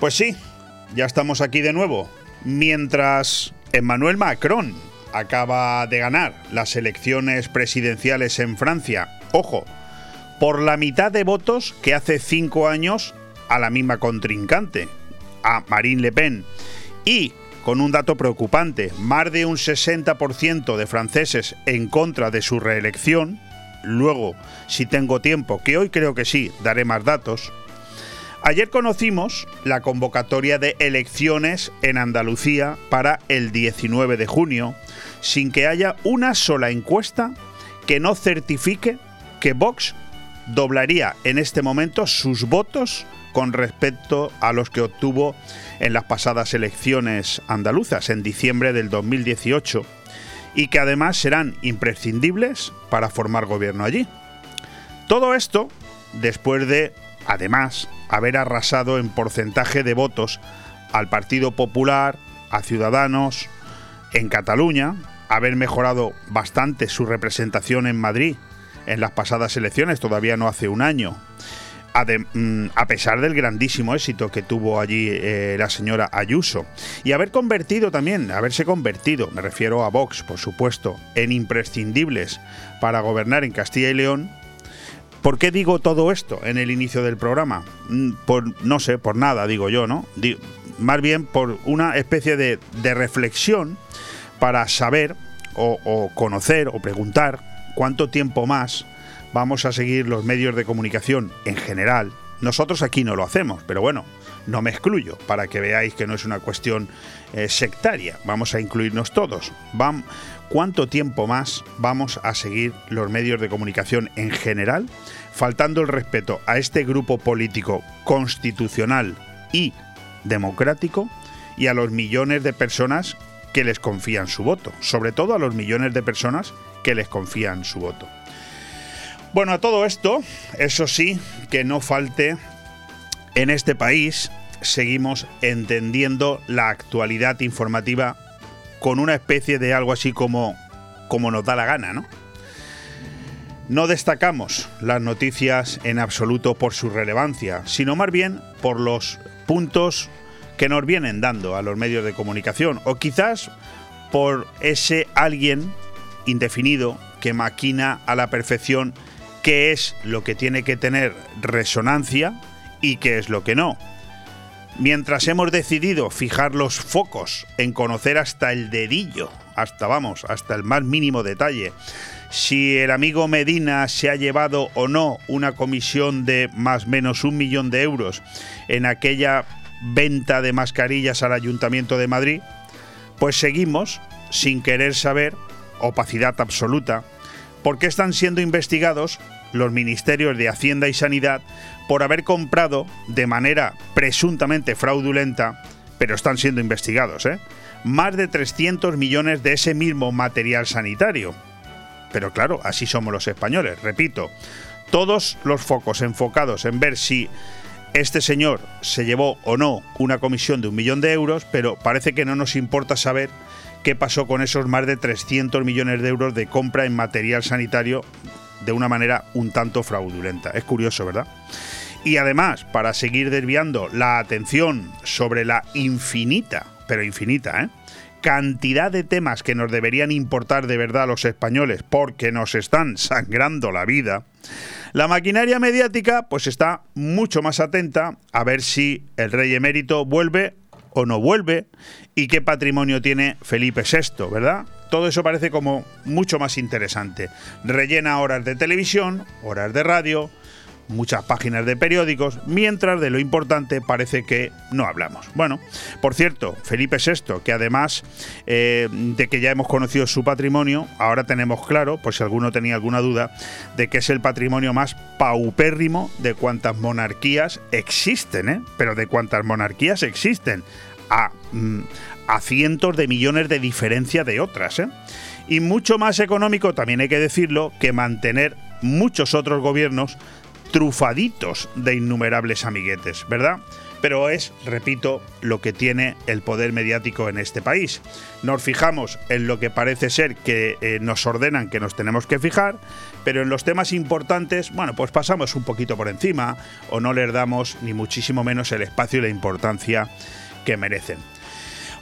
Pues sí, ya estamos aquí de nuevo. Mientras Emmanuel Macron acaba de ganar las elecciones presidenciales en Francia, ojo, por la mitad de votos que hace cinco años a la misma contrincante, a Marine Le Pen. Y con un dato preocupante, más de un 60% de franceses en contra de su reelección. Luego, si tengo tiempo, que hoy creo que sí, daré más datos. Ayer conocimos la convocatoria de elecciones en Andalucía para el 19 de junio, sin que haya una sola encuesta que no certifique que Vox doblaría en este momento sus votos con respecto a los que obtuvo en las pasadas elecciones andaluzas en diciembre del 2018 y que además serán imprescindibles para formar gobierno allí. Todo esto después de, además, haber arrasado en porcentaje de votos al Partido Popular, a Ciudadanos, en Cataluña, haber mejorado bastante su representación en Madrid en las pasadas elecciones, todavía no hace un año, Mm, a pesar del grandísimo éxito que tuvo allí eh, la señora Ayuso. Y haber convertido también, haberse convertido, me refiero a Vox, por supuesto, en imprescindibles para gobernar en Castilla y León. ¿Por qué digo todo esto en el inicio del programa? Mm, por, no sé, por nada, digo yo, ¿no? más bien por una especie de, reflexión para saber o conocer o preguntar cuánto tiempo más vamos a seguir los medios de comunicación en general. Nosotros aquí no lo hacemos, pero bueno, no me excluyo para que veáis que no es una cuestión eh, sectaria. Vamos a incluirnos todos. ¿Cuánto tiempo más vamos a seguir los medios de comunicación en general, faltando el respeto a este grupo político constitucional y democrático y a los millones de personas que les confían su voto? Sobre todo a los millones de personas que les confían su voto. Bueno, a todo esto, eso sí, que no falte en este país, seguimos entendiendo la actualidad informativa con una especie de algo así como, como nos da la gana, ¿no? No destacamos las noticias en absoluto por su relevancia, sino más bien por los puntos que nos vienen dando a los medios de comunicación, o quizás por ese alguien indefinido que maquina a la perfección qué es lo que tiene que tener resonancia y qué es lo que no. Mientras hemos decidido fijar los focos en conocer hasta el dedillo, hasta vamos, hasta el más mínimo detalle, si el amigo Medina se ha llevado o no una comisión de más o menos un millón de euros en aquella venta de mascarillas al Ayuntamiento de Madrid, pues seguimos sin querer saber, opacidad absoluta, por qué están siendo investigados los ministerios de Hacienda y Sanidad por haber comprado de manera presuntamente fraudulenta, pero están siendo investigados, ¿eh? más de 300 millones de ese mismo material sanitario. Pero claro, así somos los españoles, repito, todos los focos enfocados en ver si este señor se llevó o no una comisión de un millón de euros, pero parece que no nos importa saber qué pasó con esos más de 300 millones de euros de compra en material sanitario de una manera un tanto fraudulenta. Es curioso, ¿verdad? Y además, para seguir desviando la atención sobre la infinita, pero infinita, ¿eh? cantidad de temas que nos deberían importar de verdad a los españoles porque nos están sangrando la vida, la maquinaria mediática pues está mucho más atenta a ver si el rey emérito vuelve o no vuelve y qué patrimonio tiene Felipe VI, ¿verdad? todo eso parece como mucho más interesante. Rellena horas de televisión, horas de radio, muchas páginas de periódicos, mientras de lo importante parece que no hablamos. Bueno, por cierto, Felipe VI, que además eh, de que ya hemos conocido su patrimonio, ahora tenemos claro, por si alguno tenía alguna duda, de que es el patrimonio más paupérrimo de cuantas monarquías existen, ¿eh? Pero de cuántas monarquías existen. A, mm, a cientos de millones de diferencia de otras. ¿eh? Y mucho más económico, también hay que decirlo, que mantener muchos otros gobiernos trufaditos de innumerables amiguetes, ¿verdad? pero es, repito, lo que tiene el poder mediático en este país. Nos fijamos en lo que parece ser que eh, nos ordenan que nos tenemos que fijar, pero en los temas importantes, bueno, pues pasamos un poquito por encima o no les damos ni muchísimo menos el espacio y la importancia que merecen.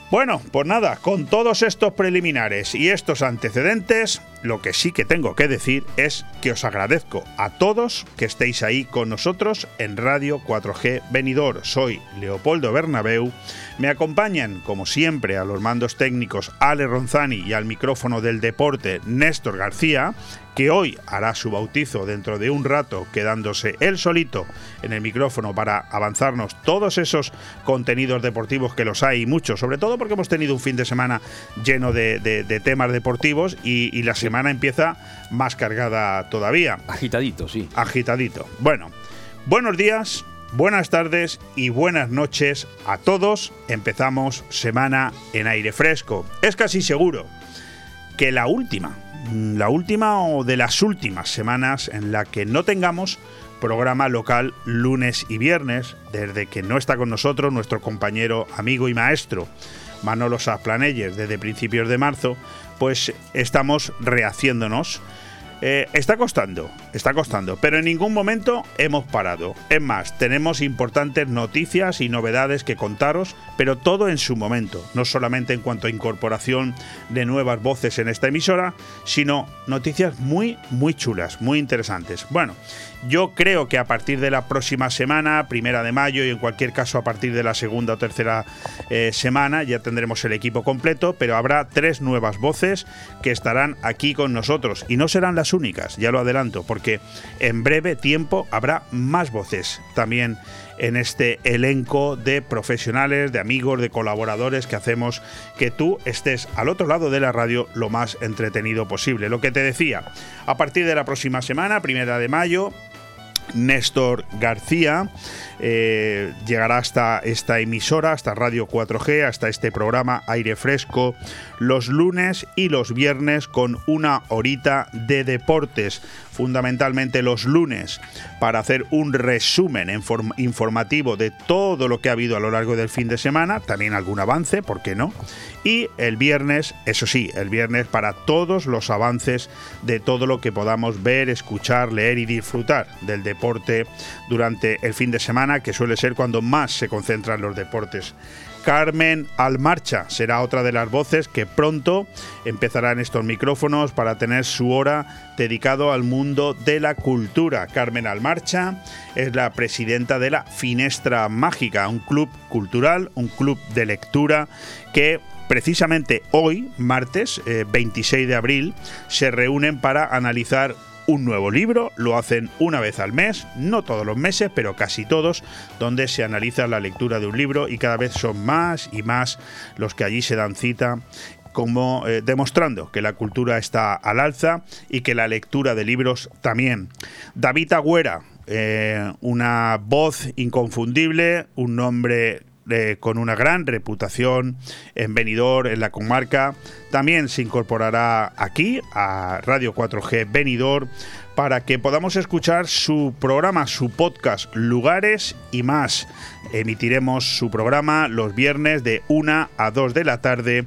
Bueno, pues nada, con todos estos preliminares y estos antecedentes, lo que sí que tengo que decir es que os agradezco a todos que estéis ahí con nosotros en Radio 4G Venidor. Soy Leopoldo Bernabeu. Me acompañan, como siempre, a los mandos técnicos Ale Ronzani y al micrófono del deporte Néstor García que hoy hará su bautizo dentro de un rato, quedándose él solito en el micrófono para avanzarnos todos esos contenidos deportivos que los hay muchos, sobre todo porque hemos tenido un fin de semana lleno de, temas deportivos y, y la semana empieza más cargada todavía. Agitadito, sí. Agitadito. Bueno, buenos días, buenas tardes y buenas noches a todos. Empezamos semana en aire fresco. Es casi seguro que la última Mm, la última o de las últimas semanas en la que no tengamos programa local lunes y viernes, desde que no está con nosotros nuestro compañero, amigo y maestro Manolo Saplanelles desde principios de marzo, pues estamos rehaciéndonos eh, está costando, está costando, pero en ningún momento hemos parado. Es más, tenemos importantes noticias y novedades que contaros, pero todo en su momento, no solamente en cuanto a incorporación de nuevas voces en esta emisora, sino noticias muy, muy chulas, muy interesantes. Bueno, yo creo que a partir de la próxima semana, primera de mayo, y en cualquier caso a partir de la segunda o tercera eh, semana, ya tendremos el equipo completo, pero habrá tres nuevas voces que estarán aquí con nosotros. Y no serán las únicas, ya lo adelanto, porque en breve tiempo habrá más voces también en este elenco de profesionales, de amigos, de colaboradores que hacemos que tú estés al otro lado de la radio lo más entretenido posible. Lo que te decía, a partir de la próxima semana, primera de mayo, Néstor García. Eh, llegará hasta esta emisora, hasta Radio 4G, hasta este programa Aire Fresco, los lunes y los viernes con una horita de deportes, fundamentalmente los lunes, para hacer un resumen informativo de todo lo que ha habido a lo largo del fin de semana, también algún avance, ¿por qué no? Y el viernes, eso sí, el viernes para todos los avances de todo lo que podamos ver, escuchar, leer y disfrutar del deporte durante el fin de semana, que suele ser cuando más se concentran los deportes Carmen Almarcha será otra de las voces que pronto empezará en estos micrófonos para tener su hora dedicado al mundo de la cultura. Carmen Almarcha es la presidenta de la Finestra Mágica, un club cultural, un club de lectura que precisamente hoy, martes 26 eh, de abril, se reúnen para analizar un nuevo libro, lo hacen una vez al mes, no todos los meses, pero casi todos, donde se analiza la lectura de un libro y cada vez son más y más los que allí se dan cita como eh, demostrando que la cultura está al alza y que la lectura de libros también. David Agüera, eh, una voz inconfundible, un nombre con una gran reputación en Benidorm, en la comarca. También se incorporará aquí a Radio 4G Benidorm para que podamos escuchar su programa, su podcast Lugares y más. Emitiremos su programa los viernes de 1 a 2 de la tarde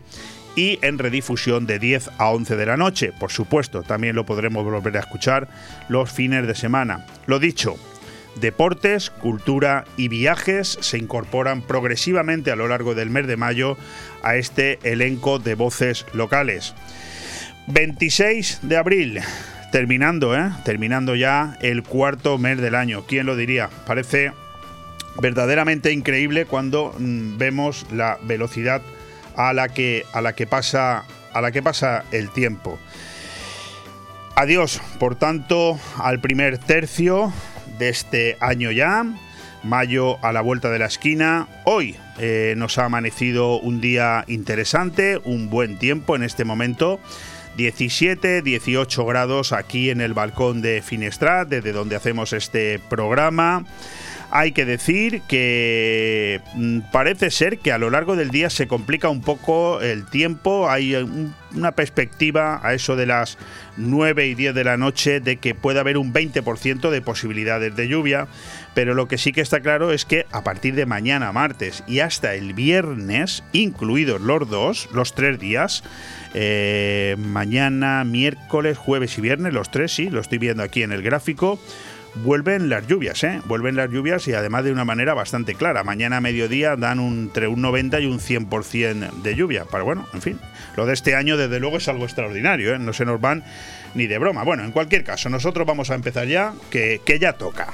y en redifusión de 10 a 11 de la noche. Por supuesto, también lo podremos volver a escuchar los fines de semana. Lo dicho, Deportes, cultura y viajes se incorporan progresivamente a lo largo del mes de mayo a este elenco de voces locales. 26 de abril, terminando, ¿eh? terminando ya el cuarto mes del año. ¿Quién lo diría? Parece verdaderamente increíble cuando mm, vemos la velocidad a la que, a la que pasa a la que pasa el tiempo. Adiós, por tanto, al primer tercio de este año ya. Mayo a la vuelta de la esquina. Hoy eh, nos ha amanecido un día interesante, un buen tiempo en este momento. 17, 18 grados aquí en el balcón de Finestrat, desde donde hacemos este programa. Hay que decir que mm, parece ser que a lo largo del día se complica un poco el tiempo, hay una perspectiva a eso de las 9 y 10 de la noche de que puede haber un 20% de posibilidades de lluvia, pero lo que sí que está claro es que a partir de mañana martes y hasta el viernes, incluidos los dos, los tres días, eh, mañana, miércoles, jueves y viernes, los tres, sí, lo estoy viendo aquí en el gráfico, vuelven las lluvias, ¿eh? Vuelven las lluvias y además de una manera bastante clara. Mañana a mediodía dan entre un 90 y un 100% de lluvia. Pero bueno, en fin, lo de este año desde luego es algo extraordinario, ¿eh? No se nos van ni de broma. Bueno, en cualquier caso, nosotros vamos a empezar ya, que, que ya toca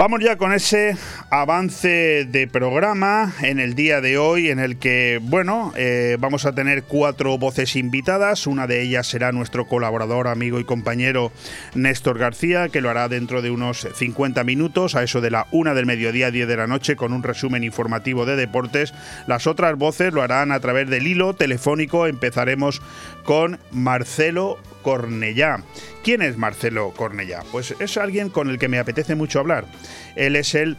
Vamos ya con ese avance de programa en el día de hoy en el que, bueno, eh, vamos a tener cuatro voces invitadas. Una de ellas será nuestro colaborador, amigo y compañero Néstor García, que lo hará dentro de unos 50 minutos, a eso de la una del mediodía, 10 de la noche, con un resumen informativo de deportes. Las otras voces lo harán a través del hilo telefónico. Empezaremos con Marcelo Cornellá. ¿Quién es Marcelo Cornellá? Pues es alguien con el que me apetece mucho hablar. Él es el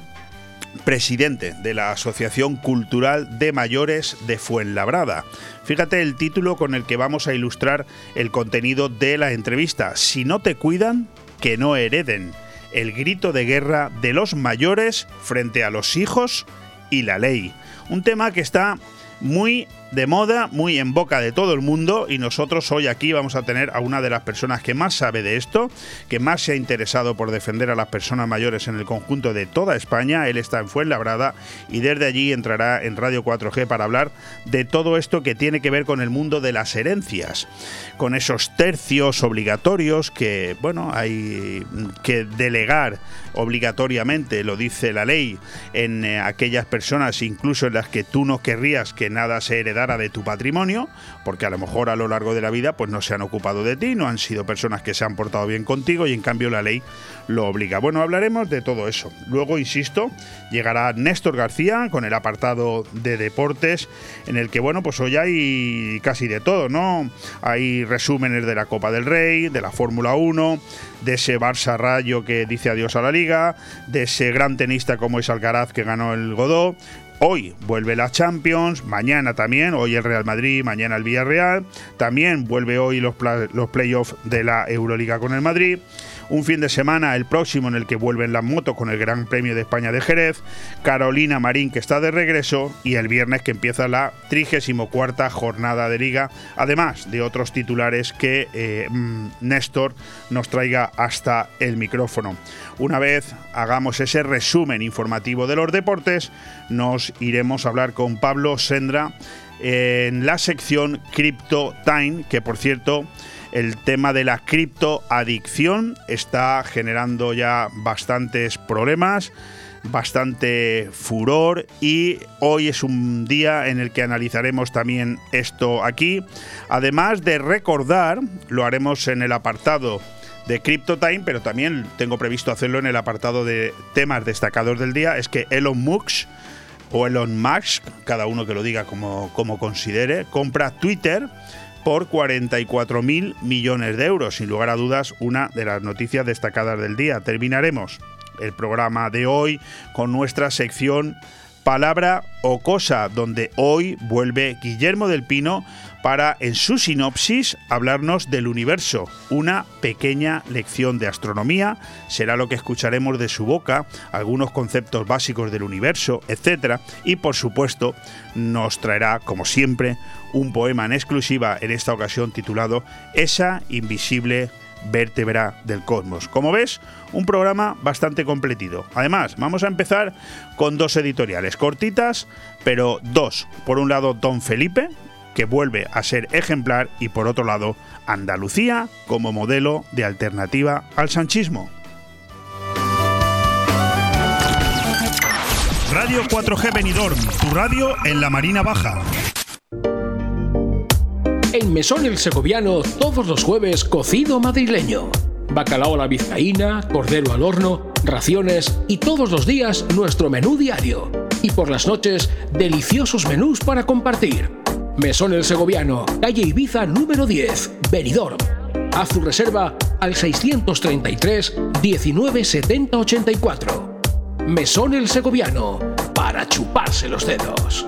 presidente de la Asociación Cultural de Mayores de Fuenlabrada. Fíjate el título con el que vamos a ilustrar el contenido de la entrevista. Si no te cuidan, que no hereden. El grito de guerra de los mayores frente a los hijos y la ley. Un tema que está muy de moda, muy en boca de todo el mundo y nosotros hoy aquí vamos a tener a una de las personas que más sabe de esto, que más se ha interesado por defender a las personas mayores en el conjunto de toda España. Él está en Fuenlabrada y desde allí entrará en Radio 4G para hablar de todo esto que tiene que ver con el mundo de las herencias, con esos tercios obligatorios que, bueno, hay que delegar obligatoriamente, lo dice la ley, en eh, aquellas personas incluso en las que tú no querrías que nada se heredara de tu patrimonio, porque a lo mejor a lo largo de la vida pues no se han ocupado de ti, no han sido personas que se han portado bien contigo y en cambio la ley lo obliga. Bueno, hablaremos de todo eso. Luego, insisto, llegará Néstor García con el apartado de deportes en el que, bueno, pues hoy hay casi de todo, ¿no? Hay resúmenes de la Copa del Rey, de la Fórmula 1, de ese Barça Rayo que dice adiós a la liga, de ese gran tenista como es Alcaraz que ganó el Godó, Hoy vuelve la Champions, mañana también, hoy el Real Madrid, mañana el Villarreal, también vuelve hoy los, los playoffs de la Euroliga con el Madrid un fin de semana el próximo en el que vuelven las motos con el Gran Premio de España de Jerez, Carolina Marín que está de regreso y el viernes que empieza la 34 jornada de liga, además de otros titulares que eh, mm, Néstor nos traiga hasta el micrófono. Una vez hagamos ese resumen informativo de los deportes, nos iremos a hablar con Pablo Sendra en la sección Crypto Time, que por cierto el tema de la criptoadicción está generando ya bastantes problemas, bastante furor y hoy es un día en el que analizaremos también esto aquí. Además de recordar, lo haremos en el apartado de CryptoTime, pero también tengo previsto hacerlo en el apartado de temas destacados del día, es que Elon Musk o Elon Musk, cada uno que lo diga como, como considere, compra Twitter por 44 mil millones de euros. Sin lugar a dudas, una de las noticias destacadas del día. Terminaremos el programa de hoy con nuestra sección Palabra o Cosa, donde hoy vuelve Guillermo del Pino para, en su sinopsis, hablarnos del universo. Una pequeña lección de astronomía será lo que escucharemos de su boca, algunos conceptos básicos del universo, etc. Y, por supuesto, nos traerá, como siempre, un poema en exclusiva, en esta ocasión titulado Esa invisible vértebra del cosmos. Como ves, un programa bastante completito. Además, vamos a empezar con dos editoriales cortitas, pero dos. Por un lado, Don Felipe, que vuelve a ser ejemplar y por otro lado Andalucía como modelo de alternativa al sanchismo. Radio 4G Benidorm, tu radio en la Marina Baja. En Mesón el Segoviano, todos los jueves, cocido madrileño. Bacalao a la vizcaína, cordero al horno, raciones y todos los días nuestro menú diario. Y por las noches, deliciosos menús para compartir. Mesón el Segoviano, calle Ibiza número 10, Benidorm. Haz tu reserva al 633 19 70 84. Mesón el Segoviano, para chuparse los dedos.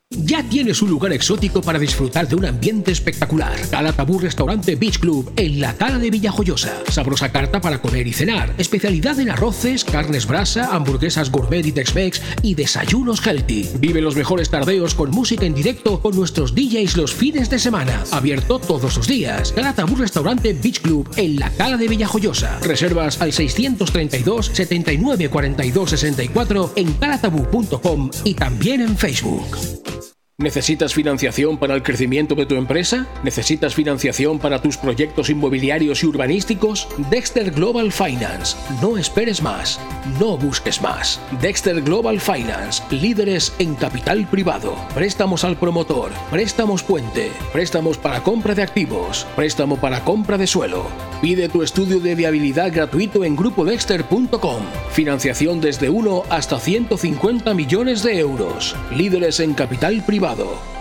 Ya tienes un lugar exótico para disfrutar de un ambiente espectacular. Tabú Restaurante Beach Club en la Cala de Villajoyosa. Sabrosa carta para comer y cenar. Especialidad en arroces, carnes brasa, hamburguesas gourmet y Tex-Mex y desayunos healthy. Vive los mejores tardeos con música en directo con nuestros DJs los fines de semana. Abierto todos los días. Tabú Restaurante Beach Club en la Cala de Villajoyosa. Reservas al 632 79 42 64 en calatabú.com y también en Facebook. ¿Necesitas financiación para el crecimiento de tu empresa? ¿Necesitas financiación para tus proyectos inmobiliarios y urbanísticos? Dexter Global Finance. No esperes más. No busques más. Dexter Global Finance. Líderes en capital privado. Préstamos al promotor. Préstamos puente. Préstamos para compra de activos. Préstamo para compra de suelo. Pide tu estudio de viabilidad gratuito en grupodexter.com. Financiación desde 1 hasta 150 millones de euros. Líderes en capital privado.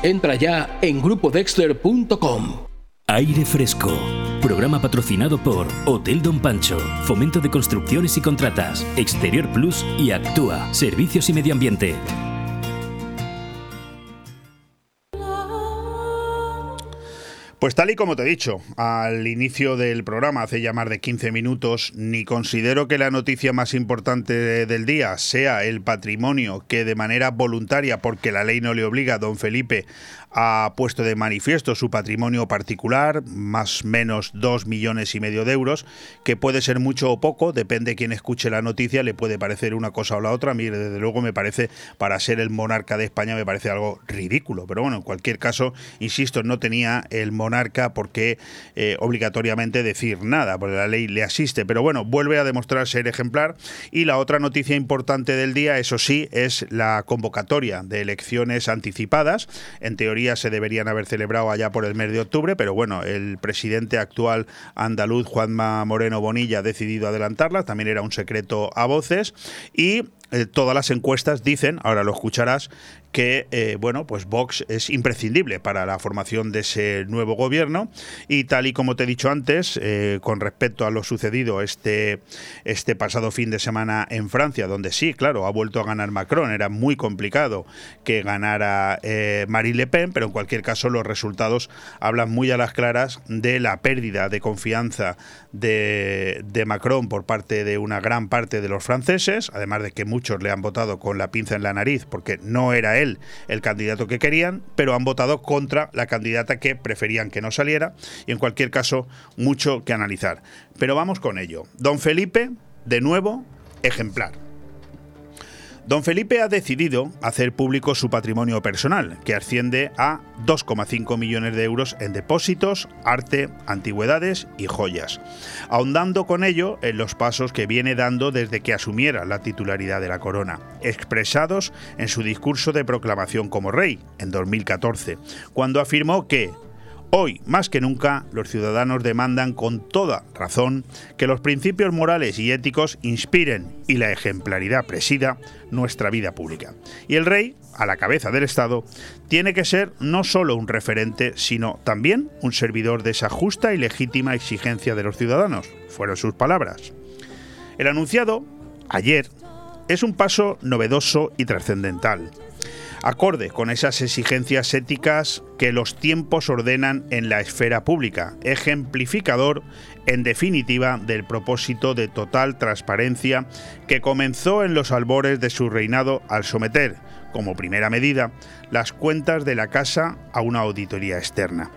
Entra ya en grupodexter.com. Aire Fresco. Programa patrocinado por Hotel Don Pancho, Fomento de Construcciones y Contratas, Exterior Plus y Actúa, Servicios y Medio Ambiente. Pues tal y como te he dicho al inicio del programa, hace ya más de 15 minutos, ni considero que la noticia más importante del día sea el patrimonio que de manera voluntaria, porque la ley no le obliga a don Felipe ha puesto de manifiesto su patrimonio particular, más o menos dos millones y medio de euros, que puede ser mucho o poco, depende de quien escuche la noticia, le puede parecer una cosa o la otra. A mí, desde luego, me parece, para ser el monarca de España, me parece algo ridículo. Pero bueno, en cualquier caso, insisto, no tenía el monarca por qué eh, obligatoriamente decir nada, porque la ley le asiste. Pero bueno, vuelve a demostrar ser ejemplar. Y la otra noticia importante del día, eso sí, es la convocatoria de elecciones anticipadas. En teoría, se deberían haber celebrado allá por el mes de octubre, pero bueno, el presidente actual andaluz, Juanma Moreno Bonilla, ha decidido adelantarla, también era un secreto a voces, y eh, todas las encuestas dicen, ahora lo escucharás, que eh, bueno, pues Vox es imprescindible para la formación de ese nuevo gobierno. Y tal y como te he dicho antes, eh, con respecto a lo sucedido este, este pasado fin de semana en Francia, donde sí, claro, ha vuelto a ganar Macron, era muy complicado que ganara Marine Le Pen, pero en cualquier caso los resultados hablan muy a las claras de la pérdida de confianza de, de Macron por parte de una gran parte de los franceses, además de que muchos le han votado con la pinza en la nariz porque no era él el candidato que querían, pero han votado contra la candidata que preferían que no saliera y en cualquier caso mucho que analizar. Pero vamos con ello. Don Felipe, de nuevo, ejemplar. Don Felipe ha decidido hacer público su patrimonio personal, que asciende a 2,5 millones de euros en depósitos, arte, antigüedades y joyas, ahondando con ello en los pasos que viene dando desde que asumiera la titularidad de la corona, expresados en su discurso de proclamación como rey en 2014, cuando afirmó que Hoy, más que nunca, los ciudadanos demandan con toda razón que los principios morales y éticos inspiren y la ejemplaridad presida nuestra vida pública. Y el rey, a la cabeza del Estado, tiene que ser no solo un referente, sino también un servidor de esa justa y legítima exigencia de los ciudadanos. Fueron sus palabras. El anunciado, ayer, es un paso novedoso y trascendental acorde con esas exigencias éticas que los tiempos ordenan en la esfera pública, ejemplificador, en definitiva, del propósito de total transparencia que comenzó en los albores de su reinado al someter, como primera medida, las cuentas de la casa a una auditoría externa.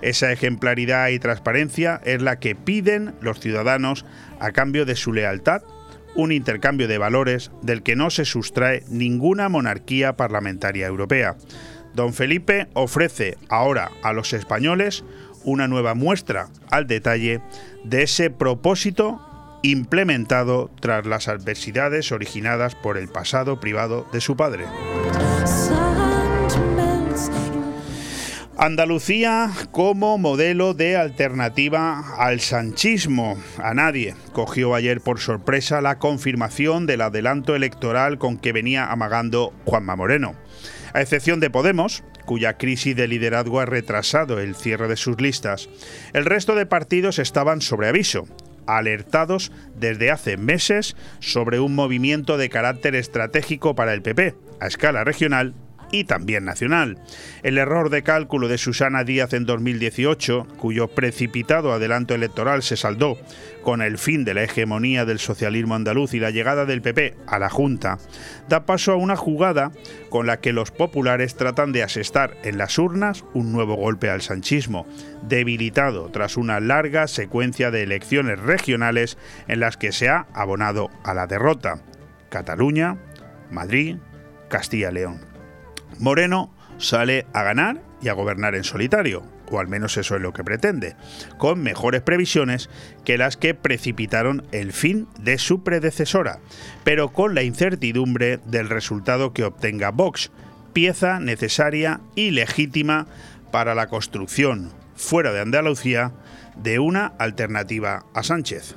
Esa ejemplaridad y transparencia es la que piden los ciudadanos a cambio de su lealtad un intercambio de valores del que no se sustrae ninguna monarquía parlamentaria europea. Don Felipe ofrece ahora a los españoles una nueva muestra al detalle de ese propósito implementado tras las adversidades originadas por el pasado privado de su padre. Andalucía como modelo de alternativa al sanchismo. A nadie cogió ayer por sorpresa la confirmación del adelanto electoral con que venía amagando Juanma Moreno. A excepción de Podemos, cuya crisis de liderazgo ha retrasado el cierre de sus listas, el resto de partidos estaban sobre aviso alertados desde hace meses sobre un movimiento de carácter estratégico para el PP, a escala regional y también nacional. El error de cálculo de Susana Díaz en 2018, cuyo precipitado adelanto electoral se saldó con el fin de la hegemonía del socialismo andaluz y la llegada del PP a la Junta, da paso a una jugada con la que los populares tratan de asestar en las urnas un nuevo golpe al sanchismo, debilitado tras una larga secuencia de elecciones regionales en las que se ha abonado a la derrota. Cataluña, Madrid, Castilla-León. Moreno sale a ganar y a gobernar en solitario, o al menos eso es lo que pretende, con mejores previsiones que las que precipitaron el fin de su predecesora, pero con la incertidumbre del resultado que obtenga Vox, pieza necesaria y legítima para la construcción, fuera de Andalucía, de una alternativa a Sánchez.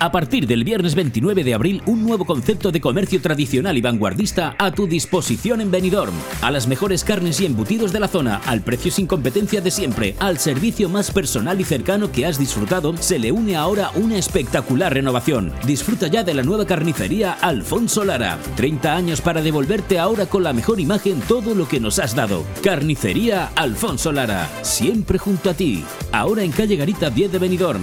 A partir del viernes 29 de abril, un nuevo concepto de comercio tradicional y vanguardista a tu disposición en Benidorm. A las mejores carnes y embutidos de la zona, al precio sin competencia de siempre, al servicio más personal y cercano que has disfrutado, se le une ahora una espectacular renovación. Disfruta ya de la nueva carnicería Alfonso Lara. 30 años para devolverte ahora con la mejor imagen todo lo que nos has dado. Carnicería Alfonso Lara, siempre junto a ti. Ahora en calle Garita 10 de Benidorm.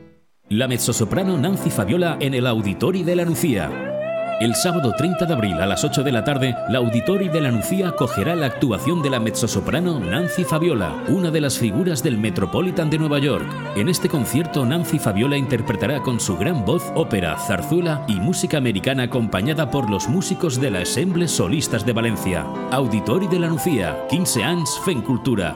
la mezzosoprano Nancy Fabiola en el Auditori de la Nucía. El sábado 30 de abril a las 8 de la tarde, la Auditori de la Nucía acogerá la actuación de la mezzosoprano Nancy Fabiola, una de las figuras del Metropolitan de Nueva York. En este concierto, Nancy Fabiola interpretará con su gran voz ópera, zarzuela y música americana acompañada por los músicos de la Ensemble Solistas de Valencia. Auditori de la Nucía, 15 años Cultura.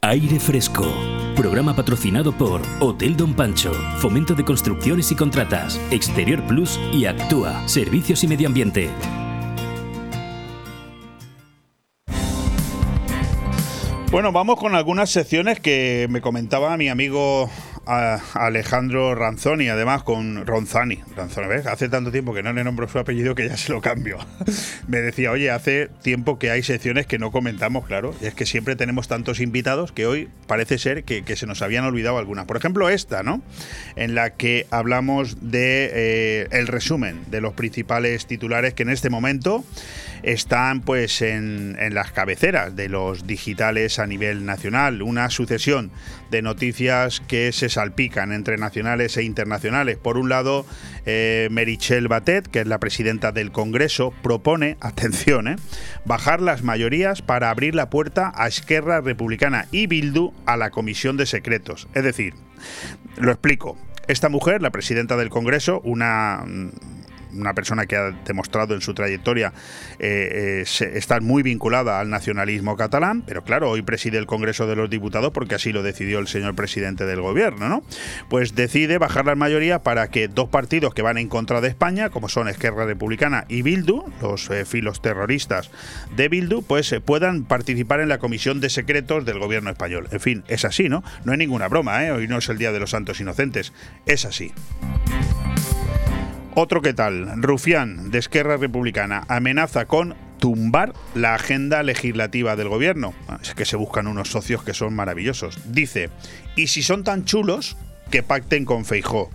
Aire Fresco. Programa patrocinado por Hotel Don Pancho, Fomento de Construcciones y Contratas, Exterior Plus y Actúa, Servicios y Medio Ambiente. Bueno, vamos con algunas secciones que me comentaba mi amigo Alejandro Ranzoni, además con Ronzani. Ranzoni, ¿ves? Hace tanto tiempo que no le nombro su apellido que ya se lo cambio. Me decía, oye, hace tiempo que hay secciones que no comentamos, claro, y es que siempre tenemos tantos invitados que hoy parece ser que, se nos habían olvidado algunas. Por ejemplo, esta, ¿no? En la que hablamos de eh, el resumen de los principales titulares que en este momento están pues en, en las cabeceras de los digitales a nivel nacional. Una sucesión de noticias que se salpican entre nacionales e internacionales. Por un lado, eh, Merichel Batet, que es la presidenta del Congreso, propone, atención, eh, bajar las mayorías para abrir la puerta a Esquerra Republicana y Bildu a la Comisión de Secretos. Es decir, lo explico. Esta mujer, la presidenta del Congreso, una una persona que ha demostrado en su trayectoria eh, eh, estar muy vinculada al nacionalismo catalán, pero claro, hoy preside el Congreso de los Diputados porque así lo decidió el señor presidente del gobierno, ¿no? Pues decide bajar la mayoría para que dos partidos que van en contra de España, como son Esquerra Republicana y Bildu, los eh, filos terroristas de Bildu, pues puedan participar en la Comisión de Secretos del gobierno español. En fin, es así, ¿no? No hay ninguna broma. Hoy no es el Día de los Santos Inocentes, es así. Otro que tal, Rufián, de Esquerra Republicana, amenaza con tumbar la agenda legislativa del gobierno. Es que se buscan unos socios que son maravillosos. Dice, y si son tan chulos, que pacten con Feijó.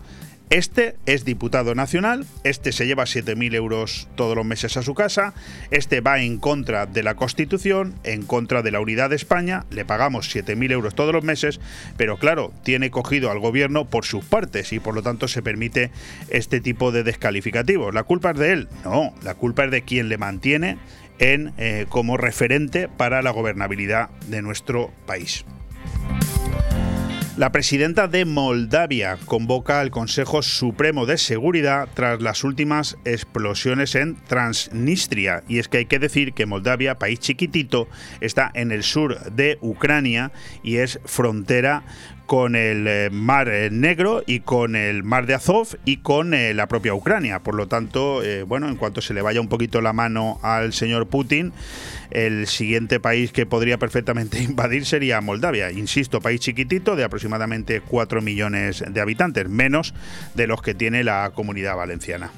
Este es diputado nacional, este se lleva 7.000 euros todos los meses a su casa, este va en contra de la Constitución, en contra de la unidad de España, le pagamos 7.000 euros todos los meses, pero claro, tiene cogido al gobierno por sus partes y por lo tanto se permite este tipo de descalificativos. ¿La culpa es de él? No, la culpa es de quien le mantiene en, eh, como referente para la gobernabilidad de nuestro país. La presidenta de Moldavia convoca al Consejo Supremo de Seguridad tras las últimas explosiones en Transnistria. Y es que hay que decir que Moldavia, país chiquitito, está en el sur de Ucrania y es frontera con el eh, Mar eh, Negro y con el Mar de Azov y con eh, la propia Ucrania. Por lo tanto, bueno, en cuanto se le vaya un poquito la mano al señor Putin, el siguiente país que podría perfectamente invadir sería Moldavia. Insisto, país chiquitito de aproximadamente 4 millones de habitantes, menos de los que tiene la comunidad valenciana.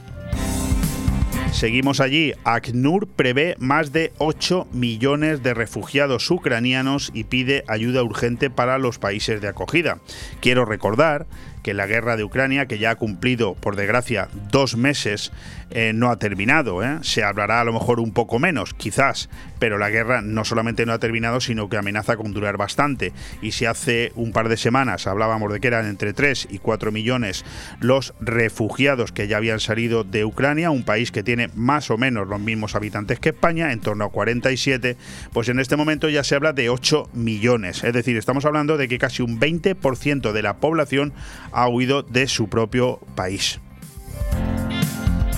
Seguimos allí. ACNUR prevé más de 8 millones de refugiados ucranianos y pide ayuda urgente para los países de acogida. Quiero recordar que la guerra de Ucrania, que ya ha cumplido, por desgracia, dos meses, eh, no ha terminado. ¿eh? Se hablará a lo mejor un poco menos, quizás, pero la guerra no solamente no ha terminado, sino que amenaza con durar bastante. Y si hace un par de semanas hablábamos de que eran entre 3 y 4 millones los refugiados que ya habían salido de Ucrania, un país que tiene más o menos los mismos habitantes que España, en torno a 47, pues en este momento ya se habla de 8 millones. Es decir, estamos hablando de que casi un 20% de la población ha huido de su propio país.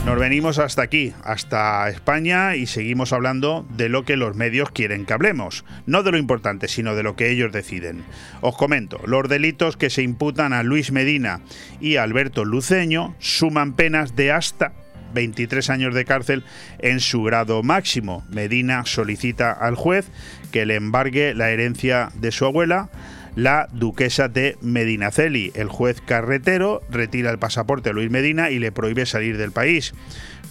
Nos venimos hasta aquí, hasta España, y seguimos hablando de lo que los medios quieren que hablemos. No de lo importante, sino de lo que ellos deciden. Os comento, los delitos que se imputan a Luis Medina y Alberto Luceño suman penas de hasta 23 años de cárcel en su grado máximo. Medina solicita al juez que le embargue la herencia de su abuela la duquesa de Medinaceli. El juez carretero retira el pasaporte a Luis Medina y le prohíbe salir del país.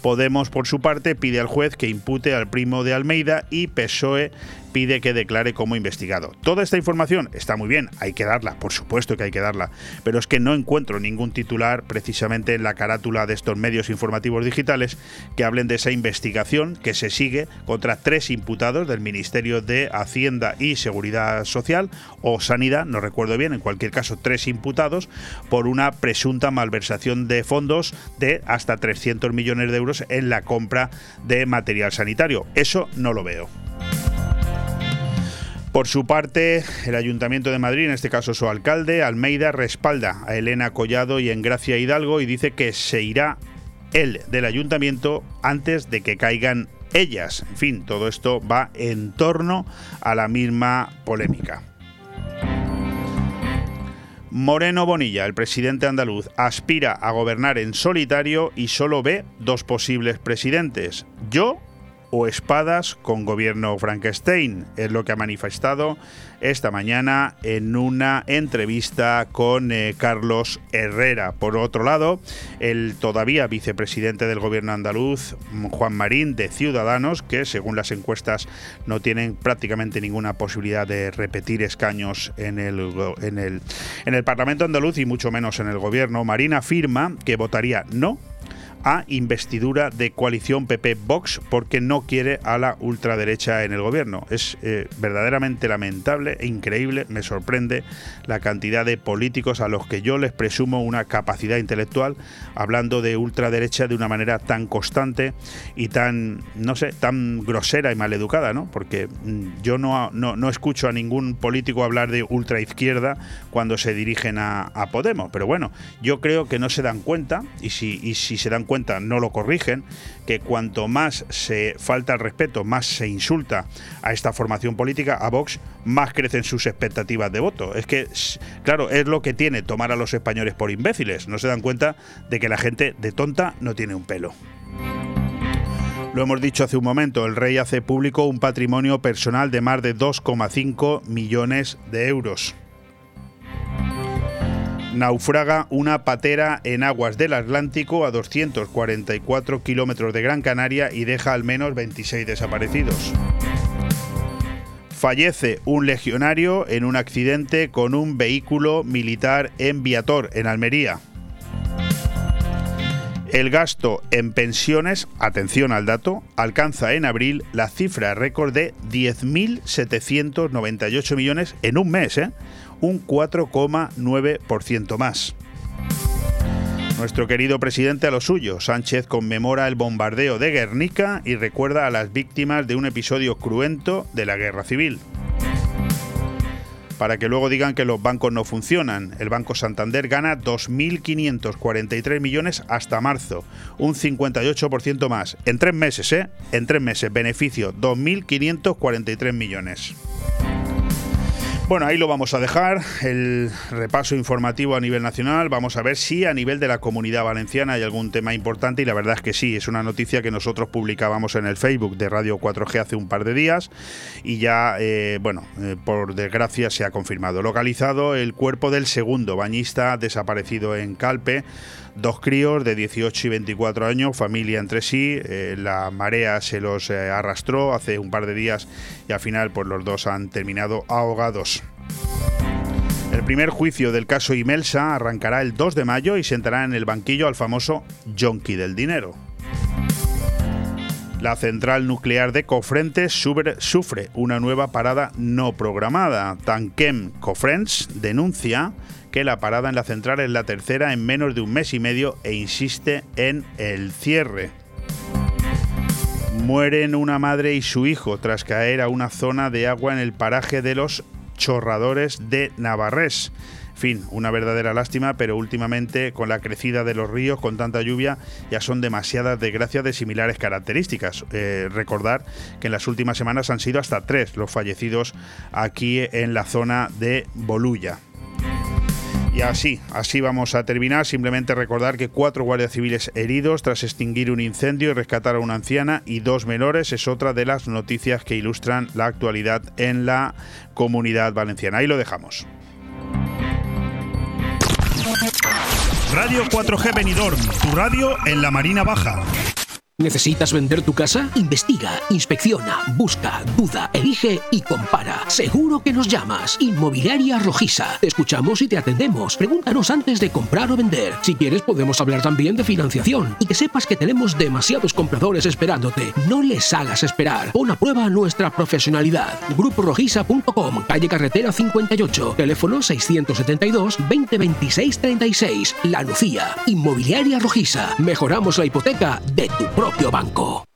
Podemos, por su parte, pide al juez que impute al primo de Almeida y PSOE pide que declare como investigado. Toda esta información está muy bien, hay que darla, por supuesto que hay que darla, pero es que no encuentro ningún titular precisamente en la carátula de estos medios informativos digitales que hablen de esa investigación que se sigue contra tres imputados del Ministerio de Hacienda y Seguridad Social o Sanidad, no recuerdo bien, en cualquier caso tres imputados por una presunta malversación de fondos de hasta 300 millones de euros en la compra de material sanitario. Eso no lo veo. Por su parte, el Ayuntamiento de Madrid, en este caso su alcalde, Almeida, respalda a Elena Collado y Engracia Hidalgo y dice que se irá él del ayuntamiento antes de que caigan ellas. En fin, todo esto va en torno a la misma polémica. Moreno Bonilla, el presidente andaluz, aspira a gobernar en solitario y solo ve dos posibles presidentes. Yo o espadas con gobierno Frankenstein. Es lo que ha manifestado esta mañana en una entrevista con eh, Carlos Herrera. Por otro lado, el todavía vicepresidente del gobierno andaluz, Juan Marín, de Ciudadanos, que según las encuestas no tienen prácticamente ninguna posibilidad de repetir escaños en el, en el, en el Parlamento andaluz y mucho menos en el gobierno, Marín afirma que votaría no a investidura de coalición PP-Vox porque no quiere a la ultraderecha en el gobierno. Es eh, verdaderamente lamentable e increíble, me sorprende la cantidad de políticos a los que yo les presumo una capacidad intelectual hablando de ultraderecha de una manera tan constante y tan, no sé, tan grosera y maleducada, ¿no? Porque mm, yo no, no, escucho a ningún político hablar de ultraizquierda cuando se dirigen a, Podemos. Pero bueno, yo creo que no se dan cuenta, y si, y si se dan cuenta no lo corrigen, que cuanto más se falta el respeto, más se insulta a esta formación política, a Vox, más crecen sus expectativas de voto. Es que, claro, es lo que tiene tomar a los españoles por imbéciles. No se dan cuenta de que la gente de tonta no tiene un pelo. Lo hemos dicho hace un momento, el rey hace público un patrimonio personal de más de 2,5 millones de euros. Naufraga una patera en aguas del Atlántico a 244 kilómetros de Gran Canaria y deja al menos 26 desaparecidos. Fallece un legionario en un accidente con un vehículo militar en Viator, en Almería. El gasto en pensiones, atención al dato, alcanza en abril la cifra récord de 10.798 millones en un mes, ¿eh? un 4,9% más. Nuestro querido presidente a lo suyo, Sánchez conmemora el bombardeo de Guernica y recuerda a las víctimas de un episodio cruento de la guerra civil para que luego digan que los bancos no funcionan. El Banco Santander gana 2.543 millones hasta marzo, un 58% más. En tres meses, ¿eh? En tres meses, beneficio, 2.543 millones. Bueno, ahí lo vamos a dejar, el repaso informativo a nivel nacional. Vamos a ver si a nivel de la comunidad valenciana hay algún tema importante y la verdad es que sí, es una noticia que nosotros publicábamos en el Facebook de Radio 4G hace un par de días y ya, eh, bueno, eh, por desgracia se ha confirmado. Localizado el cuerpo del segundo bañista desaparecido en Calpe dos críos de 18 y 24 años, familia entre sí. Eh, la marea se los eh, arrastró hace un par de días y al final pues los dos han terminado ahogados. El primer juicio del caso Imelsa arrancará el 2 de mayo y sentará en el banquillo al famoso Yonki del dinero. La central nuclear de Cofrentes sufre una nueva parada no programada. Tanquem Cofrents denuncia que la parada en la central es la tercera en menos de un mes y medio e insiste en el cierre. Mueren una madre y su hijo tras caer a una zona de agua en el paraje de los chorradores de Navarrés. Fin, una verdadera lástima, pero últimamente con la crecida de los ríos, con tanta lluvia, ya son demasiadas desgracias de similares características. Eh, recordar que en las últimas semanas han sido hasta tres los fallecidos aquí en la zona de Bolulla. Y así, así vamos a terminar. Simplemente recordar que cuatro guardias civiles heridos tras extinguir un incendio y rescatar a una anciana y dos menores es otra de las noticias que ilustran la actualidad en la comunidad valenciana. Ahí lo dejamos. Radio 4G Benidorm, tu radio en la Marina Baja. ¿Necesitas vender tu casa? Investiga, inspecciona, busca, duda, elige y compara. Seguro que nos llamas. Inmobiliaria Rojiza. Te escuchamos y te atendemos. Pregúntanos antes de comprar o vender. Si quieres podemos hablar también de financiación. Y que sepas que tenemos demasiados compradores esperándote. No les hagas esperar. Pon a prueba nuestra profesionalidad. GrupoRojiza.com, calle Carretera 58, teléfono 672 2026 36. La Lucía. Inmobiliaria Rojiza. Mejoramos la hipoteca de tu propio propio banco.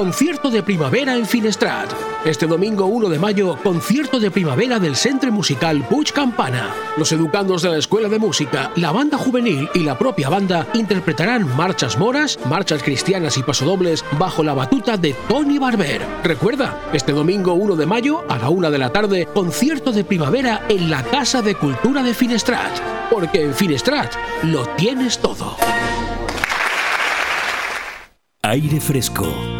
Concierto de primavera en Finestrat. Este domingo 1 de mayo, concierto de primavera del Centro Musical Puig Campana. Los educandos de la Escuela de Música, la banda juvenil y la propia banda interpretarán marchas moras, marchas cristianas y pasodobles bajo la batuta de Tony Barber. Recuerda, este domingo 1 de mayo, a la 1 de la tarde, concierto de primavera en la Casa de Cultura de Finestrat. Porque en Finestrat lo tienes todo. Aire Fresco.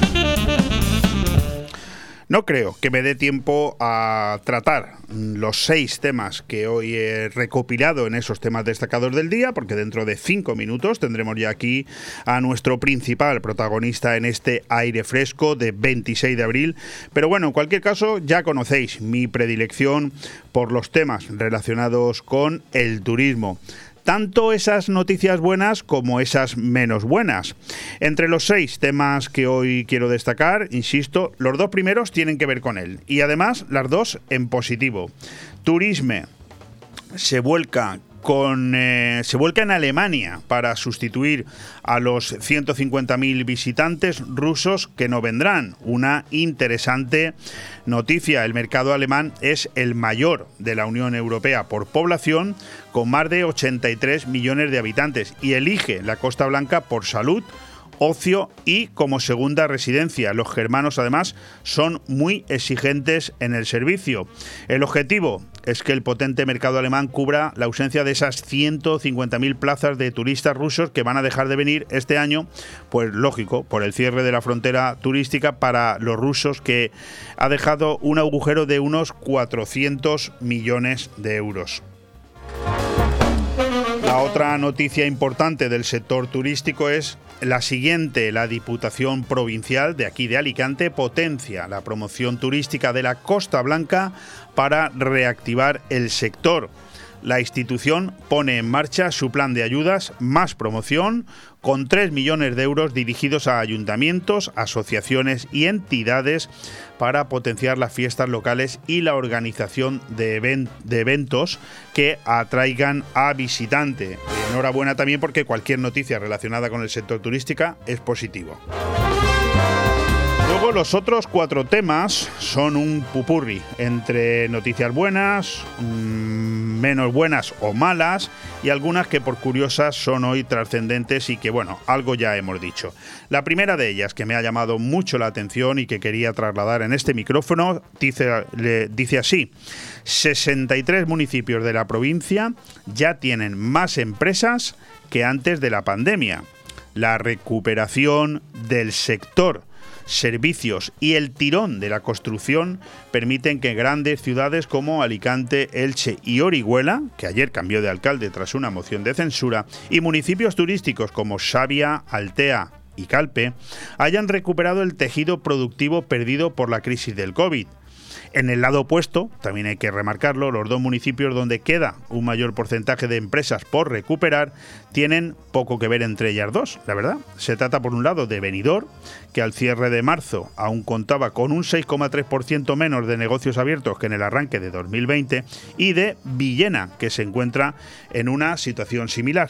No creo que me dé tiempo a tratar los seis temas que hoy he recopilado en esos temas destacados del día, porque dentro de cinco minutos tendremos ya aquí a nuestro principal protagonista en este aire fresco de 26 de abril. Pero bueno, en cualquier caso, ya conocéis mi predilección por los temas relacionados con el turismo tanto esas noticias buenas como esas menos buenas. Entre los seis temas que hoy quiero destacar, insisto, los dos primeros tienen que ver con él y además las dos en positivo. Turisme se vuelca con, eh, se vuelca en Alemania para sustituir a los 150.000 visitantes rusos que no vendrán. Una interesante noticia. El mercado alemán es el mayor de la Unión Europea por población, con más de 83 millones de habitantes, y elige la Costa Blanca por salud, ocio y como segunda residencia. Los germanos además son muy exigentes en el servicio. El objetivo es que el potente mercado alemán cubra la ausencia de esas 150.000 plazas de turistas rusos que van a dejar de venir este año, pues lógico, por el cierre de la frontera turística para los rusos que ha dejado un agujero de unos 400 millones de euros. La otra noticia importante del sector turístico es la siguiente, la Diputación Provincial de aquí de Alicante potencia la promoción turística de la Costa Blanca para reactivar el sector. La institución pone en marcha su plan de ayudas Más Promoción con 3 millones de euros dirigidos a ayuntamientos, asociaciones y entidades para potenciar las fiestas locales y la organización de, eventos que atraigan a visitante. Enhorabuena también porque cualquier noticia relacionada con el sector turística es positivo. Los otros cuatro temas son un pupurri entre noticias buenas, mm, menos buenas o malas y algunas que por curiosas son hoy trascendentes y que bueno, algo ya hemos dicho. La primera de ellas que me ha llamado mucho la atención y que quería trasladar en este micrófono dice, dice así, 63 municipios de la provincia ya tienen más empresas que antes de la pandemia. La recuperación del sector servicios y el tirón de la construcción permiten que grandes ciudades como Alicante, Elche y Orihuela, que ayer cambió de alcalde tras una moción de censura, y municipios turísticos como Xavia, Altea y Calpe, hayan recuperado el tejido productivo perdido por la crisis del COVID en el lado opuesto, también hay que remarcarlo, los dos municipios donde queda un mayor porcentaje de empresas por recuperar tienen poco que ver entre ellas dos, la verdad. Se trata por un lado de Benidorm, que al cierre de marzo aún contaba con un 6,3% menos de negocios abiertos que en el arranque de 2020, y de Villena, que se encuentra en una situación similar.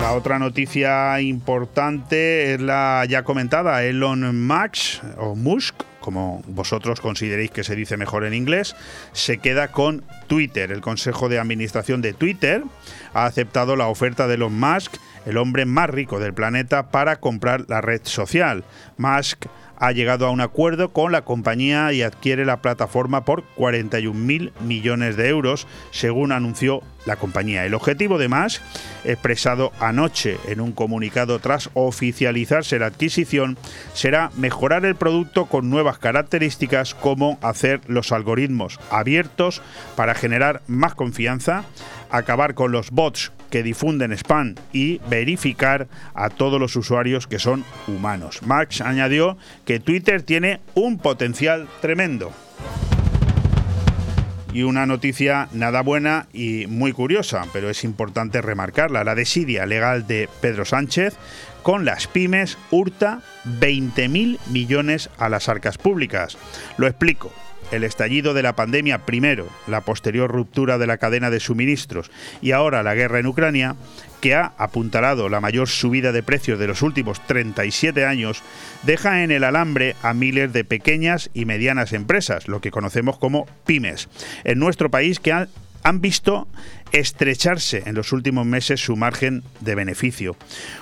La otra noticia importante es la ya comentada Elon Musk o Musk como vosotros consideréis que se dice mejor en inglés, se queda con Twitter. El Consejo de Administración de Twitter ha aceptado la oferta de Elon Musk, el hombre más rico del planeta, para comprar la red social. Musk ha llegado a un acuerdo con la compañía y adquiere la plataforma por 41 mil millones de euros, según anunció la compañía. El objetivo de Musk, expresado anoche en un comunicado tras oficializarse la adquisición, será mejorar el producto con nuevas características como hacer los algoritmos abiertos para generar más confianza, acabar con los bots que difunden spam y verificar a todos los usuarios que son humanos. Max añadió que Twitter tiene un potencial tremendo. Y una noticia nada buena y muy curiosa, pero es importante remarcarla, la desidia legal de Pedro Sánchez con las pymes hurta 20.000 millones a las arcas públicas. Lo explico el estallido de la pandemia primero, la posterior ruptura de la cadena de suministros y ahora la guerra en Ucrania, que ha apuntalado la mayor subida de precios de los últimos 37 años, deja en el alambre a miles de pequeñas y medianas empresas, lo que conocemos como pymes, en nuestro país que han, han visto estrecharse en los últimos meses su margen de beneficio.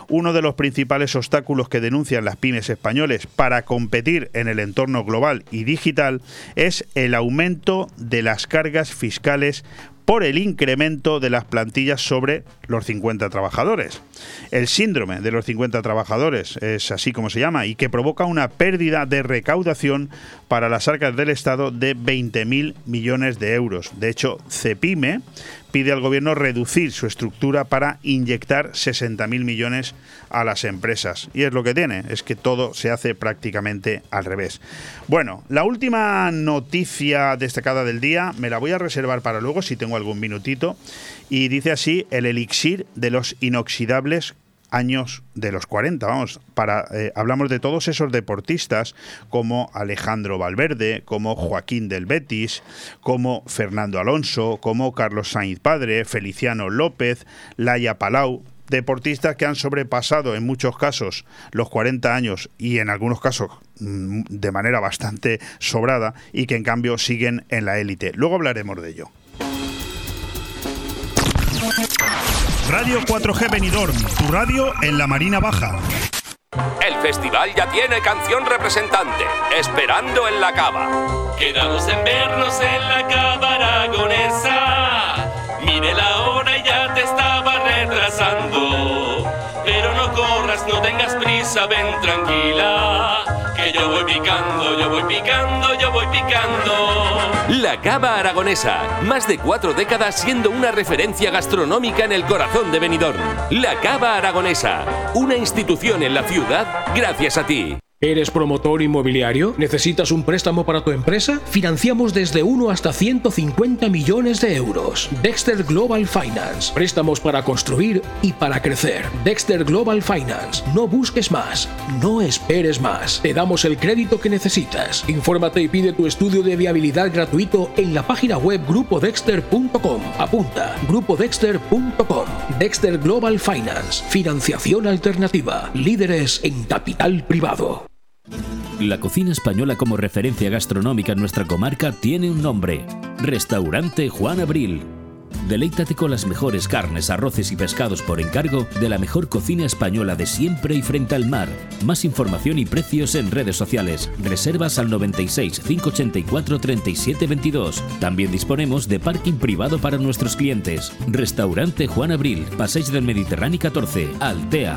Uno de los principales obstáculos que denuncian las pymes españoles para competir en el entorno global y digital es el aumento de las cargas fiscales por el incremento de las plantillas sobre los 50 trabajadores. El síndrome de los 50 trabajadores es así como se llama y que provoca una pérdida de recaudación para las arcas del Estado de 20.000 millones de euros. De hecho, CEPIME pide al gobierno reducir su estructura para inyectar 60.000 millones a las empresas. Y es lo que tiene, es que todo se hace prácticamente al revés. Bueno, la última noticia destacada del día me la voy a reservar para luego si tengo algún minutito. Y dice así, el elixir de los inoxidables años de los 40. Vamos, para, eh, hablamos de todos esos deportistas como Alejandro Valverde, como Joaquín del Betis, como Fernando Alonso, como Carlos Sainz Padre, Feliciano López, Laia Palau, deportistas que han sobrepasado en muchos casos los 40 años y en algunos casos mm, de manera bastante sobrada y que en cambio siguen en la élite. Luego hablaremos de ello. Radio 4G Benidorm, tu radio en la Marina Baja. El festival ya tiene canción representante, Esperando en la Cava. Quedamos en vernos en la Cava aragonesa. Mire la hora y ya te estaba retrasando. Pero no corras, no tengas prisa, ven tranquila. Que yo voy picando, yo voy picando, yo voy picando. La Cava Aragonesa, más de cuatro décadas siendo una referencia gastronómica en el corazón de Benidorm. La Cava Aragonesa, una institución en la ciudad gracias a ti. ¿Eres promotor inmobiliario? ¿Necesitas un préstamo para tu empresa? Financiamos desde 1 hasta 150 millones de euros. Dexter Global Finance. Préstamos para construir y para crecer. Dexter Global Finance. No busques más. No esperes más. Te damos el crédito que necesitas. Infórmate y pide tu estudio de viabilidad gratuito en la página web grupodexter.com. Apunta. grupodexter.com. Dexter Global Finance. Financiación alternativa. Líderes en capital privado. La cocina española como referencia gastronómica en nuestra comarca tiene un nombre, Restaurante Juan Abril. Deleítate con las mejores carnes, arroces y pescados por encargo de la mejor cocina española de siempre y frente al mar. Más información y precios en redes sociales. Reservas al 96 584 37 22. También disponemos de parking privado para nuestros clientes. Restaurante Juan Abril, Paseis del Mediterráneo 14, Altea.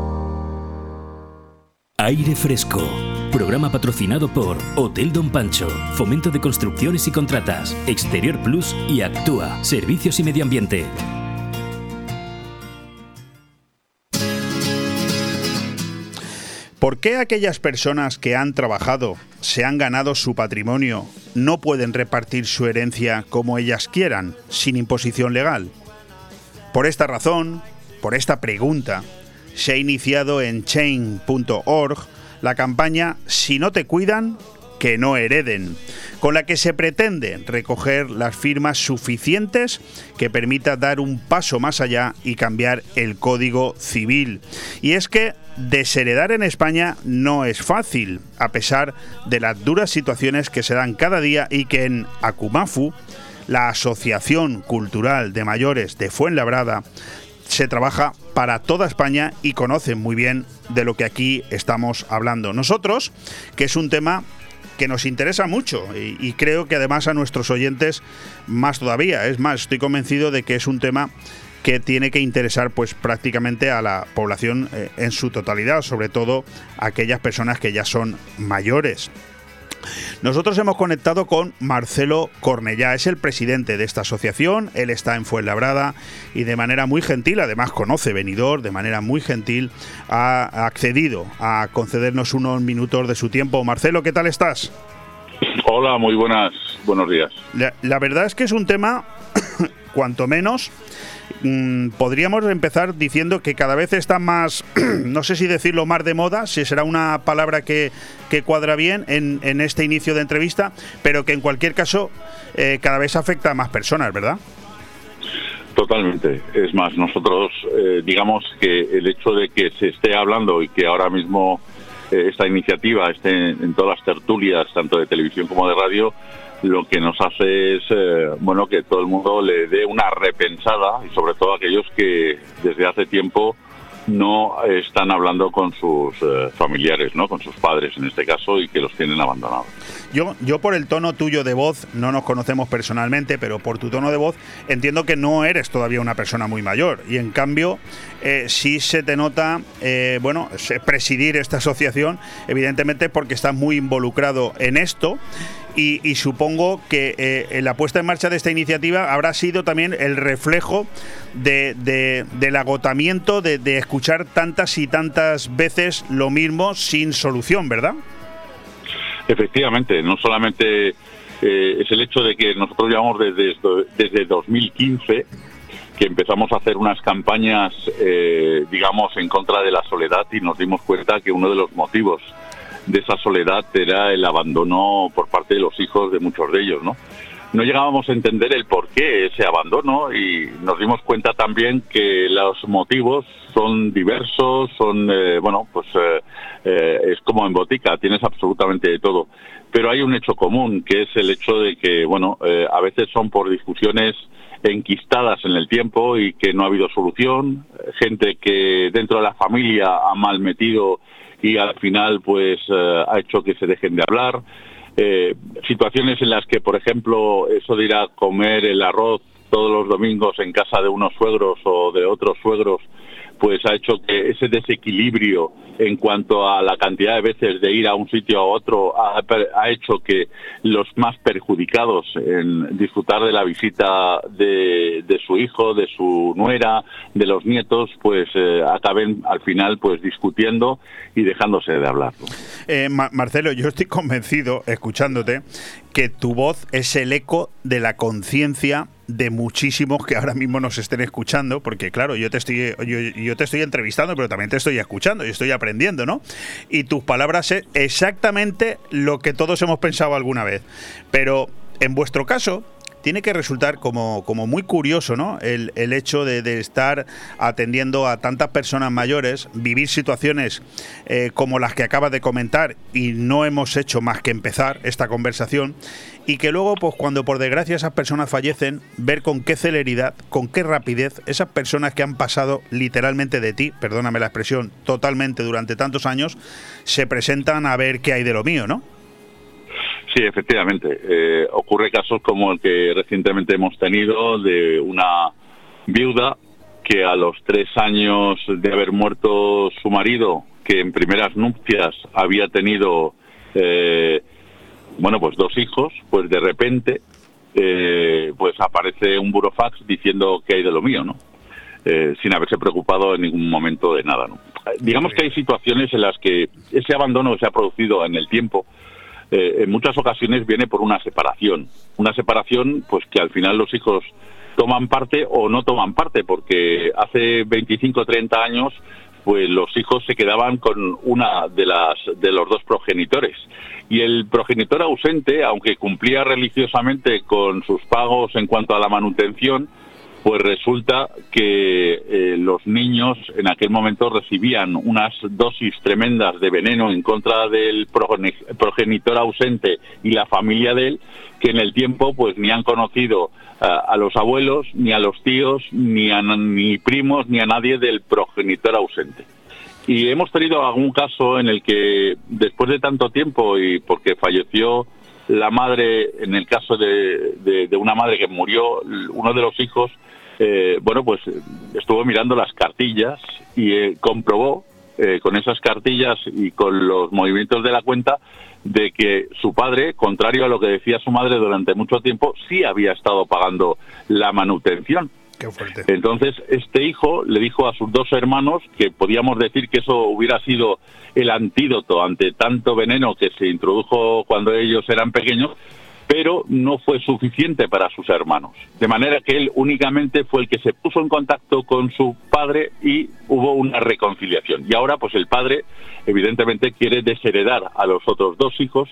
Aire Fresco. Programa patrocinado por Hotel Don Pancho, Fomento de Construcciones y Contratas, Exterior Plus y Actúa, Servicios y Medio Ambiente. ¿Por qué aquellas personas que han trabajado, se han ganado su patrimonio, no pueden repartir su herencia como ellas quieran, sin imposición legal? Por esta razón, por esta pregunta, se ha iniciado en chain.org la campaña Si no te cuidan, que no hereden, con la que se pretende recoger las firmas suficientes que permita dar un paso más allá y cambiar el código civil. Y es que desheredar en España no es fácil, a pesar de las duras situaciones que se dan cada día y que en Akumafu, la Asociación Cultural de Mayores de Fuenlabrada, se trabaja para toda España y conocen muy bien de lo que aquí estamos hablando. Nosotros, que es un tema que nos interesa mucho y, creo que además a nuestros oyentes más todavía. Es más, estoy convencido de que es un tema que tiene que interesar pues prácticamente a la población eh, en su totalidad, sobre todo aquellas personas que ya son mayores. Nosotros hemos conectado con Marcelo Cornellá, es el presidente de esta asociación, él está en Fuenlabrada y de manera muy gentil, además conoce Venidor, de manera muy gentil ha accedido a concedernos unos minutos de su tiempo. Marcelo, ¿qué tal estás? Hola, muy buenas, buenos días. La, la verdad es que es un tema, cuanto menos, Mm, podríamos empezar diciendo que cada vez está más, no sé si decirlo más de moda, si será una palabra que, cuadra bien en, este inicio de entrevista, pero que en cualquier caso eh, cada vez afecta a más personas, ¿verdad? Totalmente. Es más, nosotros eh, digamos que el hecho de que se esté hablando y que ahora mismo esta iniciativa esté en todas las tertulias, tanto de televisión como de radio, lo que nos hace es eh, bueno que todo el mundo le dé una repensada y sobre todo aquellos que desde hace tiempo no están hablando con sus eh, familiares, ¿no? Con sus padres en este caso y que los tienen abandonados. Yo, yo por el tono tuyo de voz, no nos conocemos personalmente, pero por tu tono de voz entiendo que no eres todavía una persona muy mayor y en cambio eh, sí se te nota, bueno, presidir esta asociación, evidentemente porque estás muy involucrado en esto y, supongo que eh, la puesta en marcha de esta iniciativa habrá sido también el reflejo de, del agotamiento de, escuchar tantas y tantas veces lo mismo sin solución, ¿verdad? Efectivamente, no solamente eh, es el hecho de que nosotros llevamos desde, desde 2015 que empezamos a hacer unas campañas, eh, digamos, en contra de la soledad y nos dimos cuenta que uno de los motivos de esa soledad era el abandono por parte de los hijos de muchos de ellos, ¿no? No llegábamos a entender el por qué ese abandono y nos dimos cuenta también que los motivos son diversos, son, eh, bueno, pues eh, eh, es como en botica, tienes absolutamente de todo. Pero hay un hecho común, que es el hecho de que, bueno, a veces son por discusiones enquistadas en el tiempo y que no ha habido solución, gente que dentro de la familia ha mal metido y al final pues ha hecho que se dejen de hablar. Eh, situaciones en las que, por ejemplo, eso de ir a comer el arroz todos los domingos en casa de unos suegros o de otros suegros pues ha hecho que ese desequilibrio en cuanto a la cantidad de veces de ir a un sitio a otro ha, hecho que los más perjudicados en disfrutar de la visita de, su hijo, de su nuera, de los nietos, pues eh, acaben al final pues discutiendo y dejándose de hablar. Eh, Marcelo, yo estoy convencido, escuchándote, que tu voz es el eco de la conciencia de muchísimos que ahora mismo nos estén escuchando, porque claro, yo te estoy yo, te estoy entrevistando, pero también te estoy escuchando y estoy aprendiendo, ¿no? Y tus palabras es exactamente lo que todos hemos pensado alguna vez. Pero en vuestro caso, tiene que resultar como, como muy curioso, ¿no? El, hecho de, estar atendiendo a tantas personas mayores, vivir situaciones eh, como las que acabas de comentar y no hemos hecho más que empezar esta conversación y que luego, pues cuando por desgracia esas personas fallecen, ver con qué celeridad, con qué rapidez esas personas que han pasado literalmente de ti, perdóname la expresión, totalmente durante tantos años, se presentan a ver qué hay de lo mío, ¿no? Sí, efectivamente. Eh, ocurre casos como el que recientemente hemos tenido de una viuda que a los tres años de haber muerto su marido, que en primeras nupcias había tenido, eh, bueno, pues dos hijos, pues de repente, eh, pues aparece un burofax diciendo que hay de lo mío, ¿no? sin haberse preocupado en ningún momento de nada, ¿no? Digamos que hay situaciones en las que ese abandono se ha producido en el tiempo, eh, en muchas ocasiones viene por una separación. Una separación, pues que al final los hijos toman parte o no toman parte, porque hace 25 o 30 años pues los hijos se quedaban con una de las de los dos progenitores y el progenitor ausente aunque cumplía religiosamente con sus pagos en cuanto a la manutención pues resulta que eh, los niños en aquel momento recibían unas dosis tremendas de veneno en contra del progenitor ausente y la familia de él, que en el tiempo pues ni han conocido a los abuelos, ni a los tíos, ni a ni primos, ni a nadie del progenitor ausente. Y hemos tenido algún caso en el que después de tanto tiempo y porque falleció la madre, en el caso de una madre que murió, uno de los hijos eh, bueno, pues estuvo mirando las cartillas y eh, comprobó eh, con esas cartillas y con los movimientos de la cuenta de que su padre, contrario a lo que decía su madre durante mucho tiempo, sí había estado pagando la manutención. Entonces, este hijo le dijo a sus dos hermanos que podíamos decir que eso hubiera sido el antídoto ante tanto veneno que se introdujo cuando ellos eran pequeños, pero no fue suficiente para sus hermanos. De manera que él únicamente fue el que se puso en contacto con su padre y hubo una reconciliación. Y ahora, pues el padre, evidentemente, quiere desheredar a los otros dos hijos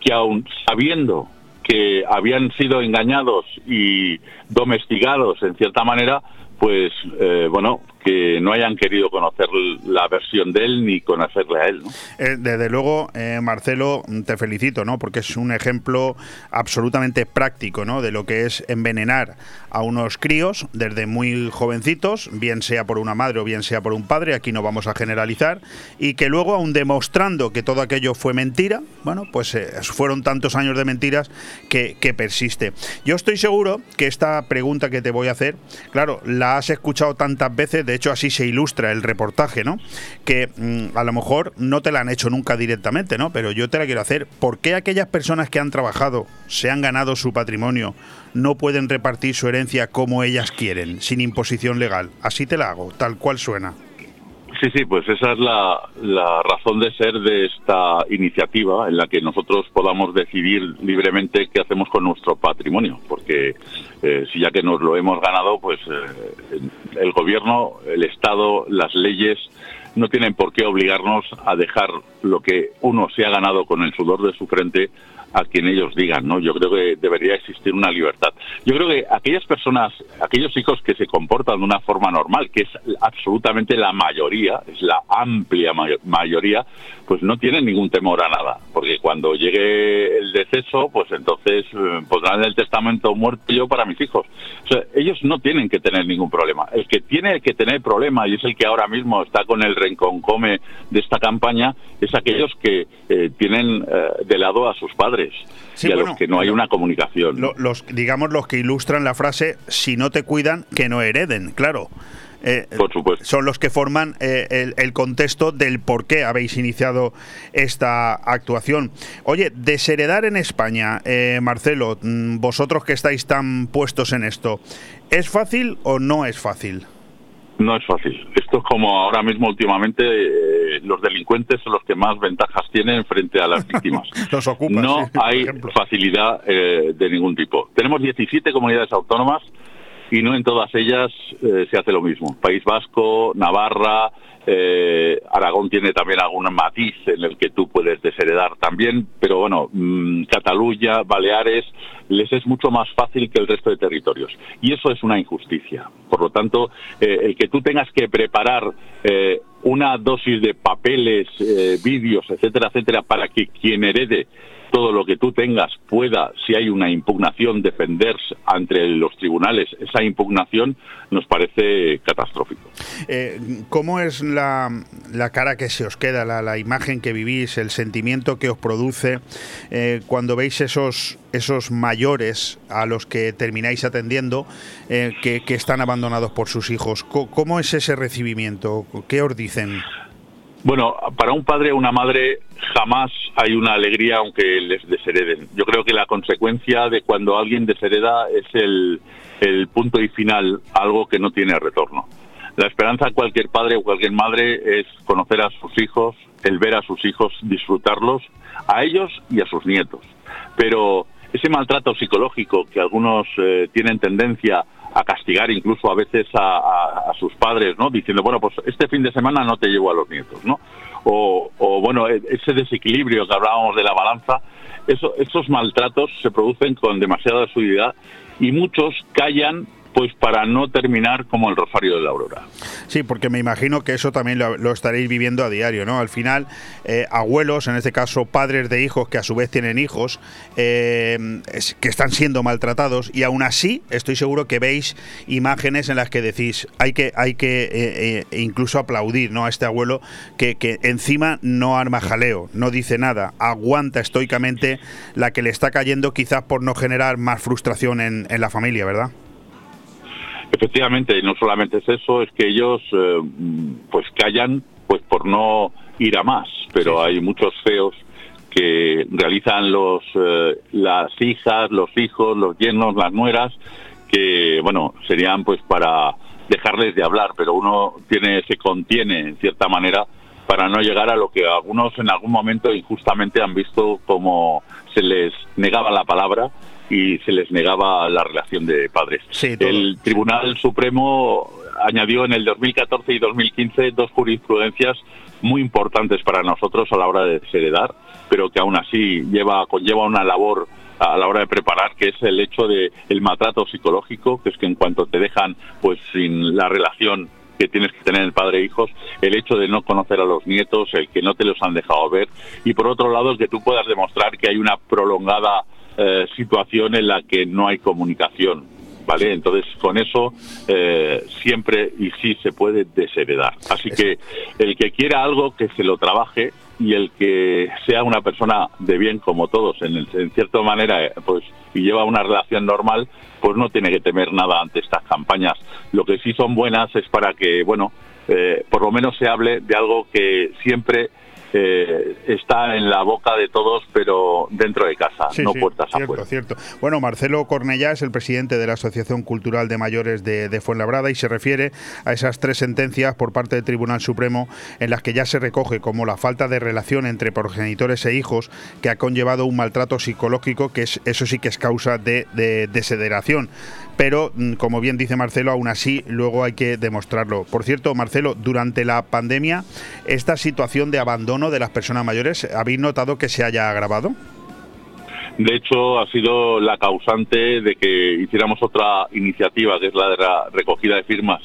que aún sabiendo que habían sido engañados y domesticados en cierta manera, pues eh, bueno, que no hayan querido conocer la versión de él ni conocerle a él. Eh, desde luego, eh, Marcelo, te felicito, ¿no? Porque es un ejemplo absolutamente práctico, ¿no? De lo que es envenenar a unos críos desde muy jovencitos, bien sea por una madre o bien sea por un padre, aquí no vamos a generalizar, y que luego, aún demostrando que todo aquello fue mentira, bueno, pues fueron tantos años de mentiras que, que persiste. Yo estoy seguro que esta pregunta que te voy a hacer, claro, la has escuchado tantas veces, de hecho así se ilustra el reportaje, ¿no? Que mm, a lo mejor no te la han hecho nunca directamente, ¿no? Pero yo te la quiero hacer. ¿Por qué aquellas personas que han trabajado, se han ganado su patrimonio, no pueden repartir su herencia como ellas quieren, sin imposición legal? Así te la hago, tal cual suena. Sí, sí, pues esa es la, razón de ser de esta iniciativa en la que nosotros podamos decidir libremente qué hacemos con nuestro patrimonio, porque eh, si ya que nos lo hemos ganado, pues eh, el gobierno, el Estado, las leyes no tienen por qué obligarnos a dejar lo que uno se ha ganado con el sudor de su frente a quien ellos digan, ¿no? Yo creo que debería existir una libertad. Yo creo que aquellas personas, aquellos hijos que se comportan de una forma normal, que es absolutamente la mayoría, es la amplia mayoría, pues no tienen ningún temor a nada, porque cuando llegue el deceso, pues entonces eh, pondrán el testamento muerto yo para mis hijos. O ellos no tienen que tener ningún problema. El que tiene que tener problema, y es el que ahora mismo está con el renconcome de esta campaña, es aquellos que eh, tienen eh, de lado a sus padres y a los que no hay una comunicación. los, digamos los que ilustran la frase, si no te cuidan, que no hereden, claro. Eh, por supuesto. Son los que forman eh, el, contexto del por qué habéis iniciado esta actuación. Oye, desheredar en España, eh, Marcelo, mm, vosotros que estáis tan puestos en esto, ¿es fácil o no es fácil? No es fácil. Esto es como ahora mismo últimamente eh, los delincuentes son los que más ventajas tienen frente a las víctimas. no hay facilidad eh, de ningún tipo. Tenemos 17 comunidades autónomas y no en todas ellas eh, se hace lo mismo. País Vasco, Navarra, eh, Aragón tiene también algún matiz en el que tú puedes desheredar también, pero bueno, mm, Cataluña, Baleares, les es mucho más fácil que el resto de territorios. Y eso es una injusticia. Por lo tanto, eh, el que tú tengas que preparar una dosis de papeles, vídeos, etcétera, etcétera, para que quien herede todo lo que tú tengas pueda, si hay una impugnación, defenderse ante los tribunales. Esa impugnación nos parece catastrófico. Eh, ¿Cómo es la, cara que se os queda, la, imagen que vivís, el sentimiento que os produce eh, cuando veis esos, esos mayores a los que termináis atendiendo eh, que, que, están abandonados por sus hijos? ¿Cómo es ese recibimiento? ¿Qué os dicen? Bueno, para un padre o una madre jamás hay una alegría aunque les deshereden. Yo creo que la consecuencia de cuando alguien deshereda es el, punto y final, algo que no tiene retorno. La esperanza de cualquier padre o cualquier madre es conocer a sus hijos, el ver a sus hijos, disfrutarlos, a ellos y a sus nietos. Pero ese maltrato psicológico que algunos eh, tienen tendencia a castigar incluso a veces a, sus padres, ¿no? Diciendo, bueno, pues este fin de semana no te llevo a los nietos, ¿no? O, bueno, e, ese desequilibrio que hablábamos de la balanza, eso, esos maltratos se producen con demasiada suavidad y muchos callan pues para no terminar como el Rosario de la Aurora. Sí, porque me imagino que eso también lo, estaréis viviendo a diario, ¿no? Al final, eh, abuelos, en este caso padres de hijos que a su vez tienen hijos, eh, que están siendo maltratados y aún así estoy seguro que veis imágenes en las que decís, hay que, hay que eh, incluso aplaudir ¿no? a este abuelo que, que encima no arma jaleo, no dice nada, aguanta estoicamente la que le está cayendo quizás por no generar más frustración en, en la familia, ¿verdad? Efectivamente, y no solamente es eso, es que ellos eh, pues callan pues por no ir a más, pero hay muchos feos que realizan los eh, las hijas, los hijos, los yernos, las nueras, que bueno serían pues para dejarles de hablar, pero uno tiene se contiene en cierta manera para no llegar a lo que algunos en algún momento injustamente han visto como se les negaba la palabra y se les negaba la relación de padres. el Tribunal Supremo añadió en el 2014 y 2015 dos jurisprudencias muy importantes para nosotros a la hora de desheredar, pero que aún así lleva conlleva una labor a la hora de preparar, que es el hecho de el maltrato psicológico, que es que en cuanto te dejan pues sin la relación que tienes que tener el padre e hijos, el hecho de no conocer a los nietos, el que no te los han dejado ver, y por otro lado el que tú puedas demostrar que hay una prolongada eh, situación en la que no hay comunicación. ¿Vale? Entonces, con eso eh, siempre y sí se puede desheredar. Así que el que quiera algo, que se lo trabaje y el que sea una persona de bien como todos, en, cierta manera, eh, pues y lleva una relación normal, pues no tiene que temer nada ante estas campañas. Lo que sí son buenas es para que, bueno, por lo menos se hable de algo que siempre eh, está en la boca de todos, pero dentro de casa, no puertas cierto, afuera. Cierto. Bueno, Marcelo Cornellá es el presidente de la Asociación Cultural de Mayores de, Fuenlabrada y se refiere a esas tres sentencias por parte del Tribunal Supremo en las que ya se recoge como la falta de relación entre progenitores e hijos que ha conllevado un maltrato psicológico que es, eso sí que es causa de, de desederación pero mm, como bien dice Marcelo, aún así luego hay que demostrarlo. Por cierto, Marcelo, durante la pandemia, esta situación de abandono de las personas mayores, ¿habéis notado que se haya agravado? De hecho, ha sido la causante de que hiciéramos otra iniciativa, que es la de la recogida de firmas,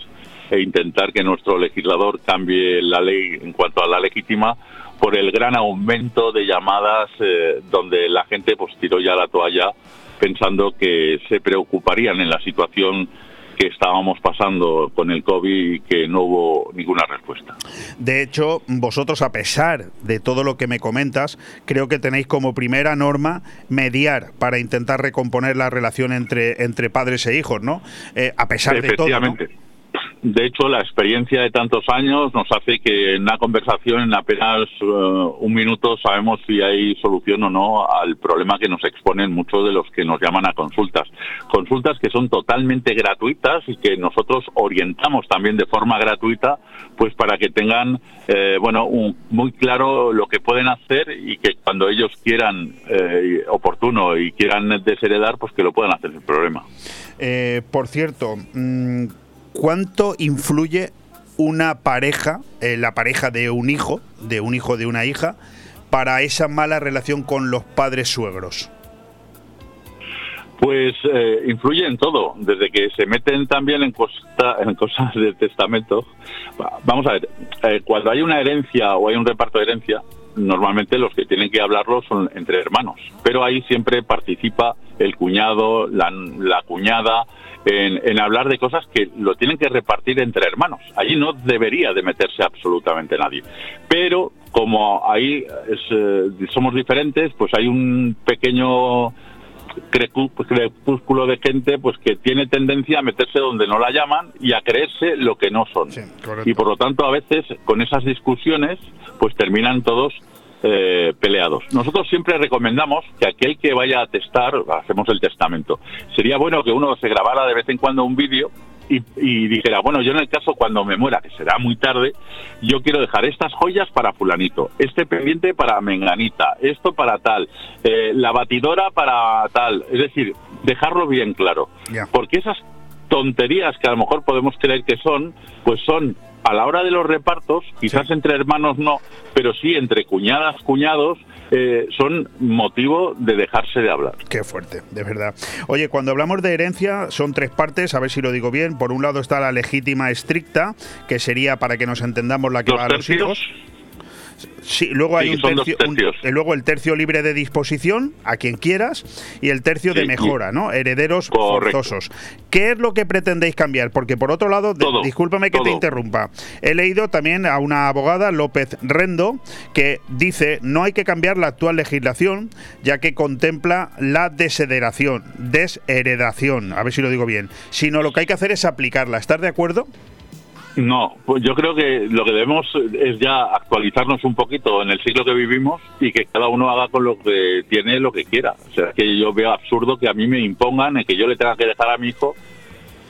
e intentar que nuestro legislador cambie la ley en cuanto a la legítima por el gran aumento de llamadas eh, donde la gente pues tiró ya la toalla pensando que se preocuparían en la situación que estábamos pasando con el COVID y que no hubo ninguna respuesta. De hecho, vosotros, a pesar de todo lo que me comentas, creo que tenéis como primera norma mediar para intentar recomponer la relación entre, entre padres e hijos, ¿no? Eh, a pesar de todo. ¿no? De hecho, la experiencia de tantos años nos hace que en una conversación en apenas eh, un minuto sabemos si hay solución o no al problema que nos exponen muchos de los que nos llaman a consultas. Consultas que son totalmente gratuitas y que nosotros orientamos también de forma gratuita, pues para que tengan, eh, bueno, muy claro lo que pueden hacer y que cuando ellos quieran eh, oportuno y quieran desheredar, pues que lo puedan hacer sin problema. por cierto. Mm, ¿cuánto influye una pareja, eh, la pareja de un hijo, de un hijo de una hija, para esa mala relación con los padres suegros? Pues eh, influye en todo, desde que se meten también en, en cosas del testamento. Vamos a ver, eh, cuando hay una herencia o hay un reparto de herencia, normalmente los que tienen que hablarlo son entre hermanos, pero ahí siempre participa el cuñado, la, cuñada, en, hablar de cosas que lo tienen que repartir entre hermanos. Allí no debería de meterse absolutamente nadie. Pero como ahí eh, somos diferentes, pues hay un pequeño crepúsculo de gente pues que tiene tendencia a meterse donde no la llaman y a creerse lo que no son. y por lo tanto a veces con esas discusiones pues terminan todos eh, peleados. Nosotros siempre recomendamos que aquel que vaya a testar, hacemos el testamento, sería bueno que uno se grabara de vez en cuando un vídeo y, dijera, bueno, yo en el caso cuando me muera, que será muy tarde, yo quiero dejar estas joyas para fulanito, este pendiente para menganita, esto para tal, eh, la batidora para tal, es decir, dejarlo bien claro. Porque esas tonterías que a lo mejor podemos creer que son, pues son a la hora de los repartos, quizás entre hermanos no, pero sí entre cuñadas, cuñados, eh, son motivo de dejarse de hablar. Qué fuerte, de verdad. Oye, cuando hablamos de herencia, son tres partes, a ver si lo digo bien. Por un lado está la legítima estricta, que sería, para que nos entendamos, la que va a los hijos. Sí, luego hay Sí, un tercio, un- eh, luego el tercio libre de disposición a quien quieras y el tercio de Sí, mejora, ¿no? Herederos Correcto. forzosos. ¿Qué es lo que pretendéis cambiar? Porque por otro lado, Todo, discúlpame que te interrumpa. He leído también a una abogada, López Rendo, que dice no hay que cambiar la actual legislación, ya que contempla la desheredación, desheredación, a ver si lo digo bien, sino lo que hay que hacer es aplicarla. ¿Estás de acuerdo? No, pues yo creo que lo que debemos es ya actualizarnos un poquito en el siglo que vivimos y que cada uno haga con lo que tiene lo que quiera. O sea, que yo veo absurdo que a mí me impongan y que yo le tenga que dejar a mi hijo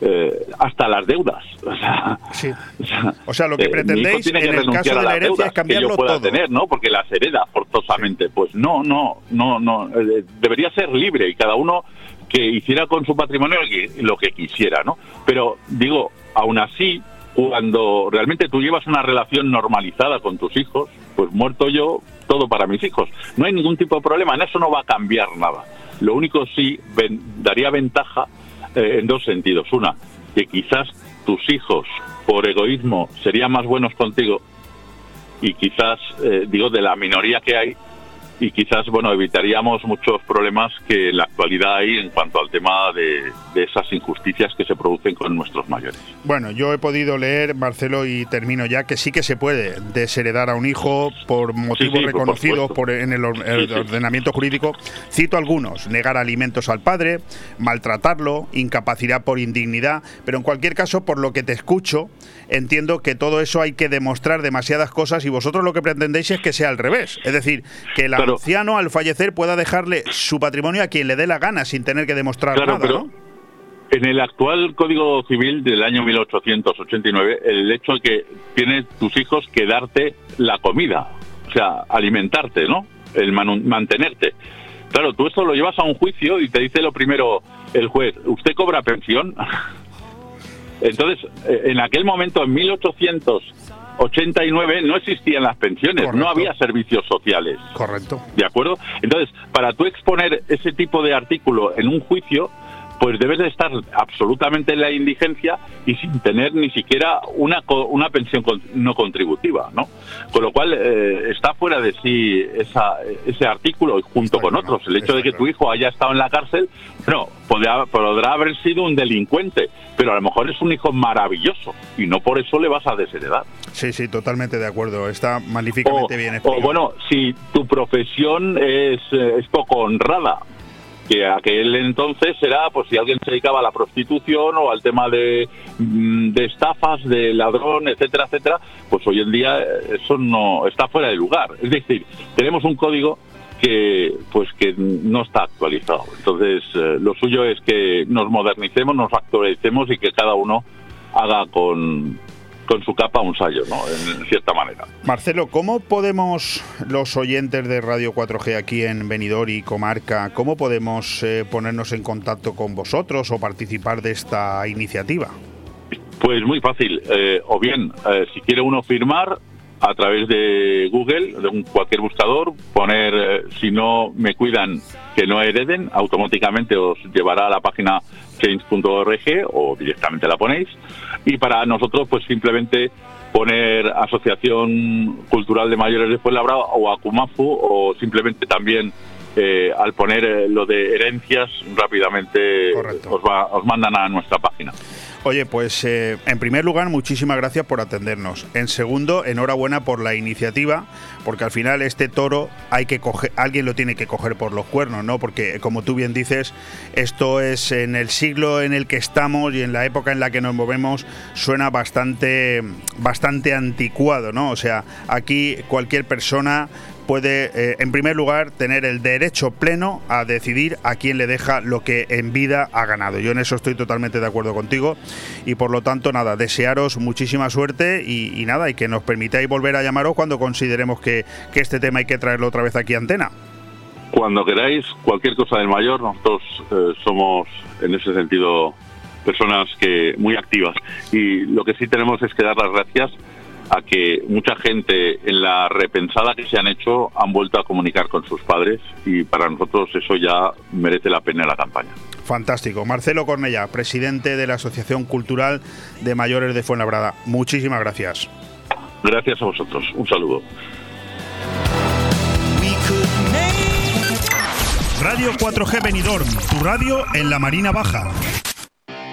eh, hasta las deudas. O sea, Sí. o sea, O sea, lo que eh, pretendéis tiene que en el caso a de la herencia deudas es cambiarlo que yo pueda todo. tener, ¿no? Porque las hereda forzosamente. Pues no, no, no, no. eh, debería ser libre y cada uno que hiciera con su patrimonio lo que- lo que quisiera, ¿no? Pero digo, aún así, cuando realmente tú llevas una relación normalizada con tus hijos, pues muerto yo, todo para mis hijos. No hay ningún tipo de problema, en eso no va a cambiar nada. Lo único sí daría ventaja eh, en dos sentidos. Una, que quizás tus hijos, por egoísmo, serían más buenos contigo y quizás, eh, digo, de la minoría que hay, y quizás, bueno, evitaríamos muchos problemas que en la actualidad hay en cuanto al tema de, de esas injusticias que se producen con nuestros mayores. Bueno, yo he podido leer, Marcelo, y termino ya, que sí que se puede desheredar a un hijo por motivos sí, reconocidos por, en el, Sí, ordenamiento jurídico. Cito algunos, negar alimentos al padre, maltratarlo, incapacidad por indignidad, pero en cualquier caso, por lo que te escucho, entiendo que todo eso hay que demostrar demasiadas cosas y vosotros lo que pretendéis es que sea al revés. Es decir, que el Claro. anciano al fallecer pueda dejarle su patrimonio a quien le dé la gana sin tener que demostrar Claro, nada, pero ¿no? en el actual Código Civil del año 1889, el hecho de que tienes tus hijos que darte la comida, o sea, alimentarte, ¿no? El mantenerte. Claro, tú esto lo llevas a un juicio y te dice lo primero el juez, ¿usted cobra pensión? Entonces, eh, en aquel momento, en 1889, no existían las pensiones, Correcto. no había servicios sociales. Correcto. ¿De acuerdo? Entonces, para tú exponer ese tipo de artículo en un juicio, pues debes de estar absolutamente en la indigencia y sin tener ni siquiera una, una pensión no contributiva, ¿no? Con lo cual, eh, está fuera de sí esa- ese artículo junto Está con claro, otros. El hecho de que tu hijo haya estado en la cárcel, no, podrá, podrá haber sido un delincuente, pero a lo mejor es un hijo maravilloso y no por eso le vas a desheredar. Sí, sí, totalmente de acuerdo. Está O, magníficamente bien o explicado. bueno, si tu profesión es, eh, es poco honrada, que aquel entonces era, pues si alguien se dedicaba a la prostitución o al tema de, mm, estafas, de ladrón, etcétera, etcétera, pues hoy en día eh, eso no está fuera de lugar. Es decir, tenemos un código que pues que no está actualizado. Entonces, eh, lo suyo es que nos modernicemos, nos actualicemos y que cada uno haga con, con su capa un sallo, ¿no? En cierta manera. Marcelo, ¿cómo podemos los oyentes de Radio 4G aquí en Benidorm y Comarca, cómo podemos eh, ponernos en contacto con vosotros o participar de esta iniciativa? Pues muy fácil. eh, o bien, eh, si quiere uno firmar a través de Google, de un, cualquier buscador, poner eh, si no me cuidan que no hereden, automáticamente os llevará a la página change.org o directamente la ponéis. Y para nosotros, pues simplemente poner Asociación Cultural de Mayores de Fuenlabrada o Acumafu o simplemente también eh, al poner eh, lo de herencias rápidamente os, va- os mandan a nuestra página. Oye, pues eh, en primer lugar, muchísimas gracias por atendernos. En segundo, enhorabuena por la iniciativa, porque al final este toro hay que coger, alguien lo tiene que coger por los cuernos, ¿no? Porque como tú bien dices, esto es en el siglo en el que estamos y en la época en la que nos movemos suena bastante, bastante anticuado, ¿no? O sea, aquí cualquier persona puede, eh, en primer lugar, tener el derecho pleno a decidir a quién le deja lo que en vida ha ganado. Yo en eso estoy totalmente de acuerdo contigo y por lo tanto, nada, desearos muchísima suerte y, nada, y que nos permitáis volver a llamaros cuando consideremos que, que este tema hay que traerlo otra vez aquí a antena. Cuando queráis, cualquier cosa del mayor, nosotros eh, somos en ese sentido personas que muy activas y lo que sí tenemos es que dar las gracias a que mucha gente en la repensada que se han hecho han vuelto a comunicar con sus padres y para nosotros eso ya merece la pena la campaña. Fantástico. Marcelo Cornella, presidente de la Asociación Cultural de Mayores de Fuenlabrada. Muchísimas gracias. Gracias a vosotros. Un saludo. Radio 4G Benidorm, tu radio en la Marina Baja.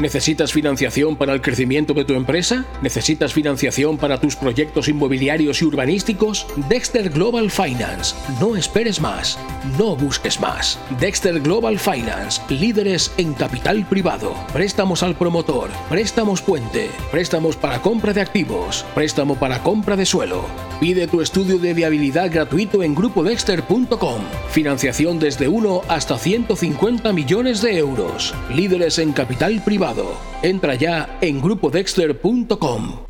¿Necesitas financiación para el crecimiento de tu empresa? ¿Necesitas financiación para tus proyectos inmobiliarios y urbanísticos? Dexter Global Finance. No esperes más. No busques más. Dexter Global Finance. Líderes en capital privado. Préstamos al promotor. Préstamos puente. Préstamos para compra de activos. Préstamo para compra de suelo. Pide tu estudio de viabilidad gratuito en grupodexter.com. Financiación desde 1 hasta 150 millones de euros. Líderes en capital privado. Entra ya en grupodexter.com.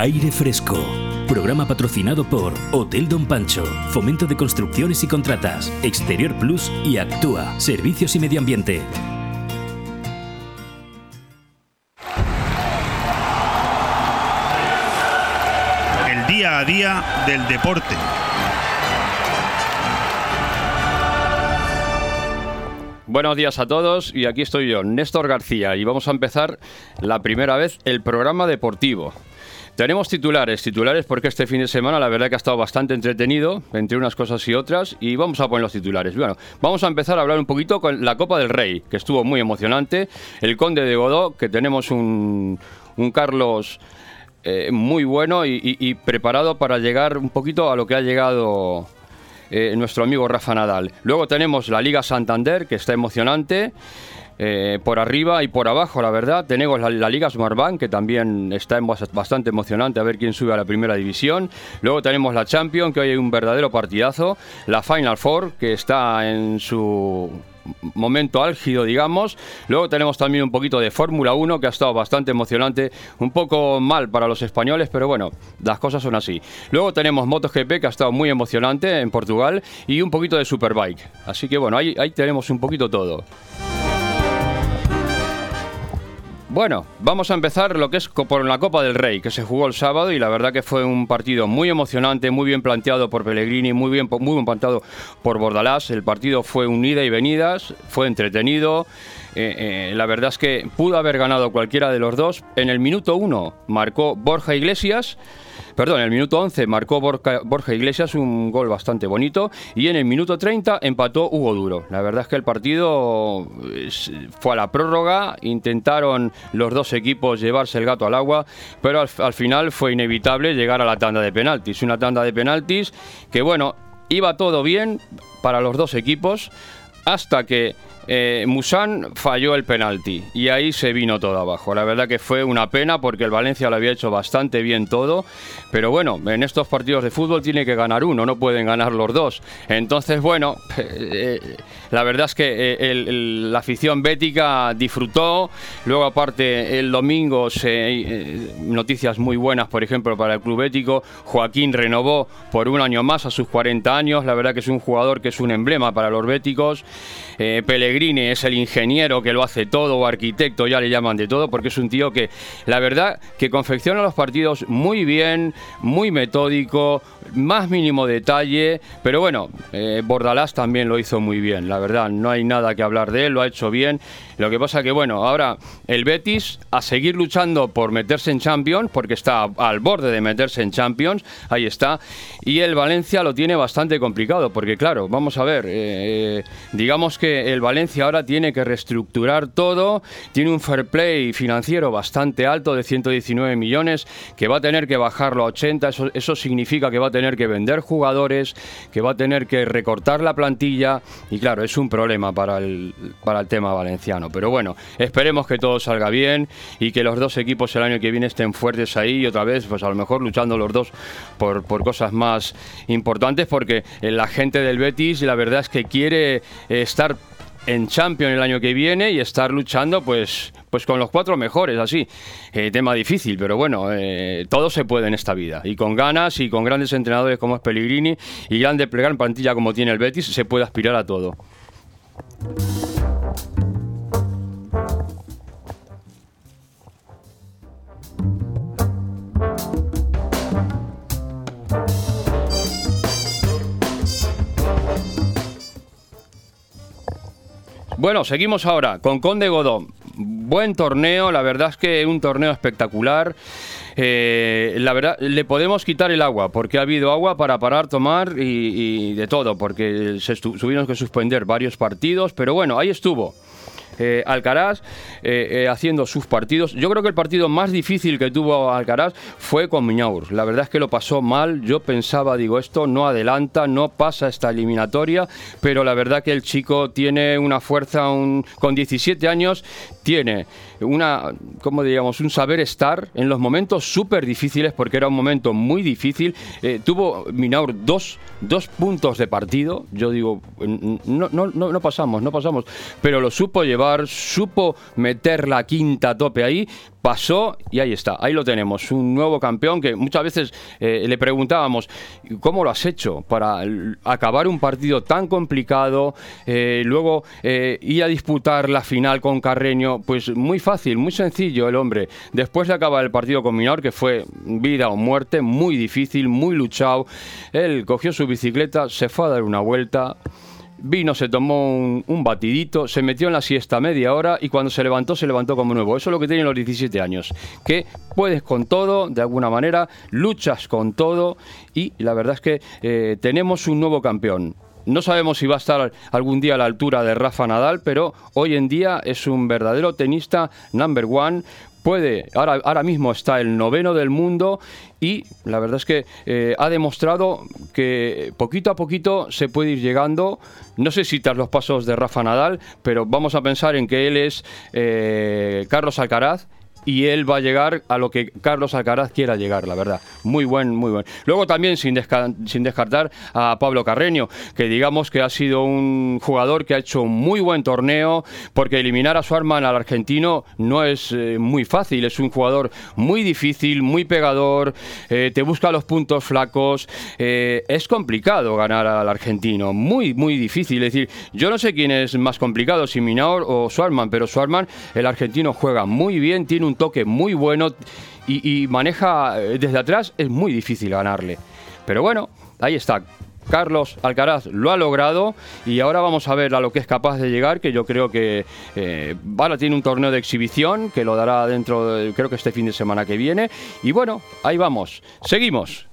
Aire Fresco. Programa patrocinado por Hotel Don Pancho, Fomento de Construcciones y Contratas, Exterior Plus y Actúa, Servicios y Medio Ambiente. El día a día del deporte. Buenos días a todos y aquí estoy yo, Néstor García, y vamos a empezar la primera vez el programa deportivo. Tenemos titulares, titulares porque este fin de semana la verdad que ha estado bastante entretenido entre unas cosas y otras y vamos a poner los titulares. Bueno, vamos a empezar a hablar un poquito con la Copa del Rey, que estuvo muy emocionante, el Conde de Godó, que tenemos un, un Carlos eh, muy bueno y, preparado para llegar un poquito a lo que ha llegado eh, nuestro amigo Rafa Nadal. Luego tenemos la Liga Santander, que está emocionante. Eh, por arriba y por abajo, la verdad. Tenemos la, la Liga Smartbank, que también está en bas- bastante emocionante a ver quién sube a la primera división. Luego tenemos la Champions, que hoy hay un verdadero partidazo. La Final Four, que está en su momento álgido, digamos. Luego tenemos también un poquito de Fórmula 1, que ha estado bastante emocionante, un poco mal para los españoles, pero bueno, las cosas son así. Luego tenemos MotoGP, que ha estado muy emocionante en Portugal, y un poquito de Superbike. Así que bueno, ahí, ahí tenemos un poquito todo. Bueno, vamos a empezar lo que es por la Copa del Rey, que se jugó el sábado y la verdad que fue un partido muy emocionante, muy bien planteado por Pellegrini, muy bien, muy bien planteado por Bordalás. El partido fue un ida y venidas, fue entretenido. Eh, eh, la verdad es que pudo haber ganado cualquiera de los dos. En el minuto uno marcó Borja Iglesias. Perdón, en el minuto 11 marcó Borja, Iglesias un gol bastante bonito y en el minuto 30 empató Hugo Duro. La verdad es que el partido fue a la prórroga, intentaron los dos equipos llevarse el gato al agua, pero al, al final fue inevitable llegar a la tanda de penaltis. Una tanda de penaltis que, bueno, iba todo bien para los dos equipos hasta que eh, falló el penalti y ahí se vino todo abajo. La verdad que fue una pena porque el Valencia lo había hecho bastante bien todo, pero bueno, en estos partidos de fútbol tiene que ganar uno, no pueden ganar los dos. Entonces, bueno, eh, la verdad es que eh, la afición bética disfrutó. Luego, aparte, el domingo se, eh, noticias muy buenas, por ejemplo, para el club bético. Joaquín renovó por un año más a sus 40 años. La verdad que es un jugador que es un emblema para los béticos. Eh, Pellegrini es el ingeniero que lo hace todo, o arquitecto, ya le llaman de todo, porque es un tío que, la verdad, que confecciona los partidos muy bien, muy metódico, más mínimo detalle, pero bueno, eh, Bordalás también lo hizo muy bien, la verdad, no hay nada que hablar de él, lo ha hecho bien. Lo que pasa que, bueno, ahora el Betis a seguir luchando por meterse en Champions, porque está al borde de meterse en Champions, ahí está, y el Valencia lo tiene bastante complicado, porque claro, vamos a ver, eh, digamos que el Valencia ahora tiene que reestructurar todo, tiene un fair play financiero bastante alto de 119 millones, que va a tener que bajarlo a 80, eso, eso significa que va a tener que vender jugadores, que va a tener que recortar la plantilla, y claro, es un problema para el, para el tema valenciano. Pero bueno, esperemos que todo salga bien y que los dos equipos el año que viene estén fuertes ahí y otra vez, pues a lo mejor luchando los dos por, por cosas más importantes, porque la gente del Betis, la verdad es que quiere eh, estar en Champions el año que viene y estar luchando pues pues con los cuatro mejores así. Eh, tema difícil pero bueno eh, todo se puede en esta vida. Y con ganas y con grandes entrenadores como es Pellegrini y grande plegar en plantilla como tiene el Betis se puede aspirar a todo Bueno, seguimos ahora con Conde Godó. Buen torneo, la verdad es que un torneo espectacular. Eh, la verdad, le podemos quitar el agua, porque ha habido agua para parar, tomar y, y de todo, porque se tuvieron que suspender varios partidos, pero bueno, ahí estuvo. Eh, Alcaraz eh, eh, haciendo sus partidos. Yo creo que el partido más difícil que tuvo Alcaraz fue con Miñaur. La verdad es que lo pasó mal. Yo pensaba, digo, esto no adelanta, no pasa esta eliminatoria, pero la verdad que el chico tiene una fuerza, con 17 años, tiene una, ¿cómo diríamos? Un saber estar en los momentos súper difíciles, porque era un momento muy difícil. Tuvo Minaur dos, dos puntos de partido. Yo digo, no, no, no pasamos, no pasamos. Pero lo supo llevar, supo meter la quinta tope ahí. Pasó y ahí está, ahí lo tenemos, un nuevo campeón que muchas veces eh, le preguntábamos, ¿cómo lo has hecho para acabar un partido tan complicado? eh, luego eh, ir a disputar la final con Carreño, pues muy fácil, muy sencillo el hombre. Después de acabar el partido con Minor, que fue vida o muerte, muy difícil, muy luchado, él cogió su bicicleta, se fue a dar una vuelta. Vino, se tomó un, batidito, se metió en la siesta media hora y cuando se levantó, se levantó como nuevo. Eso es lo que tienen los 17 años. Que puedes con todo, de alguna manera, luchas con todo y la verdad es que eh, tenemos un nuevo campeón. No sabemos si va a estar algún día a la altura de Rafa Nadal, pero hoy en día es un verdadero tenista number one. Puede, ahora, ahora mismo está el noveno del mundo y la verdad es que eh, ha demostrado que poquito a poquito se puede ir llegando. No sé si tras los pasos de Rafa Nadal, pero vamos a pensar en que él es eh, Carlos Alcaraz y él va a llegar a lo que Carlos Alcaraz quiera llegar, la verdad. Muy buen, muy buen. Luego también sin, desca- sin descartar a Pablo Carreño, que digamos que ha sido un jugador que ha hecho un muy buen torneo, porque eliminar a Suarman al argentino no es eh, muy fácil, es un jugador muy difícil, muy pegador, eh, te busca los puntos flacos, eh, es complicado ganar al argentino, muy, muy difícil. Es decir, yo no sé quién es más complicado, si Minaur o Suarman, pero Suarman, el argentino juega muy bien, tiene un toque muy bueno y, maneja eh, desde atrás, es muy difícil ganarle. Pero bueno, ahí está. Carlos Alcaraz lo ha logrado y ahora vamos a ver a lo que es capaz de llegar, que yo creo que eh, tiene un torneo de exhibición que lo dará dentro, de, creo que este fin de semana que viene. Y bueno, ahí vamos, seguimos.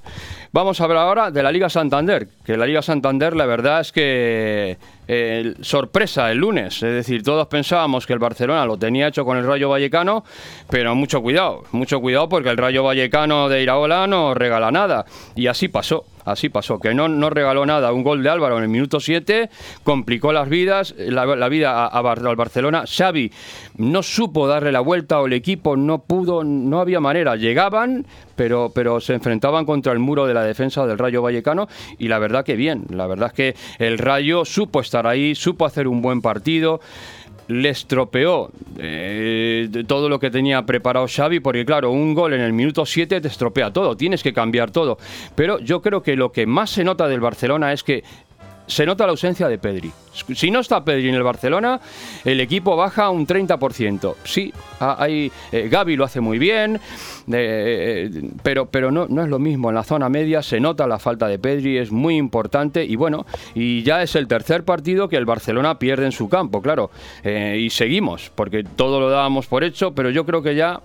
Vamos a hablar ahora de la Liga Santander, que la Liga Santander la verdad es que eh, sorpresa el lunes, es decir, todos pensábamos que el Barcelona lo tenía hecho con el Rayo Vallecano, pero mucho cuidado, mucho cuidado porque el Rayo Vallecano de Iraola no regala nada y así pasó. Así pasó, que no, no regaló nada. Un gol de Álvaro en el minuto 7 complicó las vidas, la, la vida al Barcelona. Xavi no supo darle la vuelta o el equipo no pudo, no había manera. Llegaban, pero, pero se enfrentaban contra el muro de la defensa del Rayo Vallecano y la verdad que bien. La verdad es que el Rayo supo estar ahí, supo hacer un buen partido le estropeó eh, todo lo que tenía preparado Xavi, porque claro, un gol en el minuto 7 te estropea todo, tienes que cambiar todo. Pero yo creo que lo que más se nota del Barcelona es que se nota la ausencia de Pedri. Si no está Pedri en el Barcelona, el equipo baja un 30%. Sí, hay, eh, Gaby lo hace muy bien, eh, pero, pero no, no es lo mismo. En la zona media se nota la falta de Pedri, es muy importante y bueno, y ya es el tercer partido que el Barcelona pierde en su campo, claro. Eh, y seguimos, porque todo lo dábamos por hecho, pero yo creo que ya...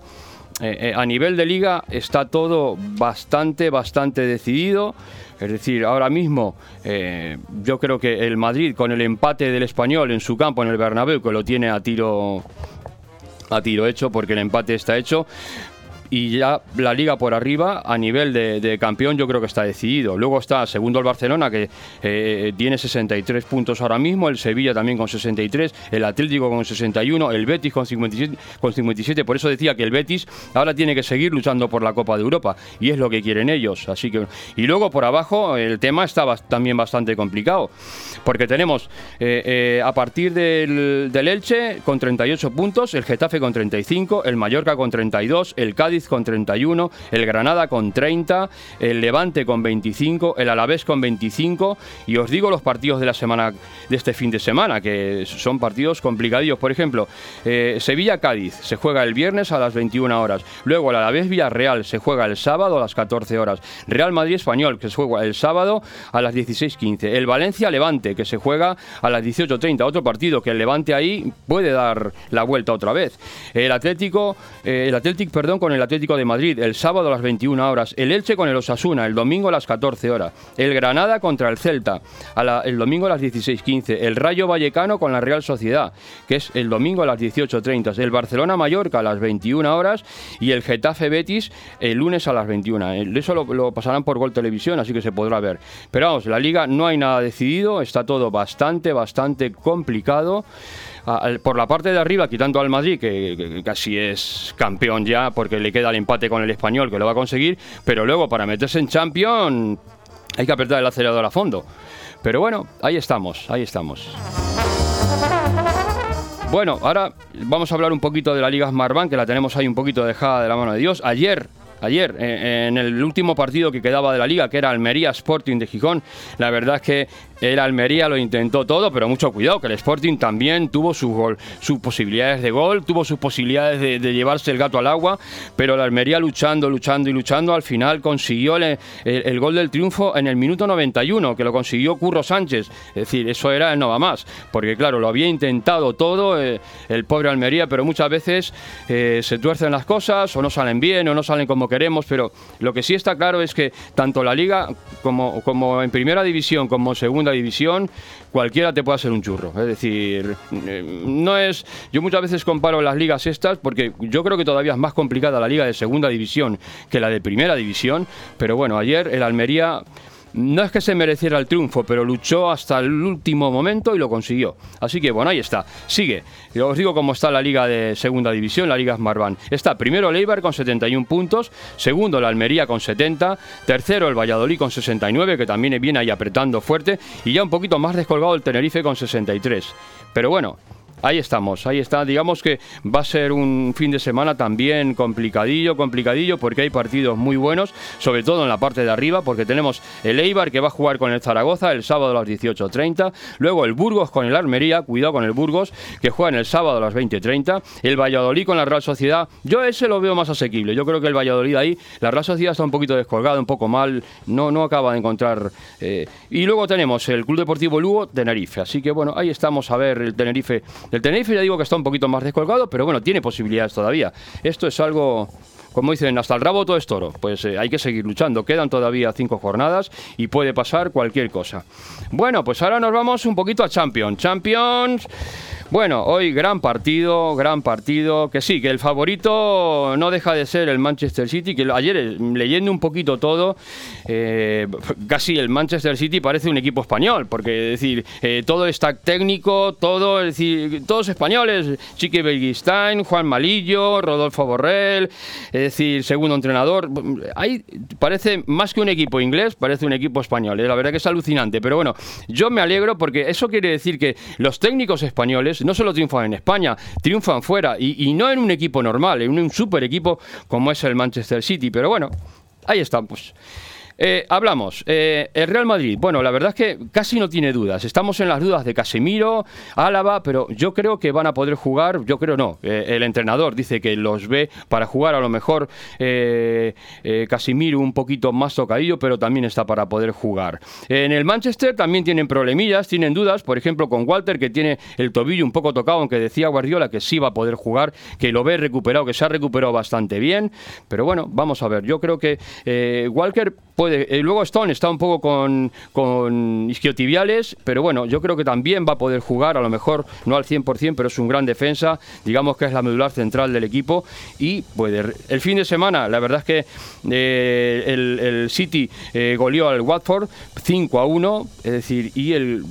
a nivel de liga está todo bastante, bastante decidido. Es decir, ahora mismo eh, yo creo que el Madrid con el empate del español en su campo en el Bernabéu, que lo tiene a tiro a tiro hecho porque el empate está hecho y ya la liga por arriba a nivel de, campeón yo creo que está decidido. Luego está segundo el Barcelona que eh, tiene 63 puntos ahora mismo, el Sevilla también con 63, el Atlético con 61, el Betis con 57, con 57. Por eso decía que el Betis ahora tiene que seguir luchando por la Copa de Europa y es lo que quieren ellos. Así que y luego por abajo el tema está también bastante complicado porque tenemos eh, eh, a partir del, del Elche con 38 puntos, el Getafe con 35, el Mallorca con 32, el Cádiz con 31, el Granada con 30, el Levante con 25, el Alavés con 25 y os digo los partidos de la semana de este fin de semana que son partidos complicadillos. Por ejemplo, eh, Sevilla-Cádiz se juega el viernes a las 21 horas. Luego el Alavés Villarreal se juega el sábado a las 14 horas. Real Madrid Español que se juega el sábado a las 16.15. El Valencia Levante que se juega a las 18.30. Otro partido que el Levante ahí puede dar la vuelta otra vez. El Atlético, eh, el Atlético, perdón, con el Atlético de Madrid el sábado a las 21 horas, el Elche con el Osasuna el domingo a las 14 horas, el Granada contra el Celta el domingo a las 16.15, el Rayo Vallecano con la Real Sociedad, que es el domingo a las 18.30, el Barcelona Mallorca a las 21 horas y el Getafe Betis el lunes a las 21. Eso lo, lo pasarán por Gol Televisión, así que se podrá ver. Pero vamos, la liga no hay nada decidido, está todo bastante, bastante complicado por la parte de arriba, quitando al Madrid, que, casi es campeón ya, porque le queda el empate con el español, que lo va a conseguir, pero luego para meterse en Champions hay que apretar el acelerador a fondo. Pero bueno, ahí estamos, ahí estamos. Bueno, ahora vamos a hablar un poquito de la Liga Smartbank, que la tenemos ahí un poquito dejada de la mano de Dios. Ayer ayer en el último partido que quedaba de la liga, que era Almería Sporting de Gijón. La verdad es que el Almería lo intentó todo, pero mucho cuidado, que el Sporting también tuvo sus, gol, sus posibilidades de gol, tuvo sus posibilidades de, llevarse el gato al agua, pero el Almería luchando, luchando y luchando, al final consiguió el, gol del triunfo en el minuto 91, que lo consiguió Curro Sánchez. Es decir, eso era el no va más, porque claro, lo había intentado todo eh, el pobre Almería, pero muchas veces eh, se tuercen las cosas o no salen bien o no salen como queremos, pero lo que sí está claro es que tanto la liga como, en primera división como en segunda división, cualquiera te puede hacer un churro. Es decir, eh, no es. Yo muchas veces comparo las ligas estas porque yo creo que todavía es más complicada la liga de segunda división que la de primera división. Pero bueno, ayer el Almería no es que se mereciera el triunfo, pero luchó hasta el último momento y lo consiguió. Así que bueno, ahí está. Sigue. Yo os digo cómo está la liga de segunda división, la liga Smartbank. Está primero el Eibar con 71 puntos, segundo la Almería con 70, tercero el Valladolid con 69, que también viene ahí apretando fuerte, y ya un poquito más descolgado el Tenerife con 63. Pero bueno, Ahí estamos, ahí está. Digamos que va a ser un fin de semana también complicadillo, complicadillo, porque hay partidos muy buenos, sobre todo en la parte de arriba, porque tenemos el Eibar que va a jugar con el Zaragoza el sábado a las 18.30, luego el Burgos con el Armería, cuidado con el Burgos, que juega en el sábado a las 20.30, el Valladolid con la Real Sociedad, yo ese lo veo más asequible, yo creo que el Valladolid ahí, la Real Sociedad está un poquito descolgada, un poco mal, no, no acaba de encontrar... Eh, y luego tenemos el Club Deportivo Lugo, Tenerife, así que bueno, ahí estamos a ver el Tenerife el Tenerife ya digo que está un poquito más descolgado, pero bueno, tiene posibilidades todavía. Esto es algo como dicen, hasta el rabo todo es toro. Pues eh, hay que seguir luchando. Quedan todavía cinco jornadas y puede pasar cualquier cosa. Bueno, pues ahora nos vamos un poquito a Champions. Champions. Bueno, hoy gran partido, gran partido, que sí, que el favorito no deja de ser el Manchester City, que ayer eh, leyendo un poquito todo, eh, casi el Manchester City parece un equipo español, porque es decir, todo está técnico, todo, es decir, todos españoles, Chiqui Belguistain, Juan Malillo, Rodolfo Borrell, decir, segundo entrenador, ahí parece más que un equipo inglés, parece un equipo español, la verdad que es alucinante, pero bueno, yo me alegro porque eso quiere decir que los técnicos españoles no solo triunfan en España, triunfan fuera y, no en un equipo normal, en un super equipo como es el Manchester City. Pero bueno, ahí estamos. Eh, hablamos. Eh, el Real Madrid, bueno, la verdad es que casi no tiene dudas. Estamos en las dudas de Casemiro, Álava, pero yo creo que van a poder jugar. Yo creo no. Eh, el entrenador dice que los ve para jugar a lo mejor Casemiro un poquito más tocadillo, pero también está para poder jugar. En el Manchester también tienen problemillas, tienen dudas. Por ejemplo, con Walter, que tiene el tobillo un poco tocado, aunque decía Guardiola que sí va a poder jugar, que lo ve recuperado, que se ha recuperado bastante bien. Pero bueno, vamos a ver. Yo creo que Walker puede. Luego Stone está un poco con, con isquiotibiales, pero bueno, yo creo que también va a poder jugar, a lo mejor no al 100%, pero es un gran defensa, digamos que es la medular central del equipo y puede. El fin de semana, la verdad es que eh, el, City eh, goleó al Watford 5 a 1, es decir, y el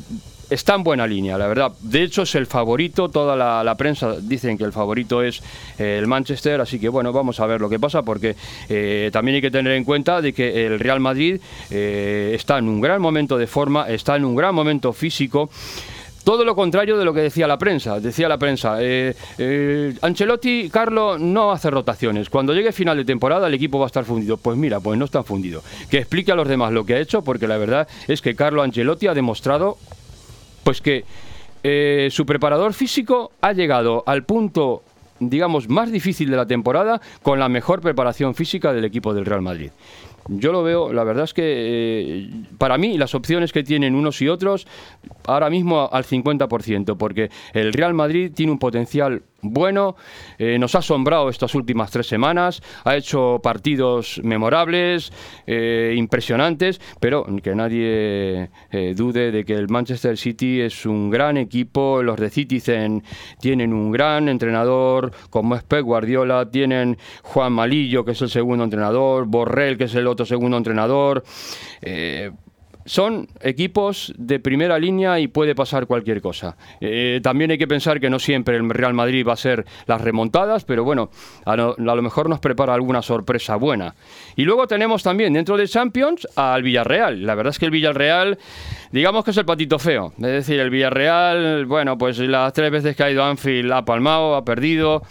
está en buena línea, la verdad. De hecho, es el favorito, toda la, prensa dicen que el favorito es eh, el Manchester, así que bueno, vamos a ver lo que pasa, porque eh, también hay que tener en cuenta de que el Real Madrid eh, está en un gran momento de forma, está en un gran momento físico. Todo lo contrario de lo que decía la prensa. Decía la prensa, Ancelotti, Carlo, no hace rotaciones. Cuando llegue final de temporada el equipo va a estar fundido. Pues mira, pues no está fundido. Que explique a los demás lo que ha hecho, porque la verdad es que Carlo Ancelotti ha demostrado pues que eh, su preparador físico ha llegado al punto, digamos, más difícil de la temporada con la mejor preparación física del equipo del Real Madrid. Yo lo veo, la verdad es que eh, para mí las opciones que tienen unos y otros, ahora mismo al 50%, porque el Real Madrid tiene un potencial bueno, eh, nos ha asombrado estas últimas tres semanas, ha hecho partidos memorables, eh, impresionantes, pero que nadie eh, dude de que el Manchester City es un gran equipo, los de Citizen tienen un gran entrenador como es Pep Guardiola, tienen Juan Malillo que es el segundo entrenador, Borrell que es el otro segundo entrenador son equipos de primera línea y puede pasar cualquier cosa. Eh, también hay que pensar que no siempre el Real Madrid va a ser las remontadas, pero bueno, a lo, mejor nos prepara alguna sorpresa buena. Y luego tenemos también dentro de Champions al Villarreal. La verdad es que el Villarreal, digamos que es el patito feo. Es decir, el Villarreal, bueno, pues las tres veces que ha ido a Anfield ha palmado, ha perdido.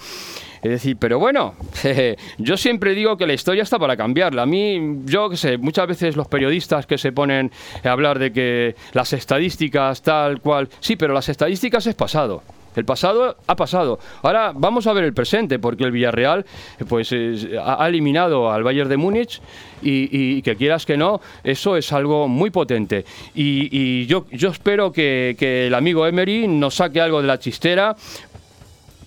Es decir, pero bueno, yo siempre digo que la historia está para cambiarla. A mí, yo qué sé, muchas veces los periodistas que se ponen a hablar de que las estadísticas tal cual, sí, pero las estadísticas es pasado. El pasado ha pasado. Ahora vamos a ver el presente, porque el Villarreal pues ha eliminado al Bayern de Múnich y, que quieras que no, eso es algo muy potente. Y, yo, yo espero que, que, el amigo Emery nos saque algo de la chistera.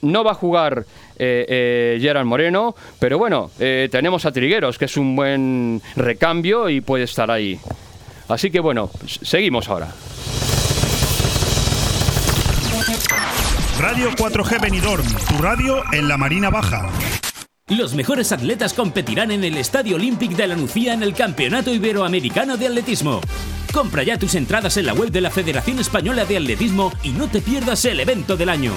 No va a jugar Gerard Moreno, pero bueno, eh, tenemos a Trigueros, que es un buen recambio y puede estar ahí. Así que bueno, seguimos ahora. Radio 4G Benidorm, tu radio en la Marina Baja. Los mejores atletas competirán en el Estadio Olímpic de la Nucía en el Campeonato Iberoamericano de Atletismo. Compra ya tus entradas en la web de la Federación Española de Atletismo y no te pierdas el evento del año.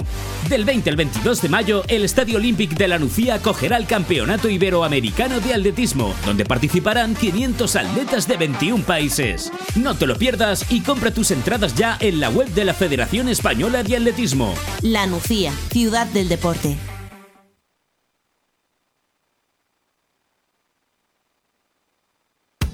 Del 20 al 22 de mayo, el Estadio Olímpic de la Nucía acogerá el Campeonato Iberoamericano de Atletismo, donde participarán 500 atletas de 21 países. No te lo pierdas y compra tus entradas ya en la web de la Federación Española de Atletismo. La Nucía, ciudad del deporte.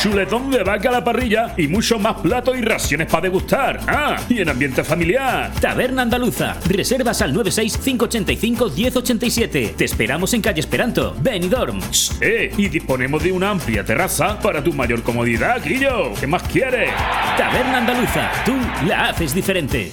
chuletón de vaca a la parrilla y mucho más platos y raciones para degustar. Ah, y en ambiente familiar. Taberna Andaluza. Reservas al 96587-1087. Te esperamos en calle Esperanto, Benidorm. Eh, y disponemos de una amplia terraza para tu mayor comodidad, Guillo. ¿Qué más quieres? Taberna Andaluza. Tú la haces diferente.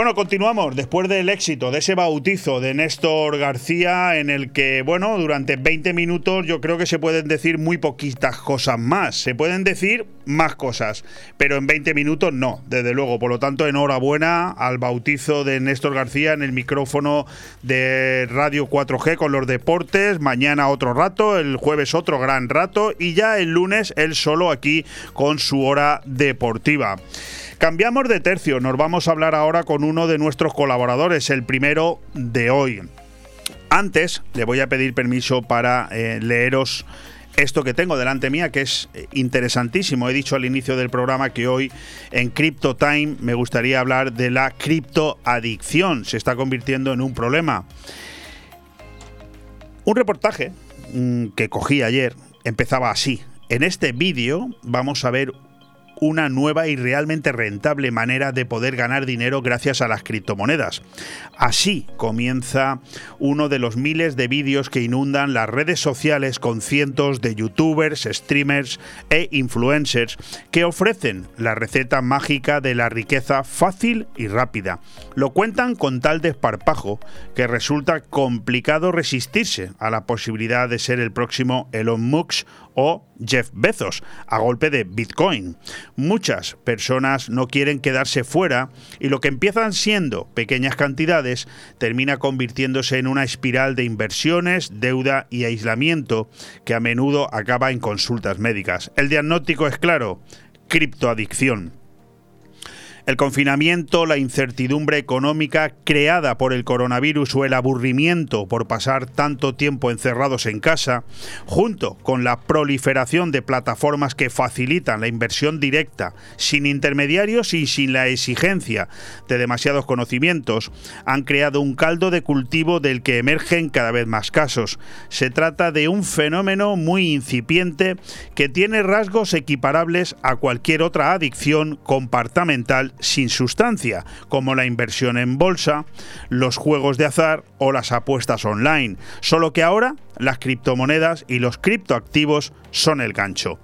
Bueno, continuamos después del éxito de ese bautizo de Néstor García en el que, bueno, durante 20 minutos yo creo que se pueden decir muy poquitas cosas más. Se pueden decir más cosas, pero en 20 minutos no, desde luego. Por lo tanto, enhorabuena al bautizo de Néstor García en el micrófono de Radio 4G con los deportes. Mañana otro rato, el jueves otro gran rato y ya el lunes él solo aquí con su hora deportiva. Cambiamos de tercio, nos vamos a hablar ahora con uno de nuestros colaboradores, el primero de hoy. Antes le voy a pedir permiso para eh, leeros esto que tengo delante mía, que es eh, interesantísimo. He dicho al inicio del programa que hoy en Crypto Time me gustaría hablar de la criptoadicción. Se está convirtiendo en un problema. Un reportaje mm, que cogí ayer empezaba así. En este vídeo vamos a ver una nueva y realmente rentable manera de poder ganar dinero gracias a las criptomonedas. Así comienza uno de los miles de vídeos que inundan las redes sociales con cientos de youtubers, streamers e influencers que ofrecen la receta mágica de la riqueza fácil y rápida. Lo cuentan con tal desparpajo que resulta complicado resistirse a la posibilidad de ser el próximo Elon Musk o Jeff Bezos a golpe de Bitcoin. Muchas personas no quieren quedarse fuera y lo que empiezan siendo pequeñas cantidades termina convirtiéndose en una espiral de inversiones, deuda y aislamiento que a menudo acaba en consultas médicas. El diagnóstico es claro, criptoadicción. El confinamiento, la incertidumbre económica creada por el coronavirus o el aburrimiento por pasar tanto tiempo encerrados en casa, junto con la proliferación de plataformas que facilitan la inversión directa, sin intermediarios y sin la exigencia de demasiados conocimientos, han creado un caldo de cultivo del que emergen cada vez más casos. Se trata de un fenómeno muy incipiente que tiene rasgos equiparables a cualquier otra adicción compartamental sin sustancia, como la inversión en bolsa, los juegos de azar o las apuestas online, solo que ahora las criptomonedas y los criptoactivos son el gancho.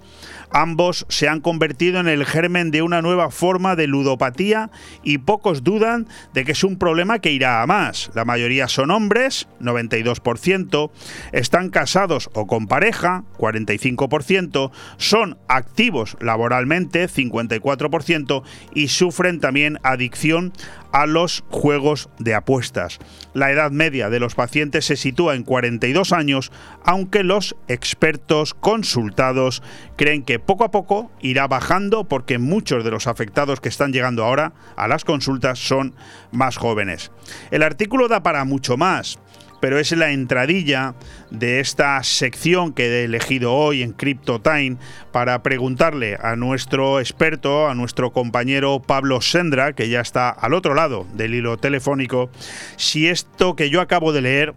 Ambos se han convertido en el germen de una nueva forma de ludopatía y pocos dudan de que es un problema que irá a más. La mayoría son hombres, 92%, están casados o con pareja, 45%, son activos laboralmente, 54%, y sufren también adicción a los juegos de apuestas. La edad media de los pacientes se sitúa en 42 años, aunque los expertos consultados creen que poco a poco irá bajando porque muchos de los afectados que están llegando ahora a las consultas son más jóvenes. El artículo da para mucho más pero es la entradilla de esta sección que he elegido hoy en Crypto Time para preguntarle a nuestro experto, a nuestro compañero Pablo Sendra, que ya está al otro lado del hilo telefónico, si esto que yo acabo de leer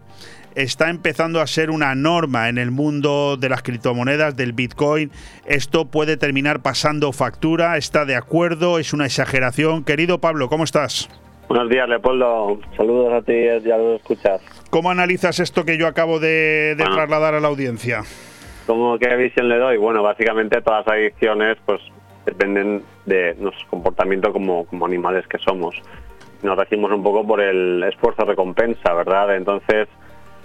está empezando a ser una norma en el mundo de las criptomonedas, del Bitcoin. Esto puede terminar pasando factura, está de acuerdo, es una exageración. Querido Pablo, ¿cómo estás? Buenos días, Leopoldo. Saludos a ti y a los escuchas. ¿Cómo analizas esto que yo acabo de, trasladar a la audiencia? ¿Cómo qué visión le doy? Bueno, básicamente todas las adicciones pues dependen de nuestro comportamiento como, como animales que somos. Nos regimos un poco por el esfuerzo recompensa, ¿verdad? Entonces,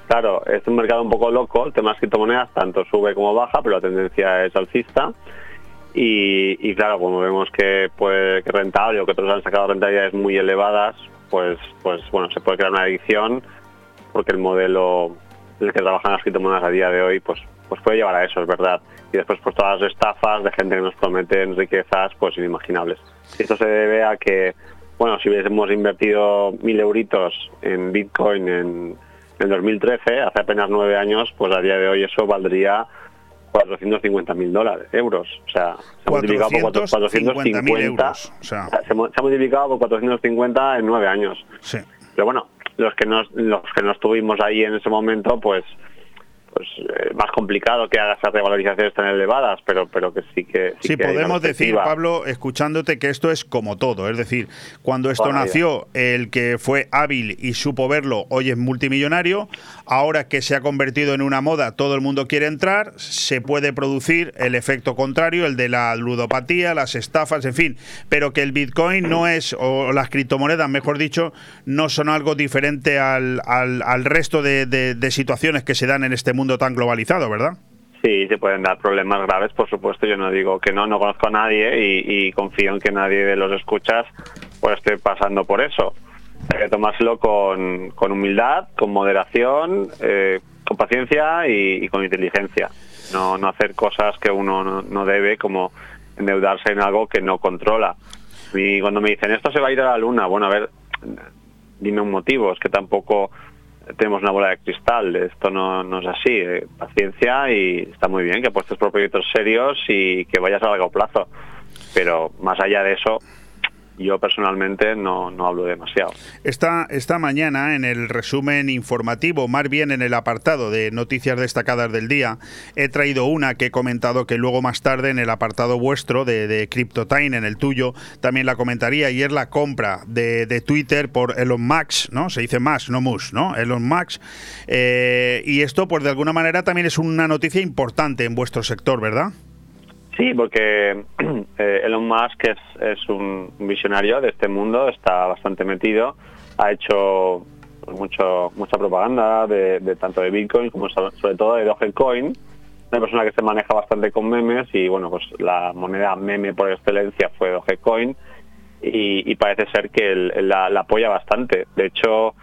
claro, es un mercado un poco loco, el tema de las criptomonedas tanto sube como baja, pero la tendencia es alcista. Y, claro, como vemos que, puede, que rentable o que otros han sacado rentabilidades muy elevadas, pues, pues bueno, se puede crear una adicción porque el modelo en el que trabajan las criptomonedas a día de hoy, pues, pues puede llevar a eso, es verdad. Y después pues todas las estafas de gente que nos prometen riquezas pues inimaginables. Esto se debe a que bueno, si hubiésemos invertido mil euritos en Bitcoin en, en 2013, hace apenas nueve años, pues a día de hoy eso valdría 450 mil dólares, euros. O sea, se ha multiplicado por cuatro- 450.000 450. euros. O sea, se ha multiplicado por 450 en nueve años. sí. Pero bueno, los que no, los que no estuvimos ahí en ese momento, pues pues eh, más complicado que haga esas revalorizaciones tan elevadas, pero pero que sí que sí, que podemos decir. Pablo, escuchándote, que esto es como todo. Es decir, cuando esto nació, el que fue hábil y supo verlo, hoy es multimillonario. Ahora que se ha convertido en una moda, todo el mundo quiere entrar, se puede producir el efecto contrario, el de la ludopatía, las estafas, en fin. Pero que el Bitcoin no es, o las criptomonedas, mejor dicho, no son algo diferente al, al- al resto de- de- de situaciones que se dan en este mundo tan globalizado, ¿verdad? Sí, se pueden dar problemas graves, por supuesto. Yo no digo que no, no conozco a nadie y, confío en que nadie de los escuchas pues esté pasando por eso. Hay que tomárselo con, humildad, con moderación, eh, con paciencia y, con inteligencia. No, no hacer cosas que uno no, no debe, como endeudarse en algo que no controla. Y cuando me dicen, esto se va a ir a la luna, bueno, a ver, dime un motivo, es que tampoco tenemos una bola de cristal, esto no, no es así, eh, paciencia y está muy bien que apuestes por proyectos serios y que vayas a largo plazo, pero más allá de eso, yo personalmente no, no hablo demasiado. Esta, esta mañana, en el resumen informativo, más bien en el apartado de noticias destacadas del día, he traído una que he comentado que luego más tarde en el apartado vuestro de, de CryptoTime, en el tuyo, también la comentaría, y es la compra de, Twitter por Elon Musk, ¿no? Se dice Musk, no Musk, ¿no? Elon Musk. Eh, y esto, pues de alguna manera, también es una noticia importante en vuestro sector, ¿verdad? Sí, porque eh, Elon Musk es, es un visionario de este mundo, está bastante metido, ha hecho pues, mucha propaganda de, tanto de Bitcoin como so- sobre todo de Dogecoin, una persona que se maneja bastante con memes y bueno, pues la moneda meme por excelencia fue Dogecoin y, parece ser que él la, apoya bastante. De hecho,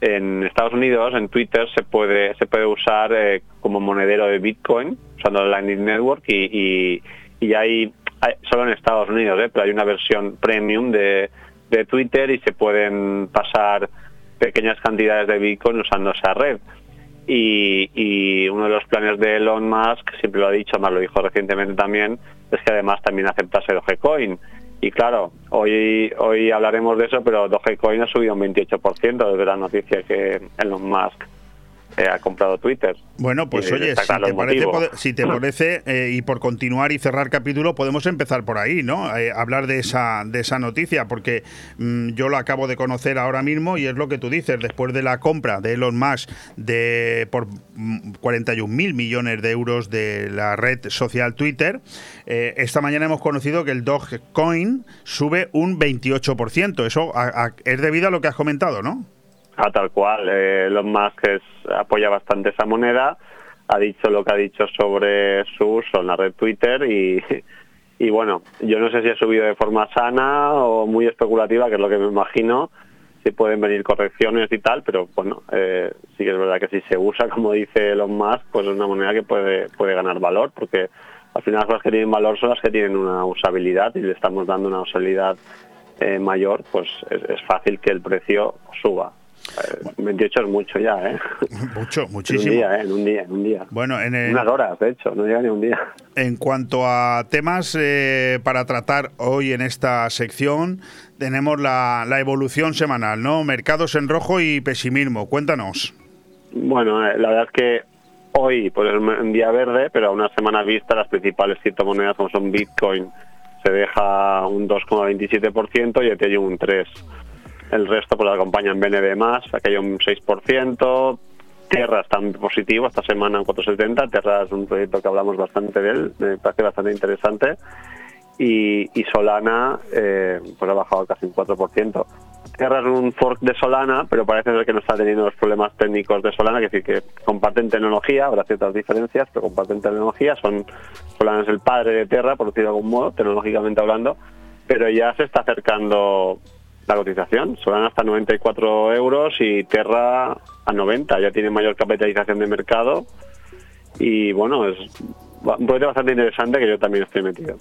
en Estados Unidos, en Twitter, se puede, se puede usar eh, como monedero de Bitcoin, usando el Lightning Network, y, y, y hay, solo en Estados Unidos, eh, pero hay una versión premium de, de Twitter y se pueden pasar pequeñas cantidades de Bitcoin usando esa red. Y, y uno de los planes de Elon Musk, siempre lo ha dicho, más lo dijo recientemente también, es que además también aceptase Dogecoin. Y claro, hoy hoy hablaremos de eso, pero Dogecoin ha subido un 28% desde la noticia que Elon Musk eh, ha comprado Twitter. Bueno, pues Y oye, si te, parece, si te parece, eh, y por continuar y cerrar capítulo, podemos empezar por ahí, ¿no? Eh, hablar de esa, de esa noticia, porque mm, yo lo acabo de conocer ahora mismo y es lo que tú dices, después de la compra de Elon Musk de por 41 mil millones de euros de la red social Twitter, eh, esta mañana hemos conocido que el Dogecoin sube un 28%. Eso a- a- es debido a lo que has comentado, ¿no? Ah, tal cual. Eh, Elon Musk es- apoya bastante esa moneda, ha dicho lo que ha dicho sobre su uso en la red Twitter y, bueno, yo no sé si ha subido de forma sana o muy especulativa, que es lo que me imagino, si pueden venir correcciones y tal, pero bueno, eh, sí que es verdad que si se usa, como dice Elon Musk, pues es una moneda que puede, puede ganar valor, porque al final las que tienen valor son las que tienen una usabilidad y le estamos dando una usabilidad eh, mayor, pues es, es fácil que el precio suba. Eh, 28 es mucho ya, ¿eh? Mucho, En muchísimo. un día, ¿eh? En un día, en un día. Bueno, en el, Unas horas, de hecho, no llega ni un día. En cuanto a temas eh, para tratar hoy en esta sección, tenemos la, la evolución semanal, ¿no? Mercados en rojo y pesimismo. Cuéntanos. Bueno, eh, la verdad es que hoy pues es un día verde, pero a una semana vista las principales criptomonedas como son Bitcoin se deja un 2,27% y Ethereum un 3%. El resto pues acompañan BNB más, hay un 6%. Terra está en positivo esta semana en 4,70. Terra es un proyecto que hablamos bastante de él, me parece bastante interesante. Y, y Solana eh, pues ha bajado casi un 4%. Terra es un fork de Solana, pero parece ser que no está teniendo los problemas técnicos de Solana, que decir que comparten tecnología, habrá ciertas diferencias, pero comparten tecnología, son Solana es el padre de Terra, por decirlo de algún modo, tecnológicamente hablando, pero ya se está acercando la cotización. Solana está a 94 euros y Terra a 90, ya tiene mayor capitalización de mercado y bueno, es un proyecto bastante interesante que yo también estoy metido.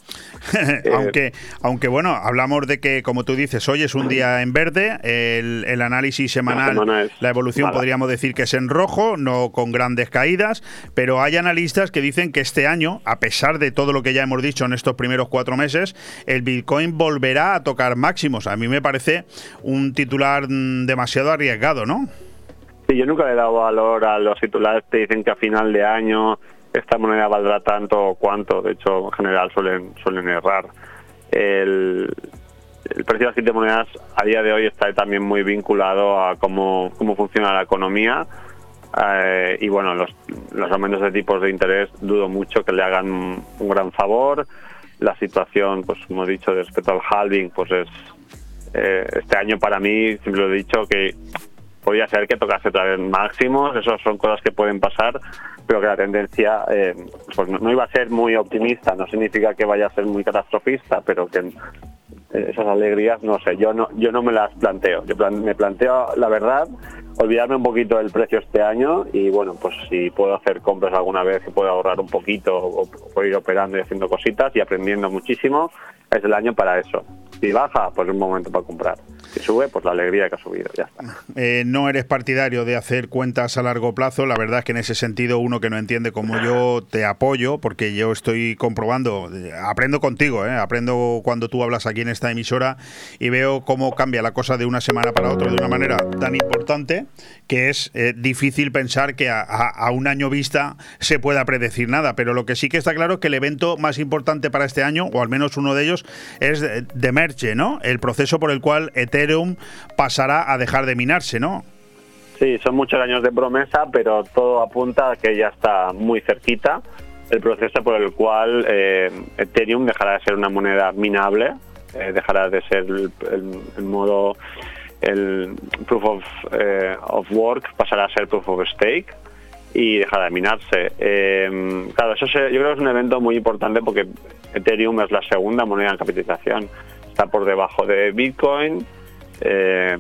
aunque, aunque bueno, hablamos de que, como tú dices, hoy es un día en verde, el, el análisis semanal, la, evolución mala. podríamos decir que es en rojo, no con grandes caídas, pero hay analistas que dicen que este año, a pesar de todo lo que ya hemos dicho en estos primeros cuatro meses, el Bitcoin volverá a tocar máximos. A mí me parece un titular mm, demasiado arriesgado, ¿no? Sí, yo nunca le he dado valor a los titulares que dicen que a final de año esta moneda valdrá tanto o cuánto. De hecho, en general suelen, suelen errar. El, precio de las criptomonedas a día de hoy está también muy vinculado a cómo, cómo funciona la economía. Eh, y bueno, los, los aumentos de tipos de interés dudo mucho que le hagan un gran favor. La situación, pues como he dicho, respecto al halving, pues es eh, este año para mí, siempre lo he dicho, que podría ser que tocase otra vez máximos, eso son cosas que pueden pasar, pero que la tendencia eh, pues no, iba a ser muy optimista, no significa que vaya a ser muy catastrofista, pero que eh, esas alegrías, no sé, yo no, yo no me las planteo, yo me planteo la verdad, olvidarme un poquito del precio este año y bueno, pues si puedo hacer compras alguna vez que pueda ahorrar un poquito o, o ir operando y haciendo cositas y aprendiendo muchísimo, es el año para eso. Si baja, pues es un momento para comprar. Si sube, pues la alegría que ha subido, ya está. Eh, no eres partidario de hacer cuentas a largo plazo. La verdad es que en ese sentido uno que no entiende como yo te apoyo porque yo estoy comprobando, eh, aprendo contigo, eh, aprendo cuando tú hablas aquí en esta emisora y veo cómo cambia la cosa de una semana para otra de una manera tan importante que es difícil pensar que a, un año vista se pueda predecir nada. Pero lo que sí que está claro es que el evento más importante para este año, o al menos uno de ellos, es de, de Merge, ¿no? El proceso por el cual Ethereum pasará a dejar de minarse, ¿no? Sí, son muchos años de promesa, pero todo apunta a que ya está muy cerquita el proceso por el cual eh, Ethereum dejará de ser una moneda minable, eh, dejará de ser el, modo, el proof of, eh, of work pasará a ser proof of stake y dejará de minarse. Claro, eso se- yo creo que es un evento muy importante porque Ethereum es la segunda moneda en capitalización. Está por debajo de Bitcoin, eh,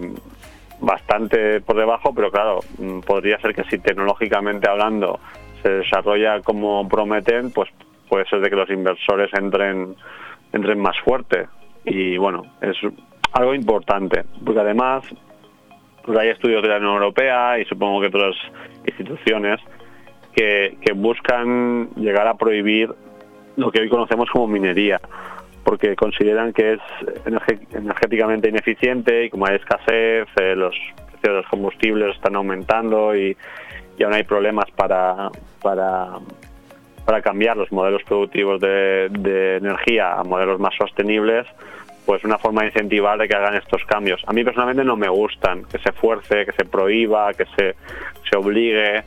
bastante por debajo, pero claro, mm, podría ser que si tecnológicamente hablando se desarrolla como prometen, pues puede ser de que los inversores entren, entren más fuerte. Y bueno, es algo importante, porque además pues hay estudios de la Unión Europea y supongo que otras instituciones que, que buscan llegar a prohibir lo que hoy conocemos como minería, porque consideran que es energéticamente ineficiente y como hay escasez, eh, los precios de los combustibles están aumentando y, y aún hay problemas para, para, cambiar los modelos productivos de, de energía a modelos más sostenibles, pues una forma de incentivar de que hagan estos cambios. A mí personalmente no me gustan, que se fuerce, que se prohíba, que se, se obligue,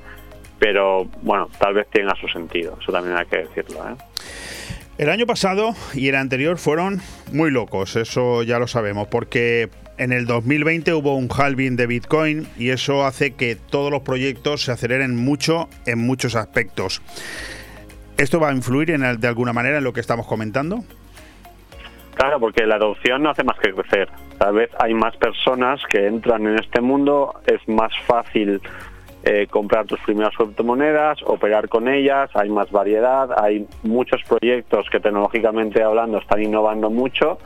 pero bueno, tal vez tenga su sentido, eso también hay que decirlo. ¿eh? El año pasado y el anterior fueron muy locos, eso ya lo sabemos, porque en el 2020 hubo un halving de Bitcoin y eso hace que todos los proyectos se aceleren mucho en muchos aspectos. ¿Esto va a influir en, de alguna manera en lo que estamos comentando? Claro, porque la adopción no hace más que crecer. Tal vez hay más personas que entran en este mundo, es más fácil eh, comprar tus primeras criptomonedas, operar con ellas, hay más variedad, hay muchos proyectos que tecnológicamente hablando están innovando mucho.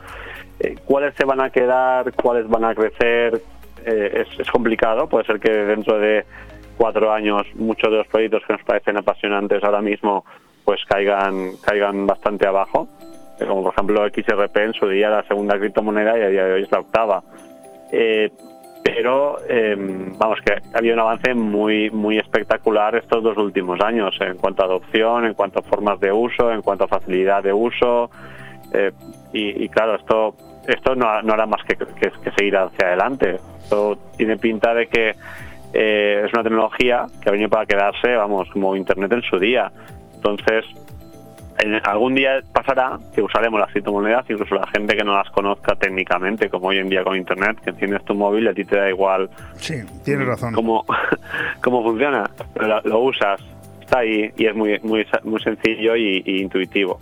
Eh, ¿Cuáles se van a quedar? ¿Cuáles van a crecer? Eh, es, complicado, puede ser que dentro de cuatro años muchos de los proyectos que nos parecen apasionantes ahora mismo pues caigan, caigan bastante abajo como por ejemplo XRP en su día la segunda criptomoneda y a día de hoy es la octava. Pero eh, vamos que ha habido un avance muy muy espectacular estos dos últimos años en cuanto a adopción, en cuanto a formas de uso, en cuanto a facilidad de uso eh, y, claro esto esto no, no hará más que, que- que seguir hacia adelante. Esto tiene pinta de que eh, es una tecnología que ha venido para quedarse, vamos, como Internet en su día. Entonces, en- algún día pasará que usaremos las criptomonedas, incluso la gente que no las conozca técnicamente, como hoy en día con Internet, que enciendes tu móvil y a ti te da igual Sí, tienes razón. cómo, cómo funciona, lo usas, está ahí y es muy, muy, muy sencillo y, y intuitivo.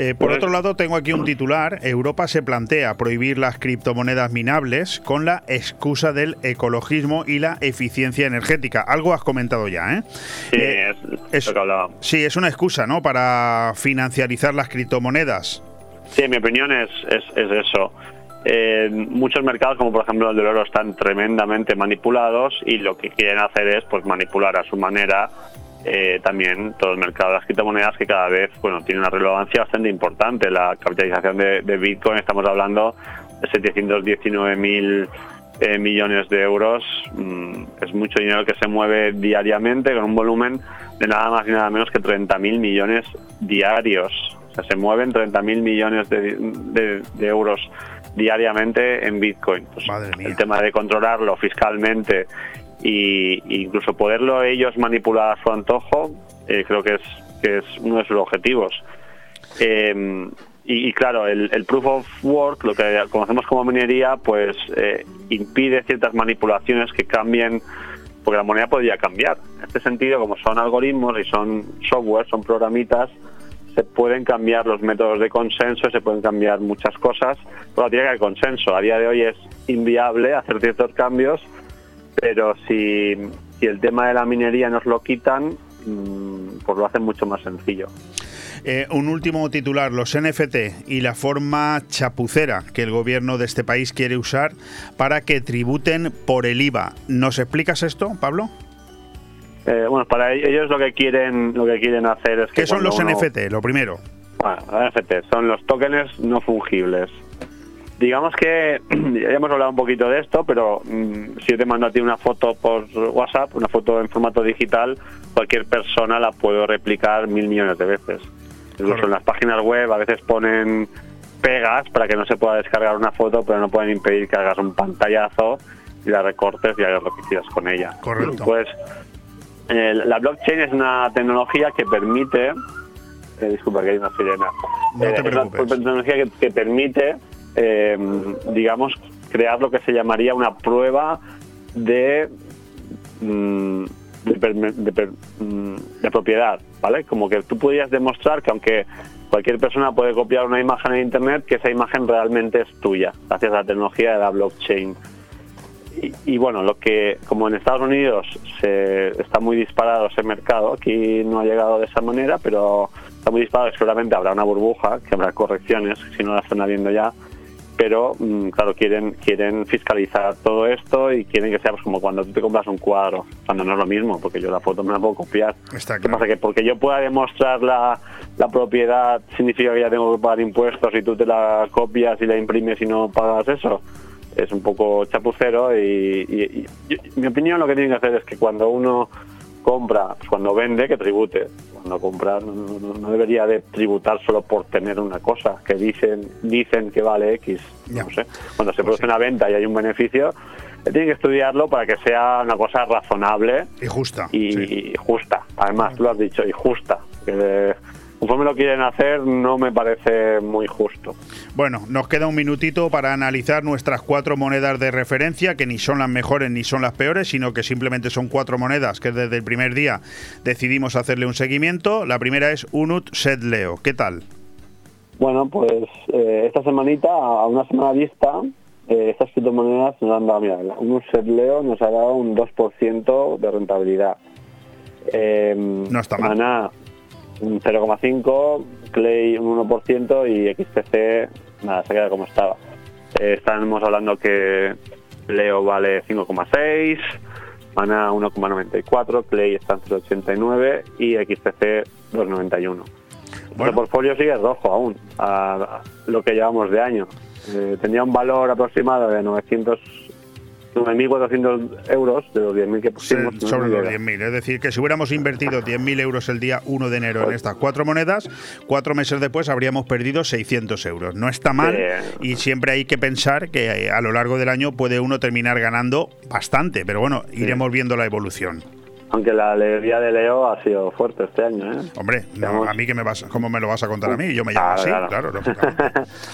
Eh, por otro lado, tengo aquí un titular. Europa se plantea prohibir las criptomonedas minables con la excusa del ecologismo y la eficiencia energética. Algo has comentado ya, ¿eh? Sí, Eh, es, lo que hablábamos. Sí, es una excusa, ¿no? Para financiarizar las criptomonedas. Sí, mi opinión es, es, es eso. Eh, muchos mercados, como por ejemplo el del oro, están tremendamente manipulados y lo que quieren hacer es pues manipular a su manera eh, también todo el mercado de las criptomonedas que cada vez bueno tiene una relevancia bastante importante. La capitalización de, de Bitcoin, estamos hablando de 719 mil eh, millones de euros. Mm, es mucho dinero que se mueve diariamente con un volumen de nada más y nada menos que 30 mil millones diarios. O sea, se mueven 30 mil millones de, de- de euros diariamente en Bitcoin. Pues el tema de controlarlo fiscalmente y incluso poderlo ellos manipular a su antojo, eh, creo que es, es uno de sus objetivos. Eh, y, claro, el, el proof of work, lo que conocemos como minería, pues eh, impide ciertas manipulaciones que cambien, porque la moneda podría cambiar. En este sentido, como son algoritmos y son software, son programitas, se pueden cambiar los métodos de consenso, se pueden cambiar muchas cosas, pero tiene que haber consenso. A día de hoy es inviable hacer ciertos cambios, pero si, si el tema de la minería nos lo quitan, mm, pues lo hacen mucho más sencillo. Eh, un último titular, los NFT y la forma chapucera que el gobierno de este país quiere usar para que tributen por el IVA. ¿Nos explicas esto, Pablo? Eh, bueno, para ellos lo que quieren lo que quieren hacer es que ¿Qué son los uno- NFT? Lo primero. Bueno, los NFT son los tokens no fungibles. Digamos que ya hemos hablado un poquito de esto, pero mm, si yo te mando a ti una foto por WhatsApp, una foto en formato digital, cualquier persona la puede replicar mil millones de veces. Incluso en las páginas web a veces ponen pegas para que no se pueda descargar una foto, pero no pueden impedir que hagas un pantallazo y la recortes y hagas lo que quieras con ella. Correcto. Pues eh, la blockchain es una tecnología que permite, eh, disculpa que hay una sirena, No te Eh, es una tecnología que, que permite, eh, digamos, crear lo que se llamaría una prueba de, mm, de, per- mm, de propiedad, ¿vale? Como que tú podrías demostrar que aunque cualquier persona puede copiar una imagen en Internet, que esa imagen realmente es tuya, gracias a la tecnología de la blockchain. Y, y bueno, lo que como en Estados Unidos se está muy disparado ese mercado, aquí no ha llegado de esa manera, pero está muy disparado, seguramente habrá una burbuja, que habrá correcciones, si no la están habiendo ya, pero mm, claro, quieren quieren fiscalizar todo esto y quieren que sea pues, como cuando tú te compras un cuadro, cuando no es lo mismo, porque yo la foto me la puedo copiar. Está ¿Qué pasa? Que porque yo pueda demostrar la, la propiedad significa que ya tengo que pagar impuestos y tú te la copias y la imprimes y no pagas eso. Es un poco chapucero y, y- y- y mi opinión lo que tienen que hacer es que cuando uno compra, pues cuando vende, que tribute. Cuando compra no, no- no debería de tributar solo por tener una cosa que dicen dicen que vale X. No sé. Cuando se produce una venta y hay un beneficio, eh, tienen que estudiarlo para que sea una cosa razonable Y justa. y, y justa. Además, tú lo has dicho, y justa. Que, conforme lo quieren hacer, no me parece muy justo. Bueno, nos queda un minutito para analizar nuestras cuatro monedas de referencia, que ni son las mejores ni son las peores, sino que simplemente son cuatro monedas que desde el primer día decidimos hacerle un seguimiento. La primera es Unut Set Leo. ¿Qué tal? Bueno, pues eh, esta semanita, a una semana vista, eh, estas criptomonedas nos han dado, mira, un Uset Leo nos ha dado un 2% de rentabilidad. Eh, no está mal. Un 0,5, Clay un 1% y XTC, nada, se queda como estaba. Eh, estamos hablando que Leo vale 5,6, Mana 1,94, Clay está en 0,89 y XTC 2,91. El portfolio sigue rojo aún, a lo que llevamos de año. Eh, tenía un valor aproximado de 900 9.400 euros de los 10.000 que pusimos. Sobre los llega. 10.000. Es decir, que si hubiéramos invertido 10.000 euros el día 1 de enero en estas cuatro monedas, cuatro meses después habríamos perdido 600 euros. No está mal y siempre hay que pensar que eh, a lo largo del año puede uno terminar ganando bastante, pero bueno, iremos viendo la evolución. Aunque la alegría de Leo ha sido fuerte este año. ¿eh? Hombre, no, a mí que me vas, ¿cómo me lo vas a contar a mí? Yo me llamo así, claro. lógicamente.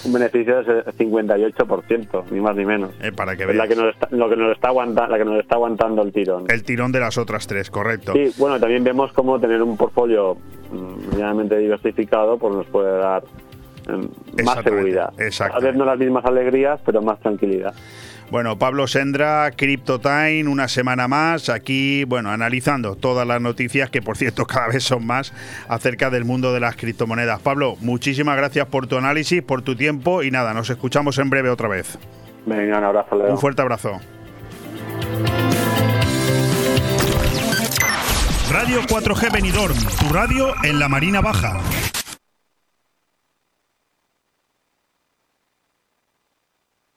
Un beneficio de 58%, ni más ni menos. Eh, para que es la que nos está, lo que nos está aguanta- la que nos está aguantando el tirón. El tirón de las otras tres, correcto. Sí, bueno, también vemos cómo tener un portfolio mm, medianamente diversificado pues nos puede dar más seguridad. A veces no las mismas alegrías, pero más tranquilidad. Bueno, Pablo Sendra, CryptoTime, una semana más, aquí, bueno, analizando todas las noticias, que por cierto cada vez son más, acerca del mundo de las criptomonedas. Pablo, muchísimas gracias por tu análisis, por tu tiempo y nada, nos escuchamos en breve otra vez. Venga, un abrazo, Un fuerte abrazo. Radio 4G Benidorm, tu radio en la Marina Baja.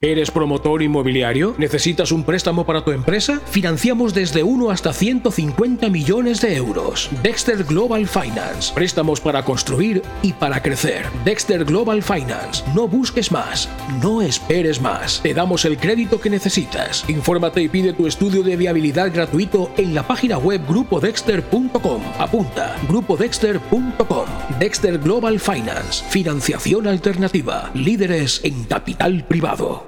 ¿Eres promotor inmobiliario? ¿Necesitas un préstamo para tu empresa? Financiamos desde 1 hasta 150 millones de euros. Dexter Global Finance. Préstamos para construir y para crecer. Dexter Global Finance. No busques más. No esperes más. Te damos el crédito que necesitas. Infórmate y pide tu estudio de viabilidad gratuito en la página web grupodexter.com. Apunta. grupodexter.com. Dexter Global Finance. Financiación alternativa. Líderes en capital privado.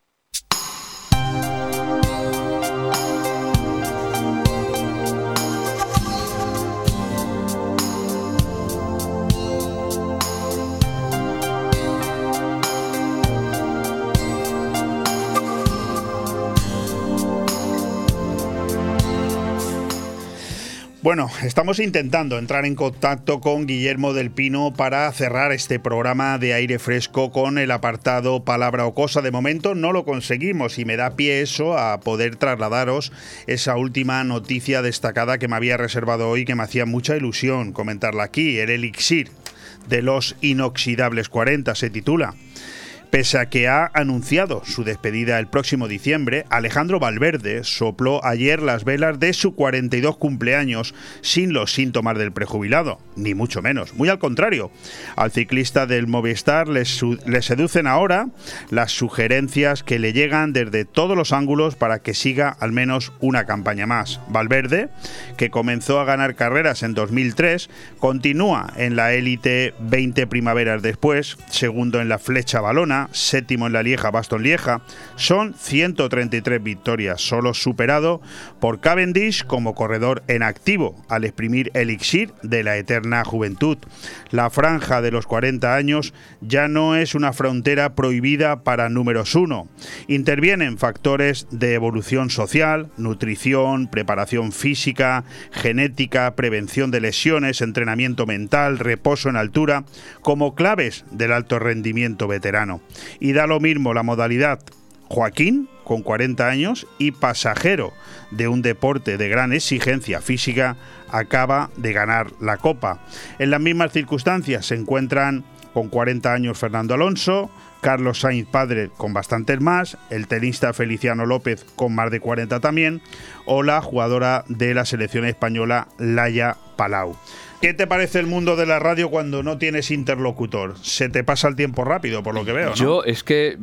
Bueno, estamos intentando entrar en contacto con Guillermo del Pino para cerrar este programa de aire fresco con el apartado palabra o cosa. De momento no lo conseguimos y me da pie eso a poder trasladaros esa última noticia destacada que me había reservado hoy que me hacía mucha ilusión comentarla aquí. El elixir de los inoxidables 40 se titula. Pese a que ha anunciado su despedida el próximo diciembre, Alejandro Valverde sopló ayer las velas de su 42 cumpleaños sin los síntomas del prejubilado, ni mucho menos. Muy al contrario, al ciclista del Movistar le, seducen ahora las sugerencias que le llegan desde todos los ángulos para que siga al menos una campaña más. Valverde, que comenzó a ganar carreras en 2003, continúa en la élite 20 primaveras después, segundo en la flecha balona, séptimo en la Lieja Baston Lieja. Son 133 victorias, solo superado por Cavendish como corredor en activo, al exprimir elixir de la eterna juventud. La franja de los 40 años ya no es una frontera prohibida para números uno. Intervienen factores de evolución social, nutrición, preparación física, genética, prevención de lesiones, entrenamiento mental, reposo en altura, como claves del alto rendimiento veterano. Y da lo mismo la modalidad Joaquín, con 40 años y pasajero de un deporte de gran exigencia física, acaba de ganar la copa. En las mismas circunstancias se encuentran con 40 años Fernando Alonso, Carlos Sainz padre con bastantes más, el tenista Feliciano López con más de 40 también, o la jugadora de la selección española Laia Palau. ¿Qué te parece el mundo de la radio cuando no tienes interlocutor? Se te pasa el tiempo rápido, por lo que veo. Yo es que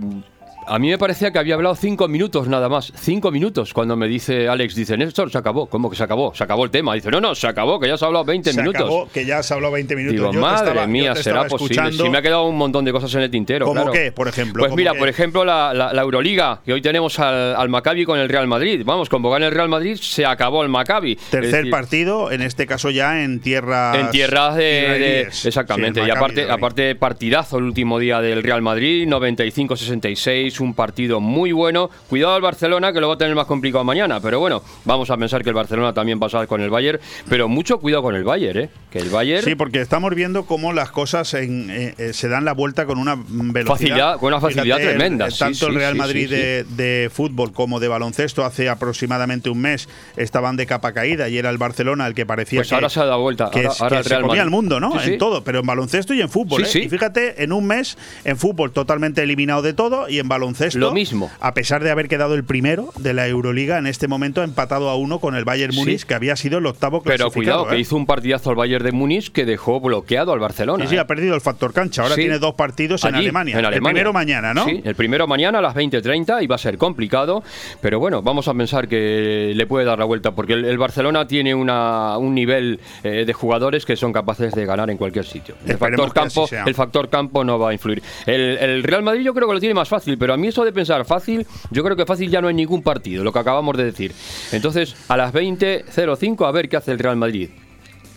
a mí me parecía que había hablado cinco minutos nada más. Cinco minutos. Cuando me dice Alex, dice, Néstor, se acabó. ¿Cómo que se acabó? Se acabó el tema. Dice, no, no, se acabó, que ya se ha hablado 20 Se minutos. acabó, que ya has hablado 20 minutos. Digo, Yo madre estaba- mía, será posible. Sí, me ha quedado un montón de cosas en el tintero. ¿Cómo claro. qué, por ejemplo? Pues ¿Cómo mira, qué? por ejemplo, la, la- la Euroliga, que hoy tenemos al, al Maccabi con el Real Madrid. Vamos, con gana el Real Madrid se acabó el Maccabi. Tercer decir, partido, en este caso ya en tierras En tierras de, exactamente. Sí, y aparte, aparte partidazo el último día del Real Madrid, 95-66, un partido muy bueno. Cuidado al Barcelona que lo va a tener más complicado mañana, pero bueno, vamos a pensar que el Barcelona también va a estar con el Bayern, pero mucho cuidado con el Bayern, ¿eh? Que el Bayern Sí, porque estamos viendo cómo las cosas en- eh, eh, se dan la vuelta con una velocidad. Facilidad- con una facilidad tremenda, el- sí, tanto el Real sí, Madrid de, de fútbol como de baloncesto hace aproximadamente un mes estaban de capa caída y era el Barcelona el que parecía Pues que, ahora se ha dado vuelta, que, ahora- ahora que el se comía el mundo, ¿no? En todo, pero en baloncesto y en fútbol. Sí, ¿eh? sí. Y fíjate, en un mes en fútbol totalmente eliminado de todo y en baloncesto Lo mismo. A pesar de haber quedado el primero de la Euroliga, en este momento ha empatado a uno con el Bayern Sí. Múnich, que había sido el octavo Pero clasificado. cuidado, que ¿eh? hizo un partidazo al Bayern de Múnich que dejó bloqueado al Barcelona. Sí, sí, ¿eh? ha perdido el factor cancha. Ahora Sí. tiene dos partidos en Alemania. en El primero mañana, ¿no? Sí, el primero mañana a las 20.30 y va a ser complicado, pero bueno, vamos a pensar que le puede dar la vuelta, porque el, el Barcelona tiene una, un nivel eh, de jugadores que son capaces de ganar en cualquier sitio. El Esperemos factor, campo, el factor campo no va a influir. El, el Real Madrid yo creo que lo tiene más fácil, pero a mí eso de pensar fácil, yo creo que fácil ya no hay ningún partido, lo que acabamos de decir. Entonces, a las 20.05 a ver qué hace el Real Madrid.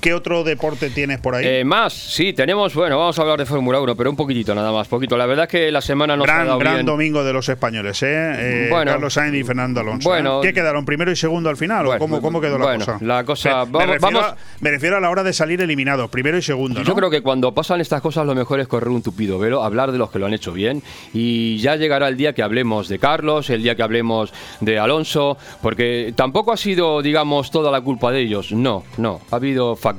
¿Qué otro deporte tienes por ahí? Eh, más, sí, tenemos, bueno, vamos a hablar de Fórmula 1, pero un poquitito nada más, poquito. La verdad es que la semana no se ha dado gran bien. domingo de los españoles, ¿eh? Eh, Bueno. Carlos Sainz y Fernando Alonso. Bueno. ¿eh? ¿Qué quedaron? ¿Primero y segundo al final? ¿O Bueno, cómo, cómo quedó la bueno, cosa? la cosa- Me- vamos- me, refiero vamos- a, me refiero a la hora de salir eliminados, primero y segundo, ¿no? Yo creo que cuando pasan estas cosas lo mejor es correr un tupido velo, hablar de los que lo han hecho bien y ya llegará el día que hablemos de Carlos, el día que hablemos de Alonso, porque tampoco ha sido, digamos, toda la culpa de ellos. No, no, ha habido factores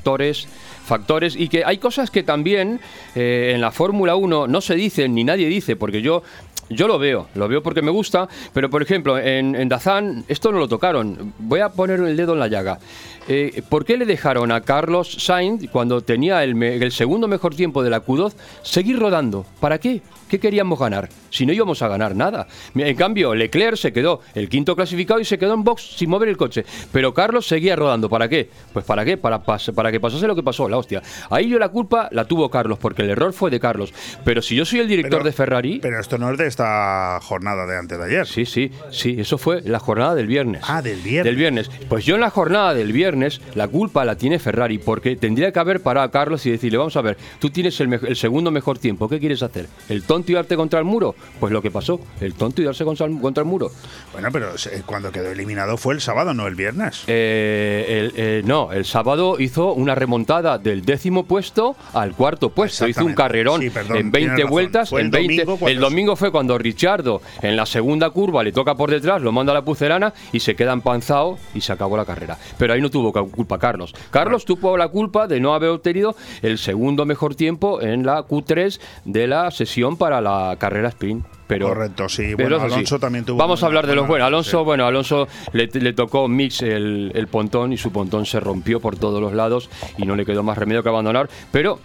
factores y que hay cosas que también eh, en la Fórmula 1 no se dicen ni nadie dice, porque yo yo lo veo, lo veo porque me gusta, pero por ejemplo, en, en Dazán esto no lo tocaron. Voy a poner el dedo en la llaga. Eh, ¿Por qué le dejaron a Carlos Sainz, cuando tenía el, me- el segundo mejor tiempo de la Q2, seguir rodando? ¿Para qué? ¿Qué queríamos ganar? Si no íbamos a ganar nada. En cambio, Leclerc se quedó el quinto clasificado y se quedó en box sin mover el coche. Pero Carlos seguía rodando. ¿Para qué? Pues para qué? Para, para que pasase lo que pasó, la hostia. Ahí yo la culpa la tuvo Carlos, porque el error fue de Carlos. Pero si yo soy el director Pero- de Ferrari. Pero esto no es de esta jornada de antes de ayer. Sí, sí, sí, eso fue la jornada del viernes. Ah, del viernes. Del viernes. Pues yo en la jornada del viernes la culpa la tiene Ferrari, porque tendría que haber parado a Carlos y decirle, vamos a ver, tú tienes el, segundo mejor tiempo, ¿qué quieres hacer? ¿El tonto y darte contra el muro? Pues lo que pasó, el tonto y darse contra el, contra el muro. Bueno, pero cuando quedó eliminado fue el sábado, no el viernes. Eh, el- eh, no, el sábado hizo una remontada del décimo puesto al cuarto puesto. Hizo un carrerón Sí, perdón, en tienes 20 razón. vueltas. En 20, domingo cuando el domingo fue cuando Richardo en la segunda curva le toca por detrás, lo manda a la pucerana y se queda empanzado y se acabó la carrera. Pero ahí no tuvo ca- culpa Carlos. Carlos tuvo la culpa de no haber obtenido el segundo mejor tiempo en la Q3 de la sesión para la carrera sprint. Pero, Correcto, sí. pero Bueno, sí. Alonso también tuvo. Vamos a hablar de los buenos. Alonso, sí. bueno, Alonso le, le tocó mix el, el pontón y su pontón se rompió por todos los lados y no le quedó más remedio que abandonar. Pero,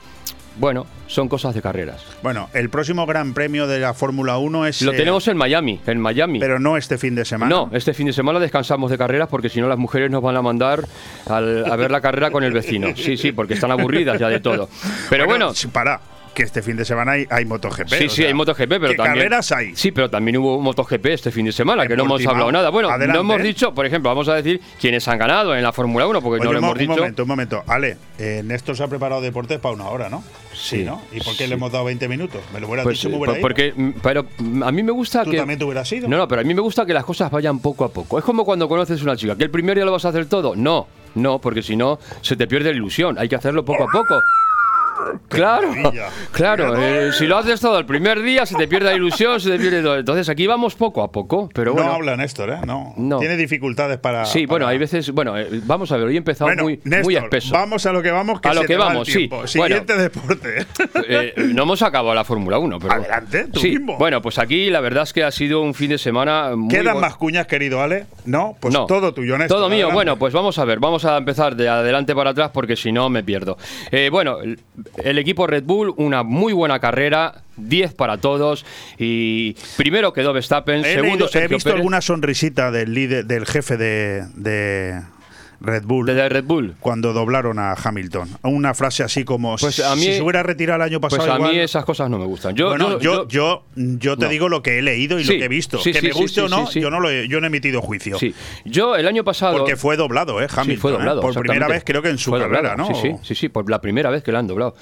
bueno, son cosas de carreras. Bueno, el próximo Gran Premio de la Fórmula 1 es. Lo eh, tenemos en Miami, en Miami. Pero no este fin de semana. No, este fin de semana descansamos de carreras porque si no las mujeres nos van a mandar al- a ver la carrera con el vecino. Sí, sí, porque están aburridas ya de todo. Pero bueno, sí, para, que este fin de semana hay, hay MotoGP. Sí, o sí, sea, hay MotoGP, pero ¿qué también. carreras hay? Sí, pero también hubo MotoGP este fin de semana, En que no hemos hablado nada. Bueno, Adelante. no hemos dicho, por ejemplo, vamos a decir quiénes han ganado en la Fórmula 1, porque Oye, no lo un, mo- hemos un dicho. momento, un momento. Ale, eh, Néstor se ha preparado deportes para una hora, ¿no? Sí. ¿no? ¿Y por qué Sí. le hemos dado 20 minutos? ¿Me lo hubiera Pues, dicho, me eh, hubiera ido. porque, mm, pero mm, a mí me gusta ¿Tú que. también te hubieras ido? No, no, pero a mí me gusta que las cosas vayan poco a poco. Es como cuando conoces una chica, que el primer día lo vas a hacer todo. No, no, porque si no, se te pierde la ilusión. Hay que hacerlo poco a poco. Claro, claro. eh, si lo has estado el primer día, se te pierde la ilusión, se te pierde todo. Entonces aquí vamos poco a poco, pero bueno. No habla Néstor, ¿eh? No. No. Tiene dificultades para. Sí, bueno, hay veces, bueno, eh, vamos a ver, hoy he empezado Bueno, muy, Néstor, muy espeso. Vamos a lo que vamos, que A lo se que vamos, sí. tiempo. Bueno. Siguiente deporte. Eh, no hemos acabado la Fórmula 1, pero Adelante, tú sí. mismo. Bueno, pues aquí la verdad es que ha sido un fin de semana muy ¿Quedan más cuñas, querido Ale? No, pues No. todo tuyo, Néstor. Todo mío. Bueno, pues vamos a ver. Vamos a empezar de adelante para atrás porque si no me pierdo. Eh, bueno, el, equipo Red Bull, una muy buena carrera. 10 para todos. Y primero quedó Verstappen, He, segundo leído- he visto Pérez. alguna sonrisita del líder, del jefe de, de Red Bull. De Red Bull. Cuando doblaron a Hamilton. Una frase así como Pues a mí- si se hubiera retirado el año pasado. Pues a igual- mí esas cosas no me gustan. Yo, bueno, yo, yo, yo, te no. digo lo que he leído y Sí, lo que he visto. sí, que sí, me guste o no, yo no lo he, yo no he emitido juicio. Yo el año pasado. Porque fue doblado, ¿eh? Hamilton. fue ¿eh? doblado. Por primera vez, creo que en su Fue carrera, doblado, ¿no? Sí, sí, sí, sí, por la primera vez que la han doblado.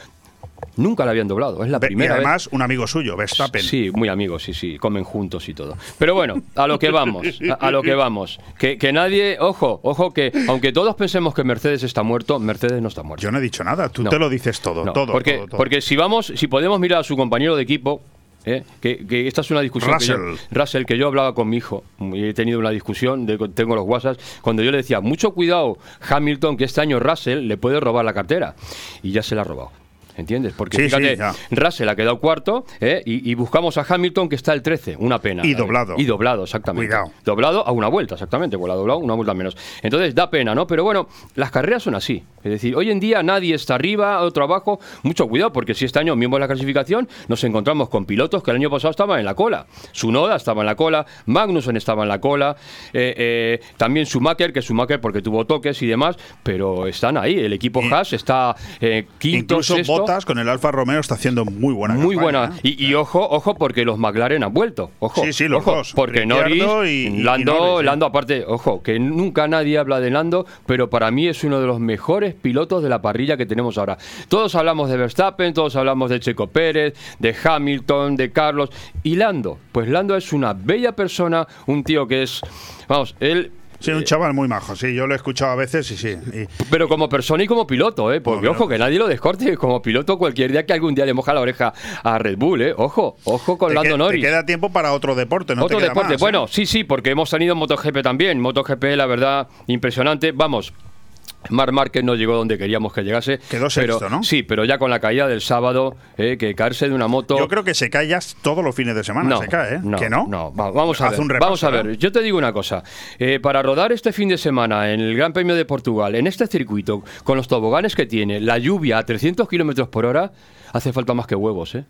Nunca la habían doblado, es la primera y vez. además, un amigo suyo, Verstappen. Sí, muy amigos, sí, sí, comen juntos y todo. Pero bueno, a lo que vamos, a, a lo que vamos. Que, que nadie, ojo, ojo, que aunque todos pensemos que Mercedes está muerto, Mercedes no está muerto. Yo no he dicho nada, tú No. te lo dices todo, No, todo, porque, todo, todo. porque si vamos, si podemos mirar a su compañero de equipo, ¿eh? que, que esta es una discusión que yo, Russell. Russell, que yo hablaba con mi hijo, y he tenido una discusión, de, tengo los WhatsApp, cuando yo le decía, mucho cuidado, Hamilton, que este año Russell le puede robar la cartera, y ya se la ha robado. ¿Entiendes? Porque Sí, fíjate, sí. Russell ha quedado cuarto ¿eh? y, y buscamos a Hamilton que está el 13, una pena. Y doblado. Y doblado, exactamente. Cuidado. Doblado a una vuelta, exactamente, la doblado una vuelta menos. Entonces da pena, ¿no? Pero bueno, las carreras son así. Es decir, hoy en día nadie está arriba, otro abajo. Mucho cuidado, porque si este año mismo en la clasificación nos encontramos con pilotos que el año pasado estaban en la cola. Sunoda estaba en la cola, Magnussen estaba en la cola, eh, eh, también Schumacher, que Schumacher porque tuvo toques y demás, pero están ahí. El equipo Haas está eh, quinto, sexto. Botas con el Alfa Romeo está haciendo muy buena Muy campaña, buena. ¿eh? Y, y ojo, ojo, porque los McLaren han vuelto. Ojo. Sí, sí, los ojo, dos. Porque Ricciardo Norris, y- y Lando, Norris. Lando aparte, ojo, que nunca nadie habla de Lando, pero para mí es uno de los mejores pilotos de la parrilla que tenemos ahora. Todos hablamos de Verstappen, todos hablamos de Checo Pérez, de Hamilton, de Carlos. Y Lando, pues Lando es una bella persona, un tío que es, vamos, él Sí, un chaval muy majo, sí, yo lo he escuchado a veces y sí. y- pero como persona y como piloto, ¿eh? Porque, ojo, que nadie lo descorte. Como piloto, cualquier día que algún día le moja la oreja a Red Bull, ¿eh? Ojo, ojo con te, Lando que- Norris. te queda tiempo para otro deporte, no Otro te queda deporte. más, ¿eh? bueno, sí, sí, porque hemos tenido MotoGP también. MotoGP, la verdad, impresionante. Vamos. Mar Márquez no llegó donde queríamos que llegase. Quedó pero, sexto, ¿no? Sí, pero ya con la caída del sábado, eh, que caerse de una moto. Yo creo que se cae ya todos los fines de semana, No, se cae, ¿eh? no, ¿Que no? No, va- vamos a Haz ver. un repaso, vamos a ver. Yo te digo una cosa. Eh, para rodar este fin de semana en el Gran Premio de Portugal, en este circuito, con los toboganes que tiene, la lluvia a 300 kilómetros por hora, hace falta más que huevos, ¿eh?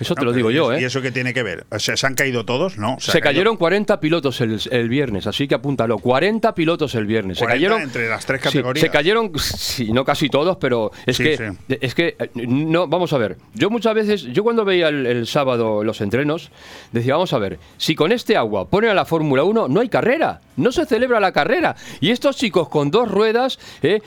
Eso te No, lo digo yo, ¿y ¿eh? eso qué tiene que ver? O sea, ¿Se han caído todos? No. Se, cayeron 40 pilotos el, el viernes, así que apúntalo. 40 pilotos el viernes. Se 40 cayeron entre las tres Sí, categorías. se cayeron, sí, no casi todos, pero es Sí, que sí. es que no, vamos a ver. Yo muchas veces, yo cuando veía el, el sábado los entrenos, decía, vamos a ver, si con este agua ponen a la Fórmula 1, no hay carrera, no se celebra la carrera. Y estos chicos con dos ruedas, eh,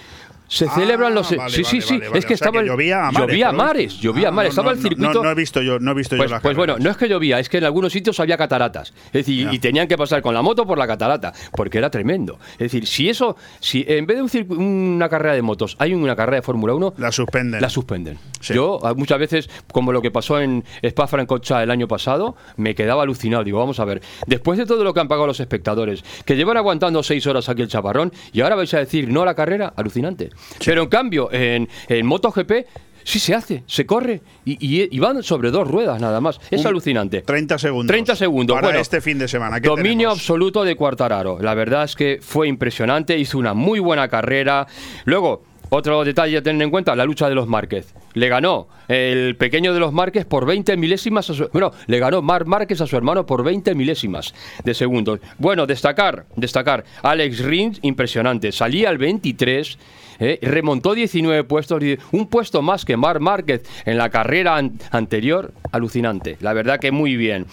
se celebran los. Ah, vale, sí, sí, vale, sí. vale. Es que O sea, estaba. que llovía a mares, llovía a mares, llovía a Ah, mares. no, Estaba no, el circuito. No, he visto yo, no he visto Pues, yo pues bueno, no es que llovía, es que en algunos sitios había cataratas. Es decir, y tenían que pasar con la moto por la catarata, porque era tremendo. Es decir, si eso, si en vez de un circu- una carrera de motos hay una carrera de Fórmula 1, la suspenden. La suspenden. Yo a- muchas veces, como lo que pasó en Spa-Francorchamps el año pasado, me quedaba alucinado. Digo, vamos a ver, después de todo lo que han pagado los espectadores, que llevan aguantando seis horas aquí el chaparrón, y ahora vais a decir no a la carrera, alucinante. Pero en cambio, en, en MotoGP sí se hace, se corre y, y- y van sobre dos ruedas nada más. Es Un- alucinante. 30 segundos. 30 segundos. Para Bueno, este fin de semana. ¿qué Dominio tenemos? absoluto de Cuartararo. La verdad es que fue impresionante, hizo una muy buena carrera. Luego, otro detalle a tener en cuenta, la lucha de los Márquez. Le ganó el pequeño de los Márquez por 20 milésimas a su, bueno, le ganó Mar Márquez a su hermano por 20 milésimas de segundos. Bueno, destacar, destacar, Alex Rins, impresionante, salía al 23 ¿eh? remontó 19 puestos, un puesto más que Mar Márquez en la carrera an- anterior, alucinante. La verdad que muy bien.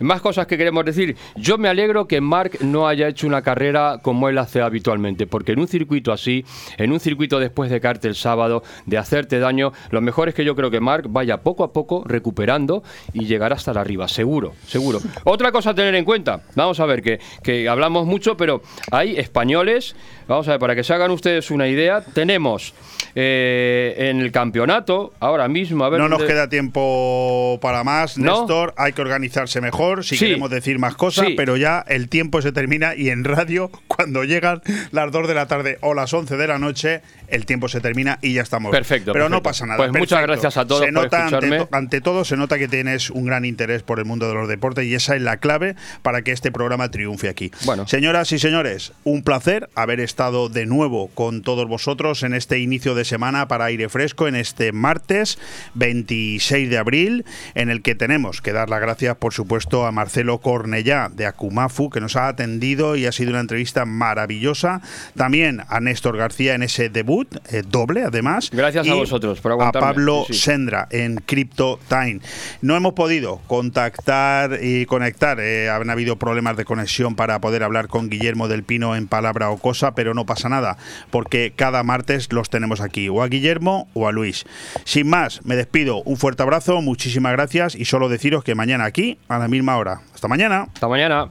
Más cosas que queremos decir. Yo me alegro que Mark no haya hecho una carrera como él hace habitualmente, porque en un circuito así, en un circuito después de caerte el sábado, de hacerte daño, lo mejor es que yo creo que Mark vaya poco a poco recuperando y llegará hasta la arriba, seguro, seguro. Otra cosa a tener en cuenta, vamos a ver que, que hablamos mucho, pero hay españoles, vamos a ver, para que se hagan ustedes una idea, tenemos eh, en el campeonato, ahora mismo. A ver no nos dónde- queda tiempo para más, ¿No? Néstor. Hay que organizarse mejor si Sí. queremos decir más cosas, Sí. pero ya el tiempo se termina y en radio, cuando llegan las 2 de la tarde o las 11 de la noche, el tiempo se termina y ya estamos. Perfecto, Pero no pasa nada. Pues muchas gracias a todos Se por nota ante, escucharme. ante todo, se nota que tienes un gran interés por el mundo de los deportes y esa es la clave para que este programa triunfe aquí. Bueno. Señoras y señores, un placer haber estado de nuevo con todos vosotros en este inicio de semana para aire fresco, en este martes 26 de abril, en el que tenemos que dar las gracias, por supuesto, a Marcelo Cornellá de Akumafu, que nos ha atendido y ha sido una entrevista maravillosa. También a Néstor García en ese debut, eh, doble además. Gracias a vosotros por A aguantarme. Pablo Sí, sí. Sendra en Crypto Time. No hemos podido contactar y conectar. eh, han habido problemas de conexión para poder hablar con Guillermo del Pino en palabra o cosa, pero no pasa nada, porque cada martes los tenemos aquí, o a Guillermo o a Luis. Sin más, me despido. Un fuerte abrazo, muchísimas gracias y solo deciros que mañana aquí a la misma hora. Hasta mañana. Hasta mañana.